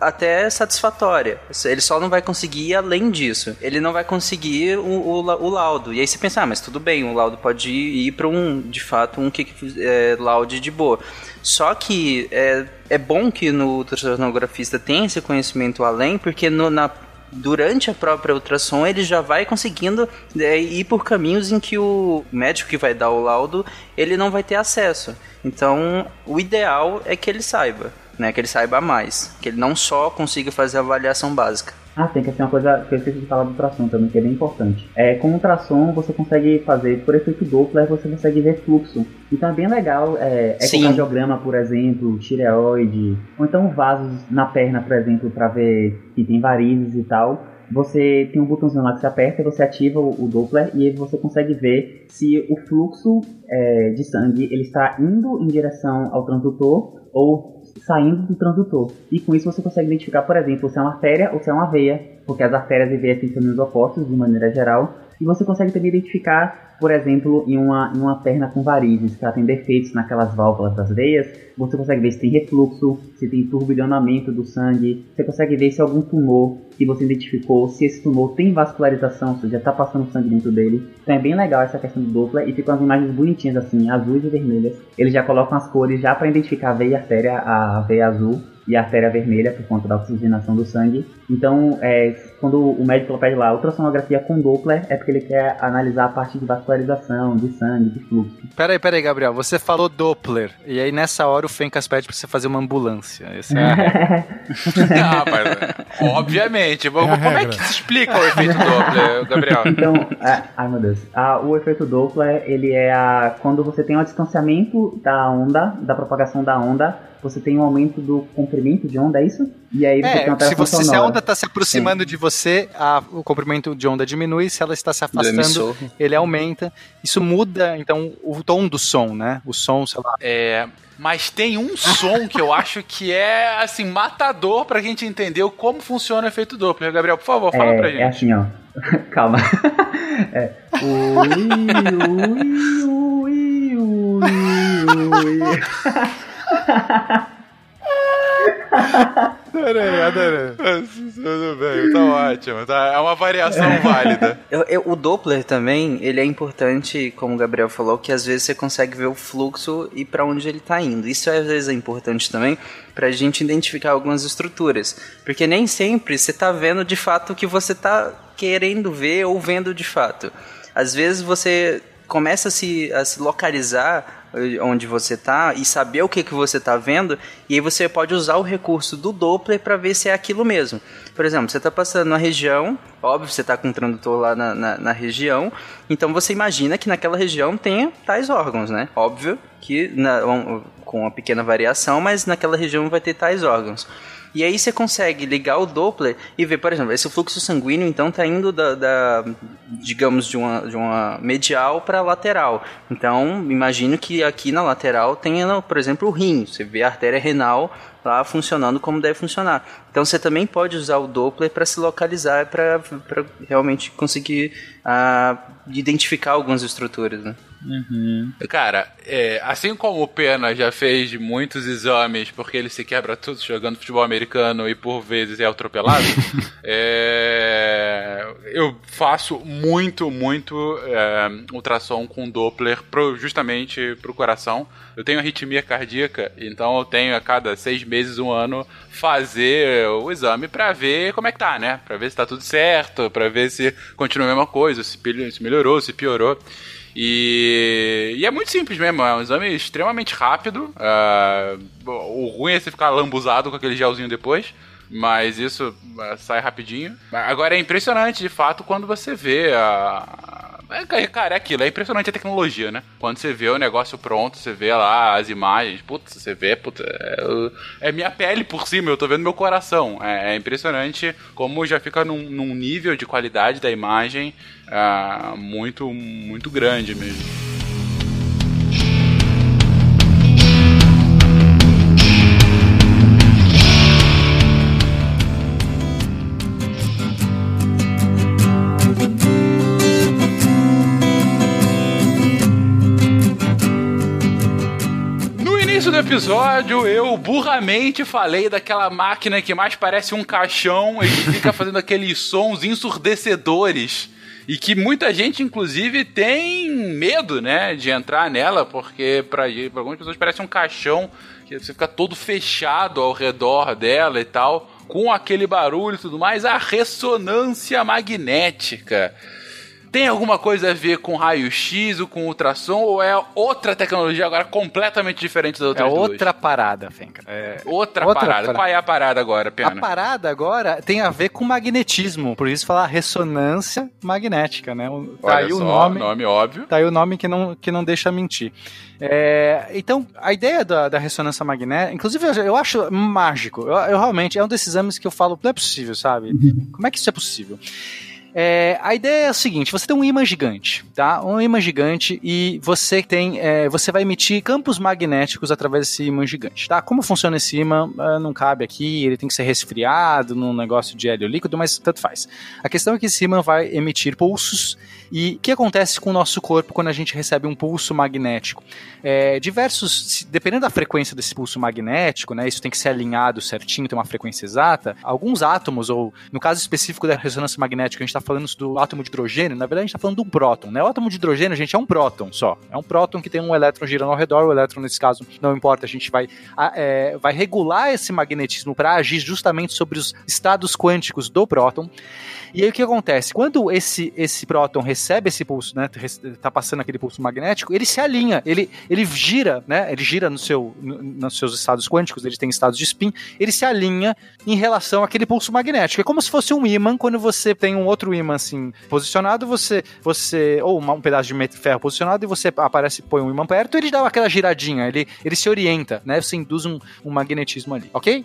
até satisfatória. Ele só não vai conseguir ir além disso. Ele não vai conseguir o, o, o laudo. E aí você pensa, ah, mas tudo bem, o laudo pode ir, ir para um, de fato, um que é, laude de boa. Só que é, é bom que no ultrassonografista tenha esse conhecimento além, porque no, na durante a própria ultrassom ele já vai conseguindo é, ir por caminhos em que o médico que vai dar o laudo ele não vai ter acesso. Então, o ideal é que ele saiba, né, que ele saiba mais, que ele não só consiga fazer a avaliação básica. Ah, tem que ser uma coisa que eu esqueci de falar do ultrassom também, que é bem importante. É, com o ultrassom você consegue fazer, por efeito Doppler, você consegue ver fluxo. Então é bem legal, é, ecocardiograma, por exemplo, tireoide, ou então vasos na perna, por exemplo, para ver que tem varizes e tal. Você tem um botãozinho lá que você aperta, você ativa o, o Doppler e aí você consegue ver se o fluxo é, de sangue ele está indo em direção ao transdutor ou saindo do transdutor. E com isso você consegue identificar, por exemplo, se é uma artéria ou se é uma veia, porque as artérias e veias têm caminhos opostos de maneira geral. E você consegue também identificar, por exemplo, em uma, em uma perna com varizes, que ela tem defeitos naquelas válvulas das veias, você consegue ver se tem refluxo, se tem turbilhonamento do sangue, você consegue ver se algum tumor que você identificou, se esse tumor tem vascularização, se já está passando sangue dentro dele. Então é bem legal essa questão do Doppler e ficam as imagens bonitinhas assim, azuis e vermelhas. Eles já colocam as cores já para identificar a veia artéria, a veia azul e a artéria vermelha por conta da oxigenação do sangue. Então, é, quando o médico pede lá ultrassonografia com Doppler, é porque ele quer analisar a parte de vascularização, de sangue, de fluxo. Peraí, peraí, Gabriel, você falou Doppler, e aí nessa hora o Fencas pede pra você fazer uma ambulância. Essa é ah, mas, obviamente. É Como é que se explica o efeito Doppler, Gabriel? Então, é, ai meu Deus. Ah, o efeito Doppler, ele é a, quando você tem um distanciamento da onda, da propagação da onda, você tem um aumento do comprimento de onda, é isso? E aí você é, tem uma se, você, se a onda está se aproximando Sim. de você, a, o comprimento de onda diminui, se ela está se afastando, ele aumenta. Isso muda, então, o tom do som, né? O som, sei lá. É, mas tem um som que eu acho que é, assim, matador pra gente entender como funciona o efeito Doppler. Gabriel, por favor, fala é, pra gente. É assim, ó. Calma. é. Ui, ui, ui, ui, ui. Adorei, adorei. Tudo bem, tá ótimo. Tá, é uma variação válida. Eu, eu, o Doppler também, ele é importante, como o Gabriel falou, que às vezes você consegue ver o fluxo e para onde ele tá indo. Isso às vezes é importante também pra gente identificar algumas estruturas. Porque nem sempre você tá vendo de fato o que você tá querendo ver ou vendo de fato. Às vezes você começa a se, a se localizar onde você está e saber o que, que você está vendo, e aí você pode usar o recurso do Doppler para ver se é aquilo mesmo. Por exemplo, você está passando na região, óbvio, você está com um tradutor lá na, na, na, região, então você imagina que naquela região tenha tais órgãos, né? Óbvio que na, com uma pequena variação, mas naquela região vai ter tais órgãos. E aí você consegue ligar o Doppler e ver, por exemplo, esse fluxo sanguíneo então está indo da, da, digamos, de uma, de uma medial para lateral. Então, imagino que aqui na lateral tenha, por exemplo, o rim. Você vê a artéria renal lá funcionando como deve funcionar. Então você também pode usar o Doppler para se localizar, para realmente conseguir uh, identificar algumas estruturas. Né? Uhum. Cara, é, assim como o Pena já fez muitos exames porque ele se quebra tudo jogando futebol americano e por vezes é atropelado, é, eu faço muito, muito é, ultrassom com Doppler pro, justamente pro coração. Eu tenho arritmia cardíaca, então eu tenho a cada seis meses, um ano, fazer o exame para ver como é que tá, né? Pra ver se tá tudo certo, para ver se continua a mesma coisa, se melhorou, se piorou. E, e, é muito simples mesmo, é um exame extremamente rápido. Uh, o ruim é você ficar lambuzado com aquele gelzinho depois. Mas isso uh, sai rapidinho. Agora é impressionante, de fato, quando você vê a. É, cara, é aquilo, é impressionante a tecnologia, né? Quando você vê o negócio pronto, você vê lá as imagens, putz, você vê, putz, é, é minha pele por cima, eu tô vendo meu coração. É, é impressionante como já fica num, num nível de qualidade da imagem uh, muito, muito grande mesmo. Episódio, eu burramente falei daquela máquina que mais parece um caixão e que fica fazendo aqueles sons ensurdecedores e que muita gente, inclusive, tem medo, né, de entrar nela, porque para algumas pessoas parece um caixão que você fica todo fechado ao redor dela e tal, com aquele barulho e tudo mais, a ressonância magnética. Tem alguma coisa a ver com raio-x ou com ultrassom ou é outra tecnologia agora completamente diferente das outras É outra duas? parada, Fenca. É outra, outra parada. parada. Qual é a parada agora, Pena? A parada agora tem a ver com magnetismo, por isso falar ressonância magnética, né? Tá Olha aí só, o nome, nome óbvio. Tá aí o nome que não, que não deixa mentir. É, então, a ideia da, da, ressonância magnética, inclusive eu, eu acho mágico. Eu, eu, realmente, é um desses exames que eu falo, não é possível, sabe? Como é que isso é possível? É, a ideia é a seguinte: você tem um imã gigante, tá? Um imã gigante e você tem, é, você vai emitir campos magnéticos através desse imã gigante, tá? Como funciona esse imã? É, não cabe aqui, ele tem que ser resfriado num negócio de hélio líquido, mas tanto faz. A questão é que esse imã vai emitir pulsos e o que acontece com o nosso corpo quando a gente recebe um pulso magnético? É, diversos, dependendo da frequência desse pulso magnético, né? Isso tem que ser alinhado certinho, tem uma frequência exata. Alguns átomos, ou no caso específico da ressonância magnética, a gente está falando do átomo de hidrogênio, na verdade a gente está falando de um próton, né? O átomo de hidrogênio, gente, é um próton só. É um próton que tem um elétron girando ao redor, o elétron, nesse caso, não importa, a gente vai, é, vai regular esse magnetismo para agir justamente sobre os estados quânticos do próton. E aí o que acontece? Quando esse, esse próton recebe esse pulso, né, tá passando aquele pulso magnético, ele se alinha, ele, ele gira, né, ele gira no seu, no, nos seus estados quânticos, ele tem estados de spin, ele se alinha em relação àquele pulso magnético. É como se fosse um ímã quando você tem um outro ímã assim posicionado, você você ou uma, um pedaço de ferro posicionado e você aparece põe um ímã perto, ele dá aquela giradinha, ele ele se orienta, né? Você induz um, um magnetismo ali, ok?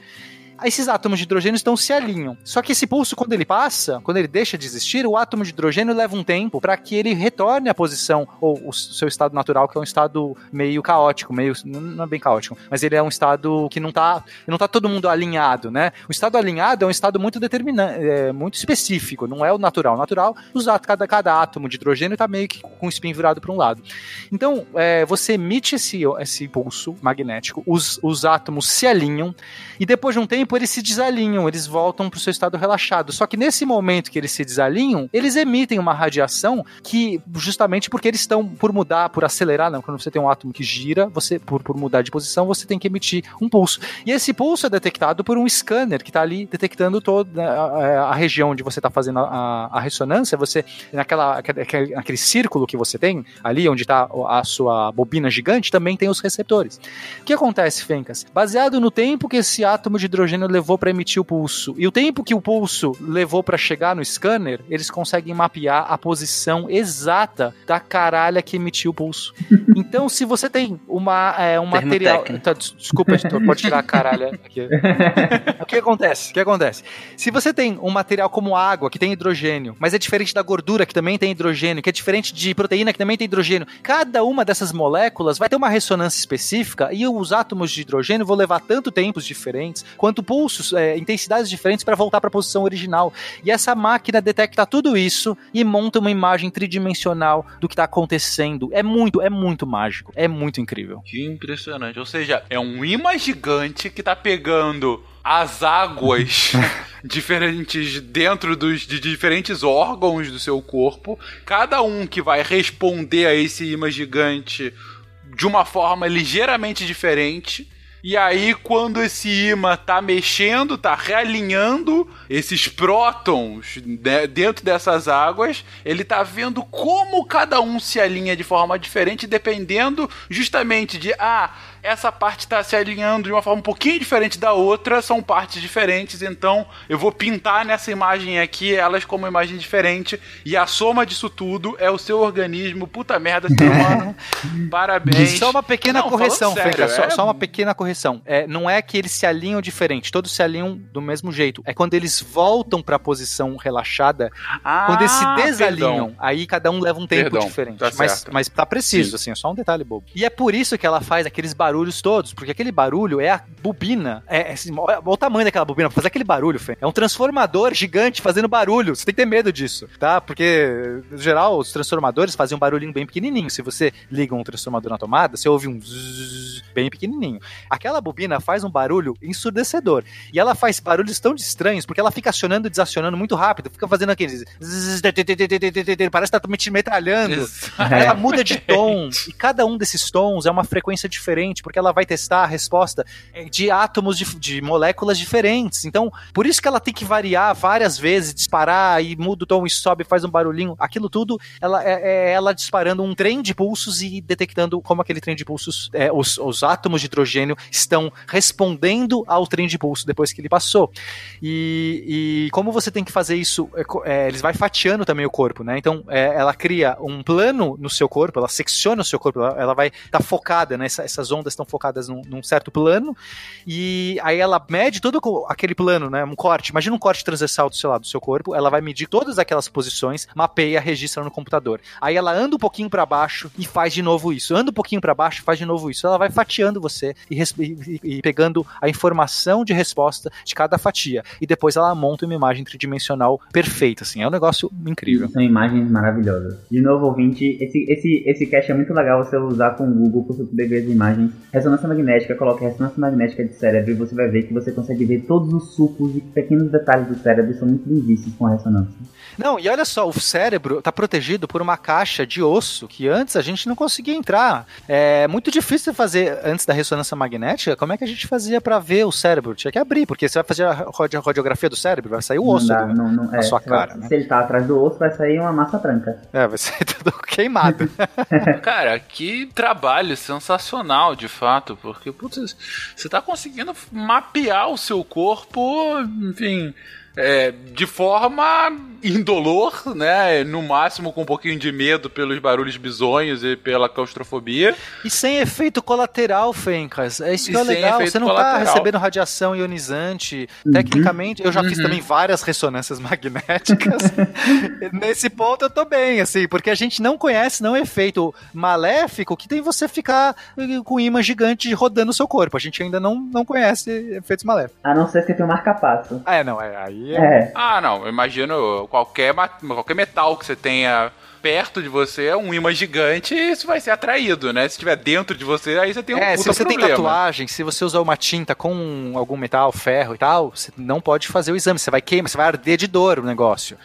Esses átomos de hidrogênio estão se alinham. Só que esse pulso, quando ele passa, quando ele deixa de existir, o átomo de hidrogênio leva um tempo para que ele retorne à posição, ou o seu estado natural, que é um estado meio caótico, meio. não é bem caótico, mas ele é um estado que não está não tá todo mundo alinhado, né? O estado alinhado é um estado muito determinante, é, muito específico, não é o natural. O natural, cada, cada átomo de hidrogênio está meio que com o spin virado para um lado. Então, é, você emite esse, esse pulso magnético, os, os átomos se alinham, e depois de um tempo eles se desalinham, eles voltam para o seu estado relaxado. Só que nesse momento que eles se desalinham, eles emitem uma radiação que, justamente porque eles estão por mudar, por acelerar, não, quando você tem um átomo que gira, você por, por mudar de posição, você tem que emitir um pulso. E esse pulso é detectado por um scanner que está ali detectando toda a, a, região onde você está fazendo a, a, ressonância. Você, naquela, aquele, aquele círculo que você tem, ali onde está a sua bobina gigante, também tem os receptores. O que acontece, Fencas? Baseado no tempo que esse átomo de hidrogênio levou para emitir o pulso e o tempo que o pulso levou para chegar no scanner, eles conseguem mapear a posição exata da caralha que emitiu o pulso. Então, se você tem uma, é, um material. Tá, desculpa, editor, pode tirar a caralha aqui. o que acontece? O que acontece? Se você tem um material como água, que tem hidrogênio, mas é diferente da gordura, que também tem hidrogênio, que é diferente de proteína, que também tem hidrogênio, cada uma dessas moléculas vai ter uma ressonância específica e os átomos de hidrogênio vão levar tanto tempos diferentes quanto pulsos, é, intensidades diferentes para voltar para a posição original. E essa máquina detecta tudo isso e monta uma imagem tridimensional do que está acontecendo. É muito, é muito mágico. É muito incrível. Que impressionante. Ou seja, é um imã gigante que está pegando as águas diferentes dentro dos, de diferentes órgãos do seu corpo, cada um que vai responder a esse imã gigante de uma forma ligeiramente diferente e aí, quando esse imã tá mexendo, tá realinhando esses prótons né, dentro dessas águas, ele tá vendo como cada um se alinha de forma diferente, dependendo justamente de, ah, essa parte está se alinhando de uma forma um pouquinho diferente da outra, são partes diferentes, então eu vou pintar nessa imagem aqui elas como imagem diferente, e a soma disso tudo é o seu organismo, puta merda, ser humano. Parabéns. Só uma pequena não, correção, sério, é... só, só, uma pequena correção. É, não é que eles se alinham diferente, todos se alinham do mesmo jeito. É quando eles voltam para a posição relaxada, ah, quando eles se desalinham, perdão. aí cada um leva um tempo perdão, diferente. Tá mas, mas tá preciso, Sim. assim, é só um detalhe bobo. E é por isso que ela faz aqueles barulhos barulhos todos, porque aquele barulho é a bobina. É, é assim, olha o tamanho daquela bobina pra fazer aquele barulho, Fê. É um transformador gigante fazendo barulho. Você tem que ter medo disso, tá? Porque, no geral, os transformadores fazem um barulhinho bem pequenininho. Se você liga um transformador na tomada, você ouve um zzz bem pequenininho. Aquela bobina faz um barulho ensurdecedor. E ela faz barulhos tão estranhos porque ela fica acionando e desacionando muito rápido. Fica fazendo aqueles. Parece que tá metralhando. Ela muda de tom. E cada um desses tons é uma frequência diferente porque ela vai testar a resposta é, de átomos de, de moléculas diferentes. Então, por isso que ela tem que variar várias vezes, disparar e muda o tom e sobe, faz um barulhinho. Aquilo tudo, ela é, é ela disparando um trem de pulsos e detectando como aquele trem de pulsos, é, os, os átomos de hidrogênio estão respondendo ao trem de pulso depois que ele passou. E, e como você tem que fazer isso, é, é eles vai fatiando também o corpo, né? Então, é, ela cria um plano no seu corpo, ela secciona o seu corpo, ela, ela vai estar tá focada, né? Essa, essas ondas estão focadas num, num, certo plano, e aí ela mede todo aquele plano, né? Um corte, imagina um corte transversal do seu lado do seu corpo, ela vai medir todas aquelas posições, mapeia, registra no computador. Aí ela anda um pouquinho para baixo e faz de novo isso, anda um pouquinho para baixo, faz de novo isso. Ela vai fatiando você e, e, e, pegando a informação de resposta de cada fatia. E depois ela monta uma imagem tridimensional perfeita, assim. É um negócio incrível. São imagens maravilhosas. De novo, ouvinte, esse, esse, esse cache é muito legal você usar com o Google para você poder as imagens. Ressonância magnética, coloca ressonância magnética de cérebro e você vai ver que você consegue ver todos os sucos e pequenos detalhes do cérebro são muito vistos com a ressonância. Não, e olha só, o cérebro está protegido por uma caixa de osso que antes a gente não conseguia entrar. É muito difícil fazer antes da ressonância magnética. Como é que a gente fazia para ver o cérebro? Tinha que abrir, porque você vai fazer a radiografia do cérebro, vai sair o osso não dá, do, não, não, na é, sua cara. Vai, né? Se ele tá atrás do osso, vai sair uma massa branca. É, vai sair tudo queimado. cara, que trabalho sensacional, de fato, porque putz, você tá conseguindo mapear o seu corpo, enfim é, de forma indolor, né? No máximo com um pouquinho de medo pelos barulhos bizonhos e pela claustrofobia. E sem efeito colateral, Fencas. É isso que é legal. Você não tá colateral. tá recebendo radiação ionizante. Uhum. Tecnicamente, eu já uhum. fiz também várias ressonâncias magnéticas. Nesse ponto eu tô bem, assim, porque a gente não conhece não efeito maléfico que tem você ficar com um imã gigante rodando o seu corpo. A gente ainda não, não conhece efeitos maléficos. A não ser que tem um marca-passo. Ah, é, não, é, aí é... é. Ah, não, eu imagino qualquer, qualquer metal que você tenha perto de você é um imã gigante e isso vai ser atraído, né? Se estiver dentro de você, aí você tem um é, se você problema. tem tatuagem, se você usar uma tinta com algum metal, ferro e tal, você não pode fazer o exame, você vai queimar, você vai arder de dor o negócio.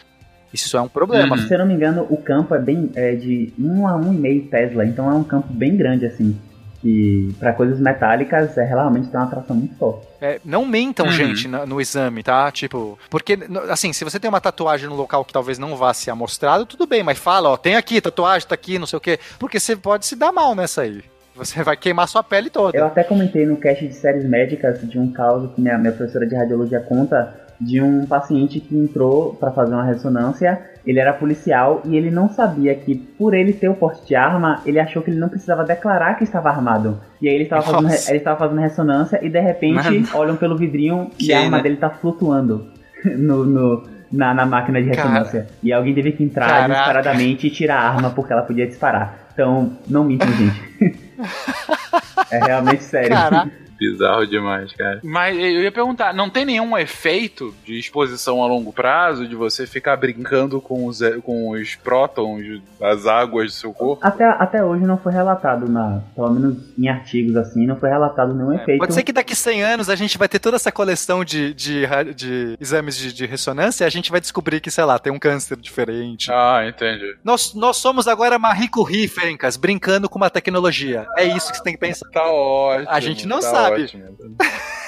Isso é um problema. Uhum. Se eu não me engano, o campo é bem é de 1 a 1,5 Tesla, então é um campo bem grande assim que para coisas metálicas é realmente tem uma atração muito forte. É, não mentam, uhum. gente, no, no, exame, tá? Tipo, porque, assim, se você tem uma tatuagem no local que talvez não vá ser amostrado, tudo bem, mas fala, ó, tem aqui, tatuagem, tá aqui, não sei o quê. Porque você pode se dar mal nessa aí. Você vai queimar sua pele toda. Eu até comentei no cast de séries médicas de um caso que minha, minha professora de radiologia conta de um paciente que entrou para fazer uma ressonância. Ele era policial e ele não sabia que, por ele ter o porte de arma, ele achou que ele não precisava declarar que estava armado. E aí ele estava fazendo, ele estava fazendo ressonância e de repente Mano. olham pelo vidrinho que e a arma né? dele está flutuando no, no na, na, máquina de ressonância. Cara. E alguém teve que entrar Caraca. desesperadamente e tirar a arma porque ela podia disparar. Então, não mintam, gente. é realmente sério. Caraca. Bizarro demais, cara. Mas eu ia perguntar, não tem nenhum efeito de exposição a longo prazo, de você ficar brincando com os, com os prótons, as águas do seu corpo? Até, até hoje não foi relatado, na, pelo menos em artigos assim, não foi relatado nenhum é, efeito. Pode ser que daqui 100 anos a gente vai ter toda essa coleção de, de, de exames de, de ressonância e a gente vai descobrir que, sei lá, tem um câncer diferente. Ah, entendi. Nós, nós somos agora Marie Curie, Fencas, brincando com uma tecnologia. É isso que você tem que pensar. Tá ótimo. A gente não tá sabe sabe?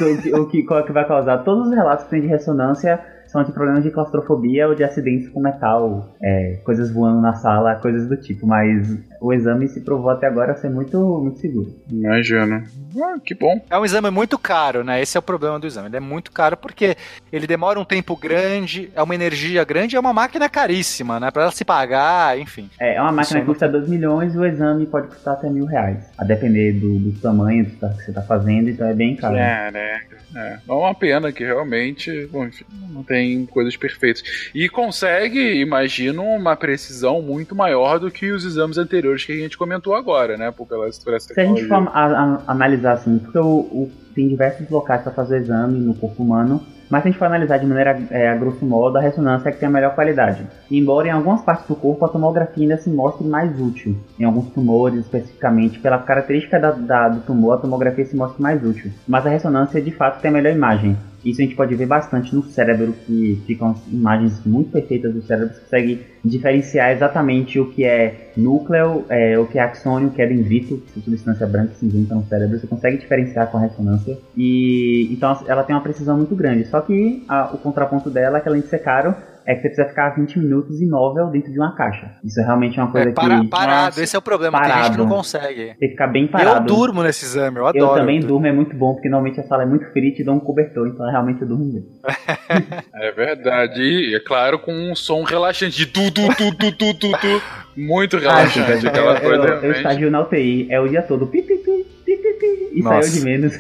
O, que, o que, qual é que vai causar? Todos os relatos que tem de ressonância são de problemas de claustrofobia ou de acidentes com metal, é, coisas voando na sala, coisas do tipo. Mas o exame se provou até agora ser muito, muito seguro. Imagina. Ah, que bom. É um exame muito caro, né? Esse é o problema do exame. Ele é muito caro porque ele demora um tempo grande, é uma energia grande, é uma máquina caríssima, né? Pra ela se pagar, enfim. É, é uma máquina que custa 2 milhões e o exame pode custar até mil reais. A depender do, do tamanho que você tá fazendo, então é bem caro. É, né? É, é uma pena que realmente, bom, enfim, não tem coisas perfeitas. E consegue, imagino, uma precisão muito maior do que os exames anteriores que a gente comentou agora, né? Por, pela, por essa Se a gente for a, a, analisar assim, porque o, o, tem diversos locais para fazer o exame no corpo humano, mas se a gente for analisar de maneira é, a grosso modo, a ressonância é que tem a melhor qualidade. Embora em algumas partes do corpo a tomografia ainda se mostre mais útil, em alguns tumores especificamente, pela característica da, da, do tumor, a tomografia se mostra mais útil. Mas a ressonância de fato tem a melhor imagem. Isso a gente pode ver bastante no cérebro, que ficam imagens muito perfeitas do cérebro, você consegue diferenciar exatamente o que é núcleo, é, o que é axônio, o que é dendrito, que substância branca cinzenta no cérebro, você consegue diferenciar com a ressonância. E então ela tem uma precisão muito grande. Só que a, o contraponto dela é que além de ser caro, é que você precisa ficar 20 minutos imóvel dentro de uma caixa. Isso é realmente uma coisa é, para, que. Parado, nossa, esse é o problema, parado. que a gente não consegue. Tem que ficar bem parado. Eu durmo nesse exame, eu adoro. Eu também durmo, é muito bom, porque normalmente a sala é muito fria e te dá um cobertor, então realmente eu durmo mesmo. é verdade, e é claro, com um som relaxante de tu, tu, tu, tu, tu, tu, tu. Muito relaxante, aquela eu, coisa. Eu, eu estagio na UTI, é o dia todo, pi, pi, pi, pi, pi, pi, e saiu de menos.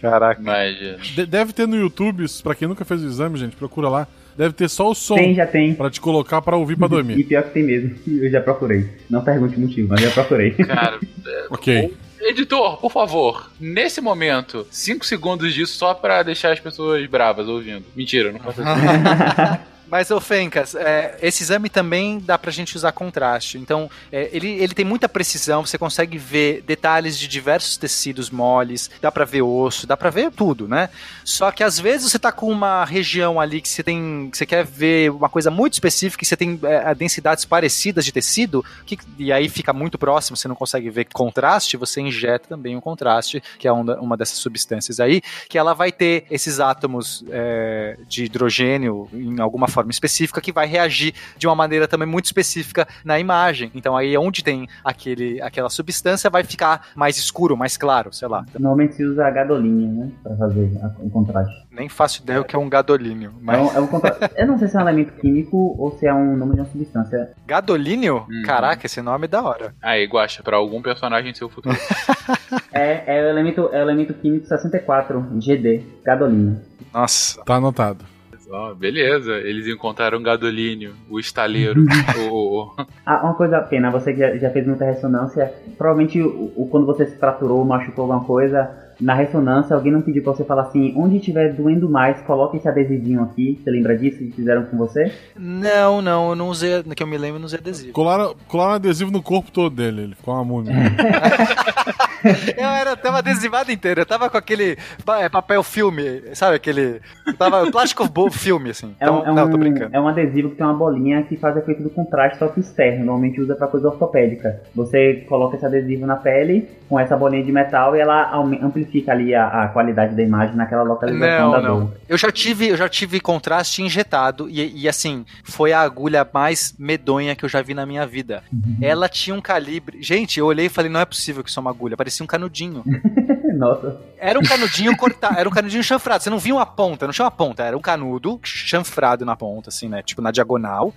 Caraca. Imagina. Deve ter no YouTube, pra quem nunca fez o exame, gente, procura lá. Deve ter só o som. Tem, já tem. Pra te colocar pra ouvir pra dormir. e pior que tem mesmo. Eu já procurei. Não pergunte o motivo, mas já procurei. Cara, é, ok. Editor, por favor, nesse momento, 5 segundos disso só pra deixar as pessoas bravas ouvindo. Mentira, não faço isso. Mas, ô Fencas, é, esse exame também dá pra gente usar contraste. Então, é, ele, ele tem muita precisão, você consegue ver detalhes de diversos tecidos moles, dá pra ver osso, dá pra ver tudo, né? Só que às vezes você tá com uma região ali que você tem. Que você quer ver uma coisa muito específica e você tem é, densidades parecidas de tecido, que, e aí fica muito próximo, você não consegue ver contraste, você injeta também o contraste, que é uma, uma dessas substâncias aí, que ela vai ter esses átomos é, de hidrogênio em alguma forma forma específica que vai reagir de uma maneira também muito específica na imagem. Então aí onde tem aquele, aquela substância vai ficar mais escuro, mais claro, sei lá. Normalmente se usa gadolinho, né? Pra fazer o contraste. Nem faço ideia o que é um gadolínio. Mas... É um, é um contra... Eu não sei se é um elemento químico ou se é um nome de uma substância. Gadolínio? Hum. Caraca, esse nome é da hora. Aí, Guacha, pra algum personagem em seu futuro. é, é, o elemento, é o elemento químico 64, GD, gadolínio. Nossa. Tá anotado. Oh, beleza, eles encontraram o gadolínio, o estaleiro. o... Ah, uma coisa, pena, você que já, já fez muita ressonância, provavelmente o, o, quando você se fraturou, machucou alguma coisa, na ressonância, alguém não pediu pra você falar assim, onde estiver doendo mais, coloque esse adesivinho aqui. Você lembra disso que fizeram com você? Não, não, eu não usei, que eu me lembro, eu não usei adesivo. Colaram, colaram adesivo no corpo todo dele, ele ficou uma múmia. eu era, tava adesivado inteiro, eu tava com aquele é, papel filme, sabe aquele, tava plástico filme, assim. É um, então, é um, não, tô brincando. É um adesivo que tem uma bolinha que faz efeito do contraste, só que externo, normalmente usa pra coisa ortopédica. Você coloca esse adesivo na pele, com essa bolinha de metal, e ela amplifica fica ali a, a, qualidade da imagem naquela localização não, da não. dor. Eu já tive, eu já tive contraste injetado e, e, assim, foi a agulha mais medonha que eu já vi na minha vida. Uhum. Ela tinha um calibre. Gente, eu olhei e falei, não é possível que isso é uma agulha, parecia um canudinho. Nossa. Era um canudinho cortado, era um canudinho chanfrado. Você não via uma ponta, não tinha uma ponta, era um canudo chanfrado na ponta, assim, né? Tipo na diagonal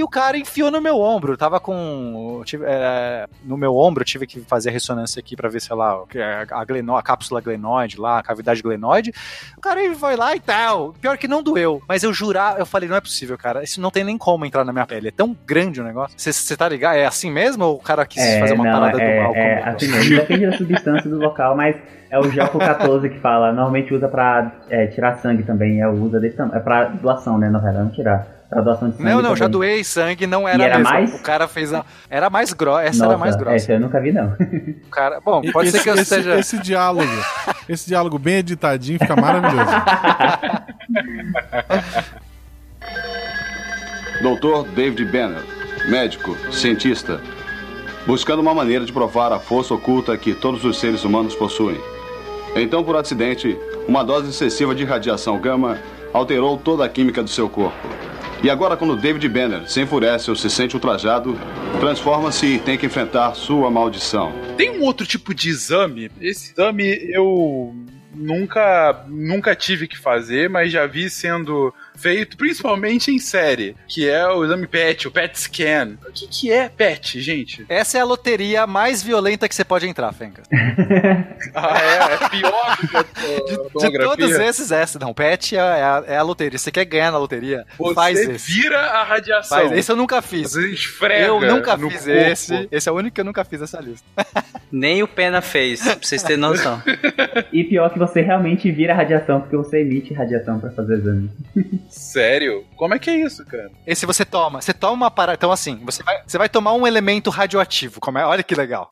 e o cara enfiou no meu ombro. Eu tava com. Tive, é, no meu ombro, tive que fazer a ressonância aqui para ver, sei lá, a, gleno, a cápsula glenoide lá, a cavidade glenoide. O cara foi lá e tal. Pior que não doeu. Mas eu jurar, eu falei, não é possível, cara. Isso não tem nem como entrar na minha pele. É tão grande o negócio. Você tá ligado? É assim mesmo ou o cara quis é, fazer uma não, parada é, do mal? É, assim mesmo. Depende da substância do local, mas é o Gelco 14 que fala. Normalmente usa pra é, tirar sangue também. É, usa desse, é pra doação, né? Na verdade, não tirar pra doação de sangue. Não, não, também. já doei sangue, não era, era mais. O cara fez a. Era mais grossa. Essa Nossa, era mais grossa. Essa eu nunca vi, não. O cara. Bom, pode esse, ser que eu esse, esteja. Esse diálogo, esse diálogo bem editadinho fica maravilhoso. Doutor David Banner, médico, cientista, buscando uma maneira de provar a força oculta que todos os seres humanos possuem. Então, por acidente, uma dose excessiva de radiação gama alterou toda a química do seu corpo. E agora, quando David Banner se enfurece ou se sente ultrajado, transforma-se e tem que enfrentar sua maldição. Tem um outro tipo de exame. Esse exame eu nunca, nunca tive que fazer, mas já vi sendo feito principalmente em série, que é o exame PET, o PET scan. O que, que é PET, gente? Essa é a loteria mais violenta que você pode entrar, Fencas. ah, é? É pior do que a, de, de todos esses, essa. Não, PET é a, é a loteria. Você quer ganhar na loteria? Você faz esse. vira a radiação. Faz. Esse eu nunca fiz. Você esfrega Eu nunca fiz corpo. esse. Esse é o único que eu nunca fiz nessa lista. Nem o Pena fez, pra vocês terem noção. e pior que você realmente vira a radiação, porque você emite radiação para fazer exame. Sério? Como é que é isso, cara? Esse você toma. Você toma uma parada. Então, assim, você vai, você vai tomar um elemento radioativo. Como é? Olha que legal.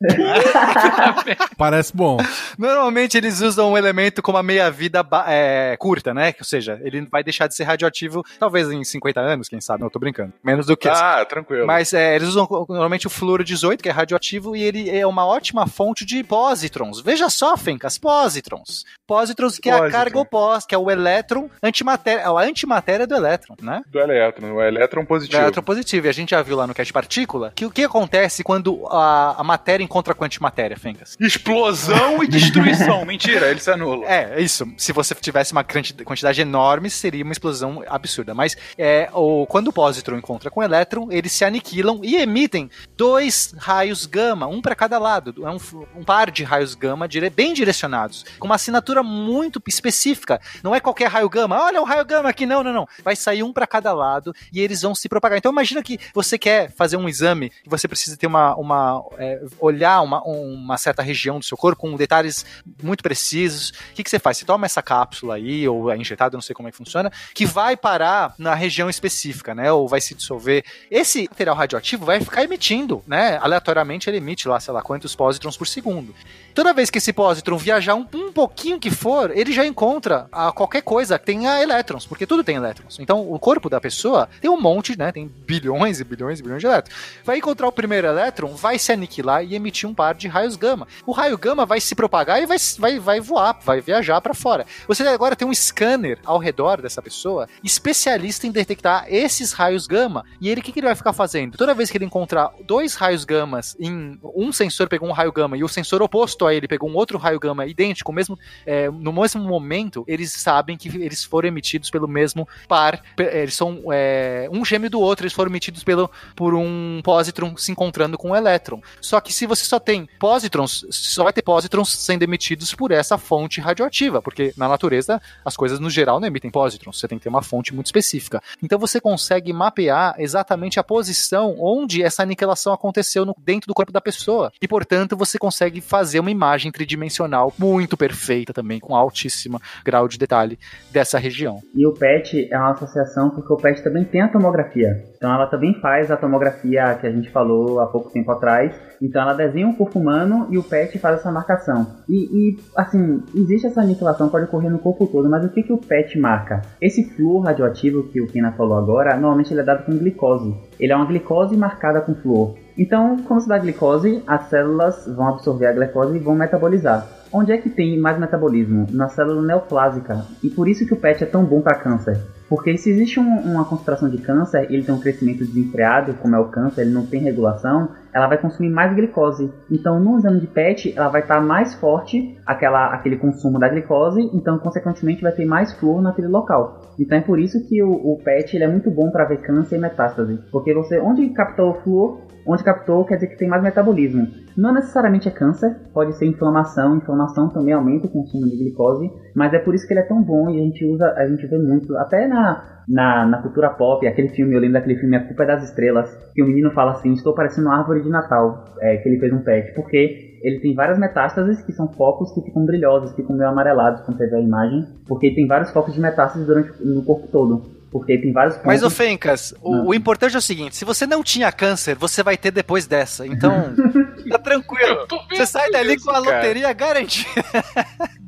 Parece bom. Normalmente eles usam um elemento com uma meia-vida é, curta, né? Ou seja, ele vai deixar de ser radioativo talvez em 50 anos, quem sabe. Não, tô brincando. Menos do que Ah, tranquilo. Mas é, eles usam normalmente o fluoro 18, que é radioativo, e ele é uma ótima fonte de pósitrons. Veja só, Fencas, pósitrons. Pósitrons que é a carga oposta, que é o elétron antimatéria, a antimatéria do elétron, né? Do elétron, o elétron positivo. Do elétron positivo. E a gente já viu lá no cast partícula que o que acontece quando a, a matéria encontra com a antimatéria, Fencas? Explosão e destruição. Mentira, ele se anula. É, isso. Se você tivesse uma quantidade enorme, seria uma explosão absurda. Mas é, o, quando o pósitron encontra com o elétron, eles se aniquilam e emitem dois raios gama, um para cada lado. É um, um, par de raios gama dire, bem direcionados, com uma assinatura muito específica. Não é qualquer raio gama. Olha o raio gama aqui, não, não, não. Vai sair um para cada lado e eles vão se propagar. Então imagina que você quer fazer um exame e você precisa ter uma, uma é, olhar uma, uma certa região do seu corpo com detalhes muito precisos. O que, que você faz? Você toma essa cápsula aí, ou é injetado, não sei como é que funciona, que vai parar na região específica, né? Ou vai se dissolver. Esse material radioativo vai ficar emitindo, né? Aleatoriamente ele emite lá, sei lá, quantos pósitrons por segundo. Toda vez que esse pósitron viajar um, um pouquinho que for, ele já encontra a qualquer coisa que tenha elétrons, porque tudo tem elétrons. Então, o corpo da pessoa tem um monte, né? Tem bilhões e bilhões e bilhões de elétrons. Vai encontrar o primeiro elétron, vai se aniquilar e emitir um par de raios gama. O raio gama vai se propagar e vai, vai, vai voar, vai viajar para fora. Você agora tem um scanner ao redor dessa pessoa, especialista em detectar esses raios gama. E ele, o que, que ele vai ficar fazendo? Toda vez que ele encontrar dois raios gamas em um sensor pegou um raio gama e o sensor oposto ele pegou um outro raio gama idêntico, mesmo é, no mesmo momento, eles sabem que eles foram emitidos pelo mesmo par. Eles são é, um gêmeo do outro, eles foram emitidos pelo, por um pósitron se encontrando com um elétron. Só que se você só tem pósitrons, só vai ter pósitrons sendo emitidos por essa fonte radioativa, porque na natureza as coisas no geral não emitem pósitrons, você tem que ter uma fonte muito específica. Então você consegue mapear exatamente a posição onde essa aniquilação aconteceu no, dentro do corpo da pessoa. E portanto você consegue fazer uma imagem tridimensional muito perfeita também, com altíssimo grau de detalhe dessa região. E o PET é uma associação porque o PET também tem a tomografia. Então ela também faz a tomografia que a gente falou há pouco tempo atrás. Então ela desenha o corpo humano e o PET faz essa marcação. E, e assim, existe essa aniquilação, pode ocorrer no corpo todo, mas o que, que o PET marca? Esse flúor radioativo que o Kina falou agora, normalmente ele é dado com glicose. Ele é uma glicose marcada com flúor. Então, quando se dá glicose, as células vão absorver a glicose e vão metabolizar. Onde é que tem mais metabolismo? Na célula neoplásica. E por isso que o PET é tão bom para câncer. Porque se existe um, uma concentração de câncer, ele tem um crescimento desenfreado, como é o câncer, ele não tem regulação, ela vai consumir mais glicose. Então, no exame de PET, ela vai estar mais forte, aquela, aquele consumo da glicose, então, consequentemente, vai ter mais flúor naquele local. Então, é por isso que o, o PET ele é muito bom para ver câncer e metástase. Porque você, onde captou o flúor, onde captou quer dizer que tem mais metabolismo. Não necessariamente é câncer, pode ser inflamação, inflamação também aumenta o consumo de glicose, mas é por isso que ele é tão bom e a gente usa, a gente vê muito, até na, na, na cultura pop, aquele filme, eu lembro daquele filme A Culpa é das Estrelas, que o menino fala assim, estou parecendo uma árvore de Natal, é, que ele fez um pet, porque ele tem várias metástases que são focos que ficam brilhosos, ficam meio amarelados quando você vê a imagem, porque tem vários focos de metástases durante no corpo todo. Porque tem vários pontos. Mas, ô Fencas, o, o, importante é o seguinte: se você não tinha câncer, você vai ter depois dessa. Então, tá tranquilo. Você sai dali isso, com a loteria garantida.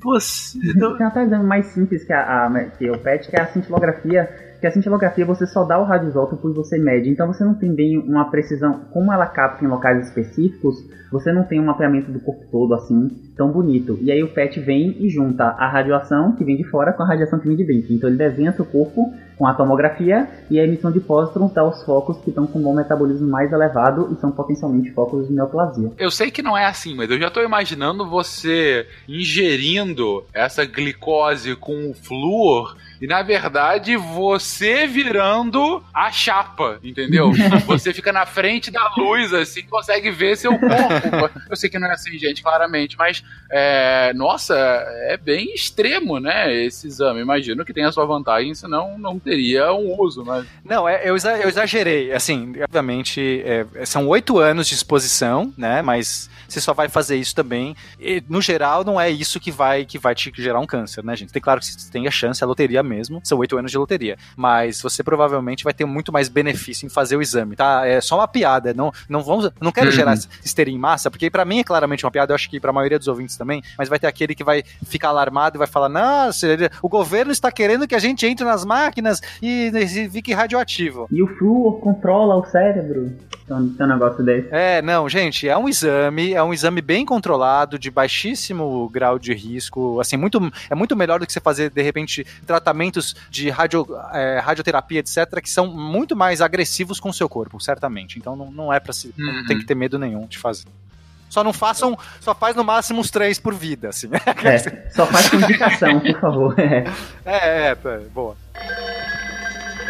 Você. Tem até exame mais simples que, a, a, que o PET, que é a cintilografia que a cintilografia você só dá o radioisótopo e você mede, então você não tem bem uma precisão, como ela capta em locais específicos, você não tem um mapeamento do corpo todo assim tão bonito. E aí o PET vem e junta a radiação que vem de fora com a radiação que vem de dentro. Então ele desenha seu corpo com a tomografia e a emissão de pósitrons dá os focos que estão com um bom metabolismo mais elevado e são potencialmente focos de neoplasia. Eu sei que não é assim, mas eu já estou imaginando você ingerindo essa glicose com o flúor e na verdade você virando a chapa, entendeu? você fica na frente da luz, assim, consegue ver seu corpo. Eu sei que não é assim, gente, claramente, mas é, nossa, é bem extremo, né? Esse exame. Imagino que tem a sua vantagem, senão não teria um uso, mas. Não, é, eu, eu exagerei. Assim, obviamente, é, são oito anos de exposição, né? Mas você só vai fazer isso também. E, no geral, não é isso que vai que vai te gerar um câncer, né, gente? Tem claro que você tem a chance, a loteria mesmo, são oito anos de loteria. Mas você provavelmente vai ter muito mais benefício em fazer o exame, tá? É só uma piada, não, não vamos, não quero uhum. gerar histeria em massa, porque para mim é claramente uma piada, eu acho que para a maioria dos ouvintes também, mas vai ter aquele que vai ficar alarmado e vai falar: "Nossa, o governo está querendo que a gente entre nas máquinas e, e fique radioativo". E o flúor controla o cérebro. Então, um negócio desse. É, não, gente, é um exame, é um exame bem controlado, de baixíssimo grau de risco, assim, muito, é muito melhor do que você fazer, de repente, tratamentos de radio, é, radioterapia, etc., que são muito mais agressivos com o seu corpo, certamente. Então não, não é para se. Uhum. Não tem que ter medo nenhum de fazer. Só não façam, só faz no máximo uns três por vida, assim. É, só faz com indicação, por favor. É, é, é, é boa.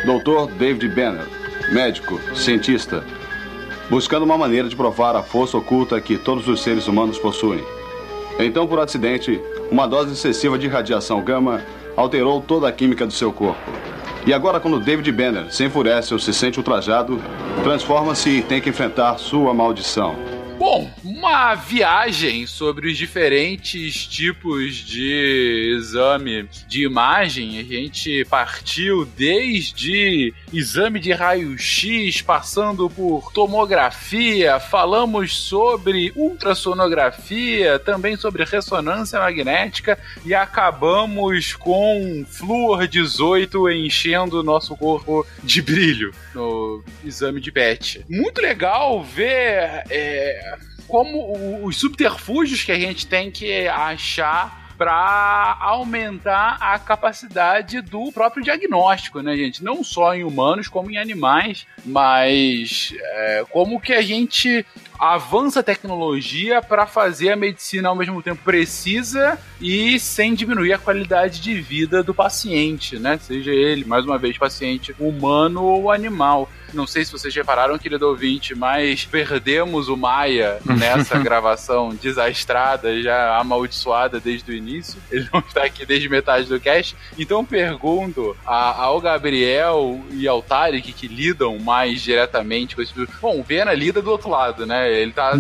Doutor David Banner, médico, cientista, buscando uma maneira de provar a força oculta que todos os seres humanos possuem. Então, por acidente, uma dose excessiva de radiação gama alterou toda a química do seu corpo. E agora, quando David Banner se enfurece ou se sente ultrajado, transforma-se e tem que enfrentar sua maldição. Bom, uma viagem sobre os diferentes tipos de exame de imagem. A gente partiu desde exame de raio-x, passando por tomografia, falamos sobre ultrassonografia, também sobre ressonância magnética e acabamos com flúor 18 enchendo o nosso corpo de brilho no exame de PET. Muito legal ver. É, como os subterfúgios que a gente tem que achar para aumentar a capacidade do próprio diagnóstico, né, gente? Não só em humanos, como em animais, mas é, como que a gente avança a tecnologia para fazer a medicina ao mesmo tempo precisa e sem diminuir a qualidade de vida do paciente, né? Seja ele, mais uma vez, paciente humano ou animal. Não sei se vocês repararam, querido ouvinte, mas perdemos o Maia nessa gravação desastrada, já amaldiçoada desde o início. Ele não está aqui desde metade do cast. Então pergunto a, ao Gabriel e ao Tarek, que lidam mais diretamente com esse. Bom, o Pena lida do outro lado, né? Ele está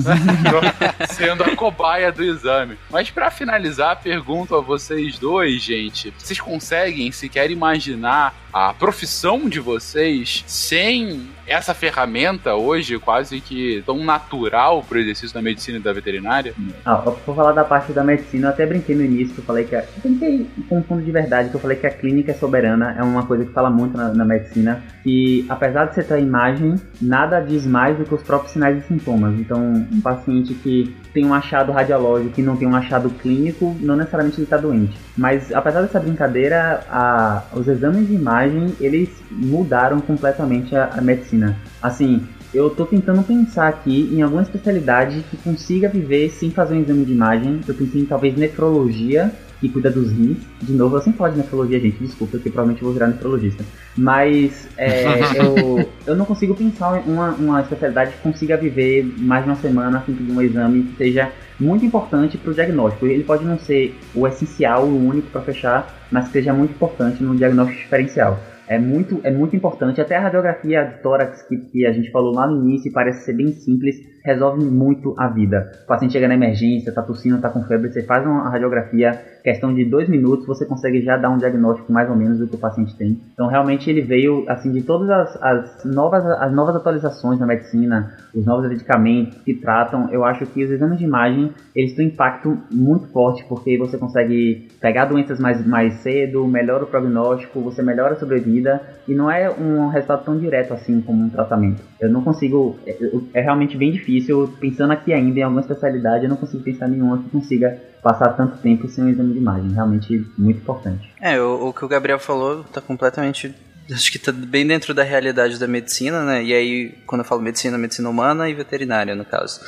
sendo a cobaia do exame. Mas para finalizar, pergunto a vocês dois, gente: vocês conseguem sequer imaginar a profissão de vocês sem essa ferramenta hoje quase que tão natural para o exercício da medicina e da veterinária? Ah, vou falar da parte da medicina, eu até brinquei no início que eu falei que a, eu brinquei com um fundo de verdade que eu falei que a clínica é soberana, é uma coisa que fala muito na, na medicina, que apesar de você ter a imagem, nada diz mais do que os próprios sinais e sintomas. Então, um paciente que tem um achado radiológico e não tem um achado clínico, não necessariamente ele está doente. Mas apesar dessa brincadeira, a, os exames de imagem eles mudaram completamente a, a medicina. Assim, eu estou tentando pensar aqui em alguma especialidade que consiga viver sem fazer um exame de imagem. Eu pensei em talvez nefrologia, que cuida dos rins. De novo, eu sempre falo de nefrologia, gente, desculpa, porque provavelmente eu vou virar nefrologista. Mas é, eu, eu não consigo pensar em uma, uma especialidade que consiga viver mais de uma semana sem pedir um exame que seja muito importante para o diagnóstico. Ele pode não ser o essencial, o único para fechar, mas que seja muito importante no diagnóstico diferencial é muito, é muito importante. Até a radiografia de tórax que, que a gente falou lá no início parece ser bem simples, resolve muito a vida. O paciente chega na emergência, tá tossindo, tá com febre, você faz uma radiografia, questão de dois minutos, você consegue já dar um diagnóstico mais ou menos do que o paciente tem. Então realmente ele veio, assim, de todas as, as novas, as novas atualizações na medicina, os novos medicamentos que tratam, eu acho que os exames de imagem, eles têm um impacto muito forte, porque você consegue pegar doenças mais, mais cedo, melhora o prognóstico, você melhora a sobrevida, e não é um resultado tão direto assim como um tratamento. Eu não consigo, é, é realmente bem difícil pensando aqui ainda em alguma especialidade, eu não consigo pensar nenhuma que consiga passar tanto tempo sem um exame de imagem. Realmente muito importante. É, o, o que o Gabriel falou está completamente acho que está bem dentro da realidade da medicina, né? E aí, quando eu falo medicina, medicina humana e veterinária, no caso.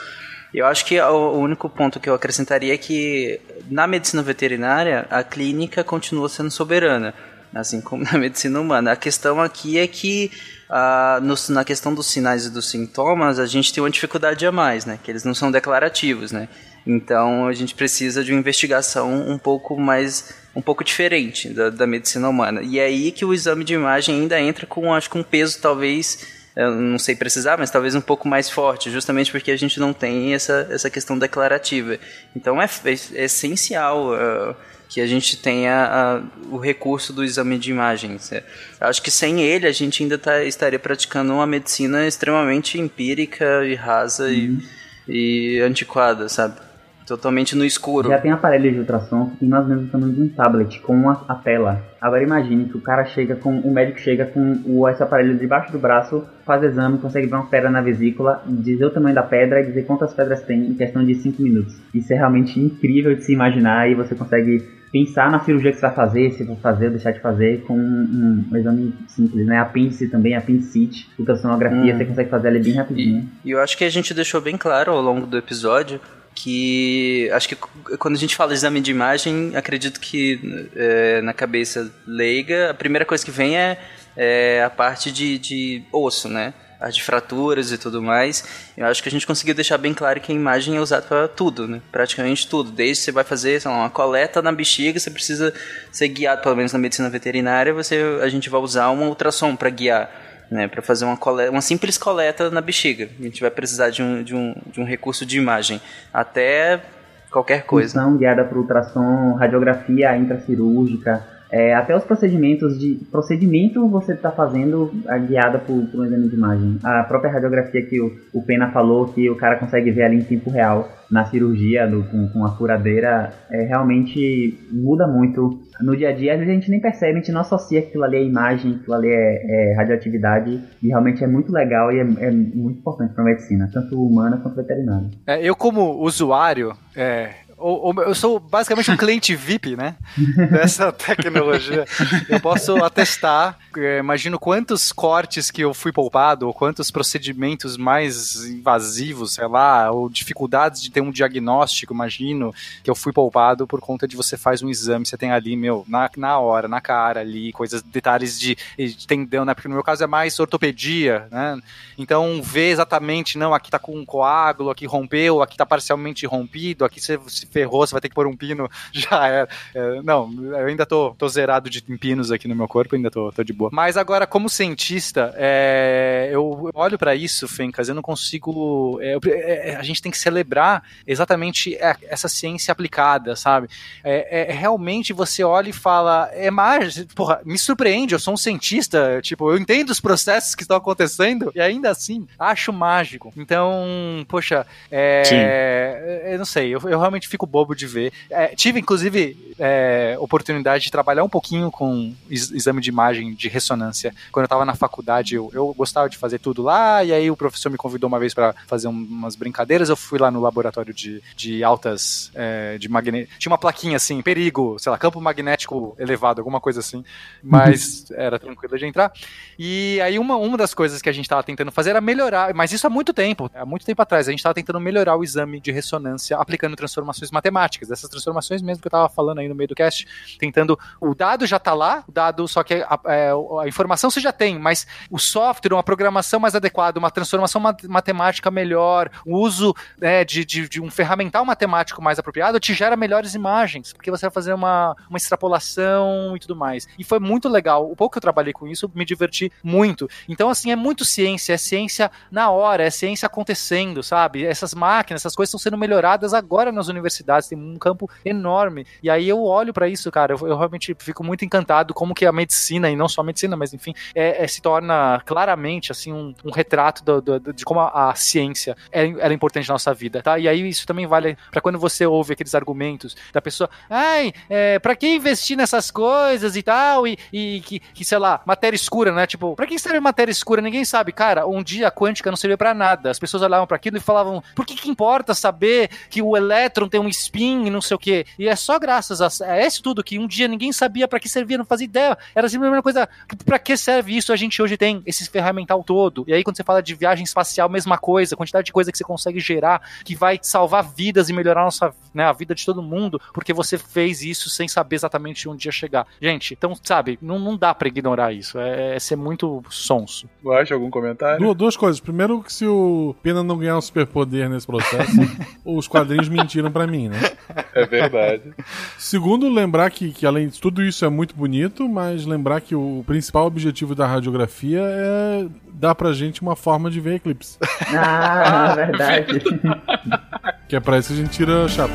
Eu acho que o único ponto que eu acrescentaria é que na medicina veterinária a clínica continua sendo soberana, assim como na medicina humana. A questão aqui é que ah, no, na questão dos sinais e dos sintomas, a gente tem uma dificuldade a mais, né? Que eles não são declarativos, né? Então a gente precisa de uma investigação um pouco mais um pouco diferente da, da medicina humana. E é aí que o exame de imagem ainda entra com acho que um peso talvez eu não sei precisar, mas talvez um pouco mais forte, justamente porque a gente não tem essa, essa questão declarativa. Então é, é, é essencial uh, que a gente tenha a, o recurso do exame de imagens. Acho que sem ele a gente ainda tá, estaria praticando uma medicina extremamente empírica e rasa uhum. e, e antiquada, sabe? Totalmente no escuro. Já tem aparelho de ultrassom que tem mais ou menos o tamanho de um tablet com a, a tela. Agora imagine que o cara chega com. O médico chega com o, esse aparelho debaixo do braço, faz exame, consegue ver uma pedra na vesícula, dizer o tamanho da pedra e dizer quantas pedras tem em questão de 5 minutos. Isso é realmente incrível de se imaginar e você consegue pensar na cirurgia que você vai fazer, se for fazer ou deixar de fazer, com um, um exame simples, né? Apêndice também, apendicite, ultrassonografia, hum. você consegue fazer ela bem rapidinho. E, e eu acho que a gente deixou bem claro ao longo do episódio que acho que quando a gente fala exame de imagem, acredito que é, na cabeça leiga, a primeira coisa que vem é, é a parte de, de osso, né? As de fraturas e tudo mais. Eu acho que a gente conseguiu deixar bem claro que a imagem é usada para tudo, né? Praticamente tudo. Desde você vai fazer lá, uma coleta na bexiga, você precisa ser guiado, pelo menos na medicina veterinária, você, a gente vai usar um ultrassom para guiar. né, para fazer uma, coleta, uma simples coleta na bexiga. A gente vai precisar de um, de um, de um recurso de imagem. Até qualquer coisa. Função guiada para ultrassom, radiografia intracirúrgica, é, até os procedimentos de procedimento você está fazendo a guiada por, por, um exame de imagem. A própria radiografia que o, o Pena falou que o cara consegue ver ali em tempo real na cirurgia do, com, com a furadeira é, realmente muda muito no dia a dia. Às vezes a gente nem percebe, a gente não associa que aquilo ali é imagem, aquilo ali é, é radioatividade e realmente é muito legal e é, é muito importante para a medicina, tanto humana quanto veterinária. É, eu como usuário é, eu sou basicamente um cliente VIP, né? Dessa tecnologia. Eu posso atestar, é, imagino quantos cortes que eu fui poupado, ou quantos procedimentos mais invasivos, sei lá, ou dificuldades de ter um diagnóstico, imagino, que eu fui poupado por conta de você faz um exame, você tem ali, meu, na, na hora, na cara ali, coisas, detalhes de, de tendão, né? Porque no meu caso é mais ortopedia, né? Então, ver exatamente, não, aqui tá com um coágulo, aqui rompeu, aqui tá parcialmente rompido, aqui você ferrou, você vai ter que pôr um pino, já era. É, não, eu ainda tô, tô zerado de pinos aqui no meu corpo, ainda tô, tô de boa. Mas agora, como cientista, é, eu olho para isso, Fencas, eu não consigo. É, é, a gente tem que celebrar exatamente essa ciência aplicada, sabe? É, é, realmente você olha e fala, é mais, porra, me surpreende, eu sou um cientista, tipo, eu entendo os processos que estão acontecendo e ainda assim acho mágico. Então, poxa, é, eu não sei, eu, eu realmente fico bobo de ver. É, tive, inclusive, é, oportunidade de trabalhar um pouquinho com exame de imagem de ressonância. Quando eu estava na faculdade, eu, eu, gostava de fazer tudo lá, e aí o professor me convidou uma vez para fazer um, umas brincadeiras. Eu fui lá no laboratório de, de altas. É, de magné... Tinha uma plaquinha assim, perigo, sei lá, campo magnético elevado, alguma coisa assim, mas era tranquilo de entrar. E aí, uma, uma das coisas que a gente estava tentando fazer era melhorar, mas isso há muito tempo, há muito tempo atrás, a gente estava tentando melhorar o exame de ressonância aplicando transformações matemáticas, essas transformações mesmo que eu estava falando aí no meio do cast, tentando. O dado já está lá, o dado, só que a, é, a, informação você já tem, mas o software, uma programação mais adequada, uma transformação matemática melhor, o uso né, de, de, de, um ferramental matemático mais apropriado te gera melhores imagens, porque você vai fazer uma, uma extrapolação e tudo mais. E foi muito legal. O pouco que eu trabalhei com isso, me diverti muito. Então, assim, é muito ciência, é ciência na hora, é ciência acontecendo, sabe? Essas máquinas, essas coisas estão sendo melhoradas agora nas universidades tem um campo enorme. E aí eu olho para isso, cara, eu, eu, realmente fico muito encantado como que a medicina, e não só a medicina, mas enfim, é, é se torna claramente, assim, um, um retrato do, do, de como a, a ciência é, é, importante na nossa vida, tá? E aí isso também vale para quando você ouve aqueles argumentos da pessoa, ai, é, pra que investir nessas coisas e tal, e, e que, que, sei lá, matéria escura, né? Tipo, pra que serve matéria escura? Ninguém sabe. Cara, um dia a quântica não servia para nada. As pessoas olhavam para aquilo e falavam, por que que importa saber que o elétron tem um spin e não sei o que. E é só graças a, a esse tudo que um dia ninguém sabia para que servia, não fazia ideia. Era simplesmente uma coisa. Para que serve isso? A gente hoje tem esse ferramental todo. E aí, quando você fala de viagem espacial, mesma coisa, a quantidade de coisa que você consegue gerar que vai salvar vidas e melhorar a nossa, né, a vida de todo mundo, porque você fez isso sem saber exatamente onde ia chegar. Gente, então, sabe, não, não dá para ignorar isso. É, é, ser muito sonso. Gosta algum comentário? Du duas coisas. Primeiro, que se o Pena não ganhar um superpoder nesse processo, os quadrinhos mentiram para mim, né? É verdade. Segundo, lembrar que, que além de tudo isso é muito bonito, mas lembrar que o principal objetivo da radiografia é dar pra gente uma forma de ver eclipse. Ah, verdade. que é pra isso que a gente tira a chapa.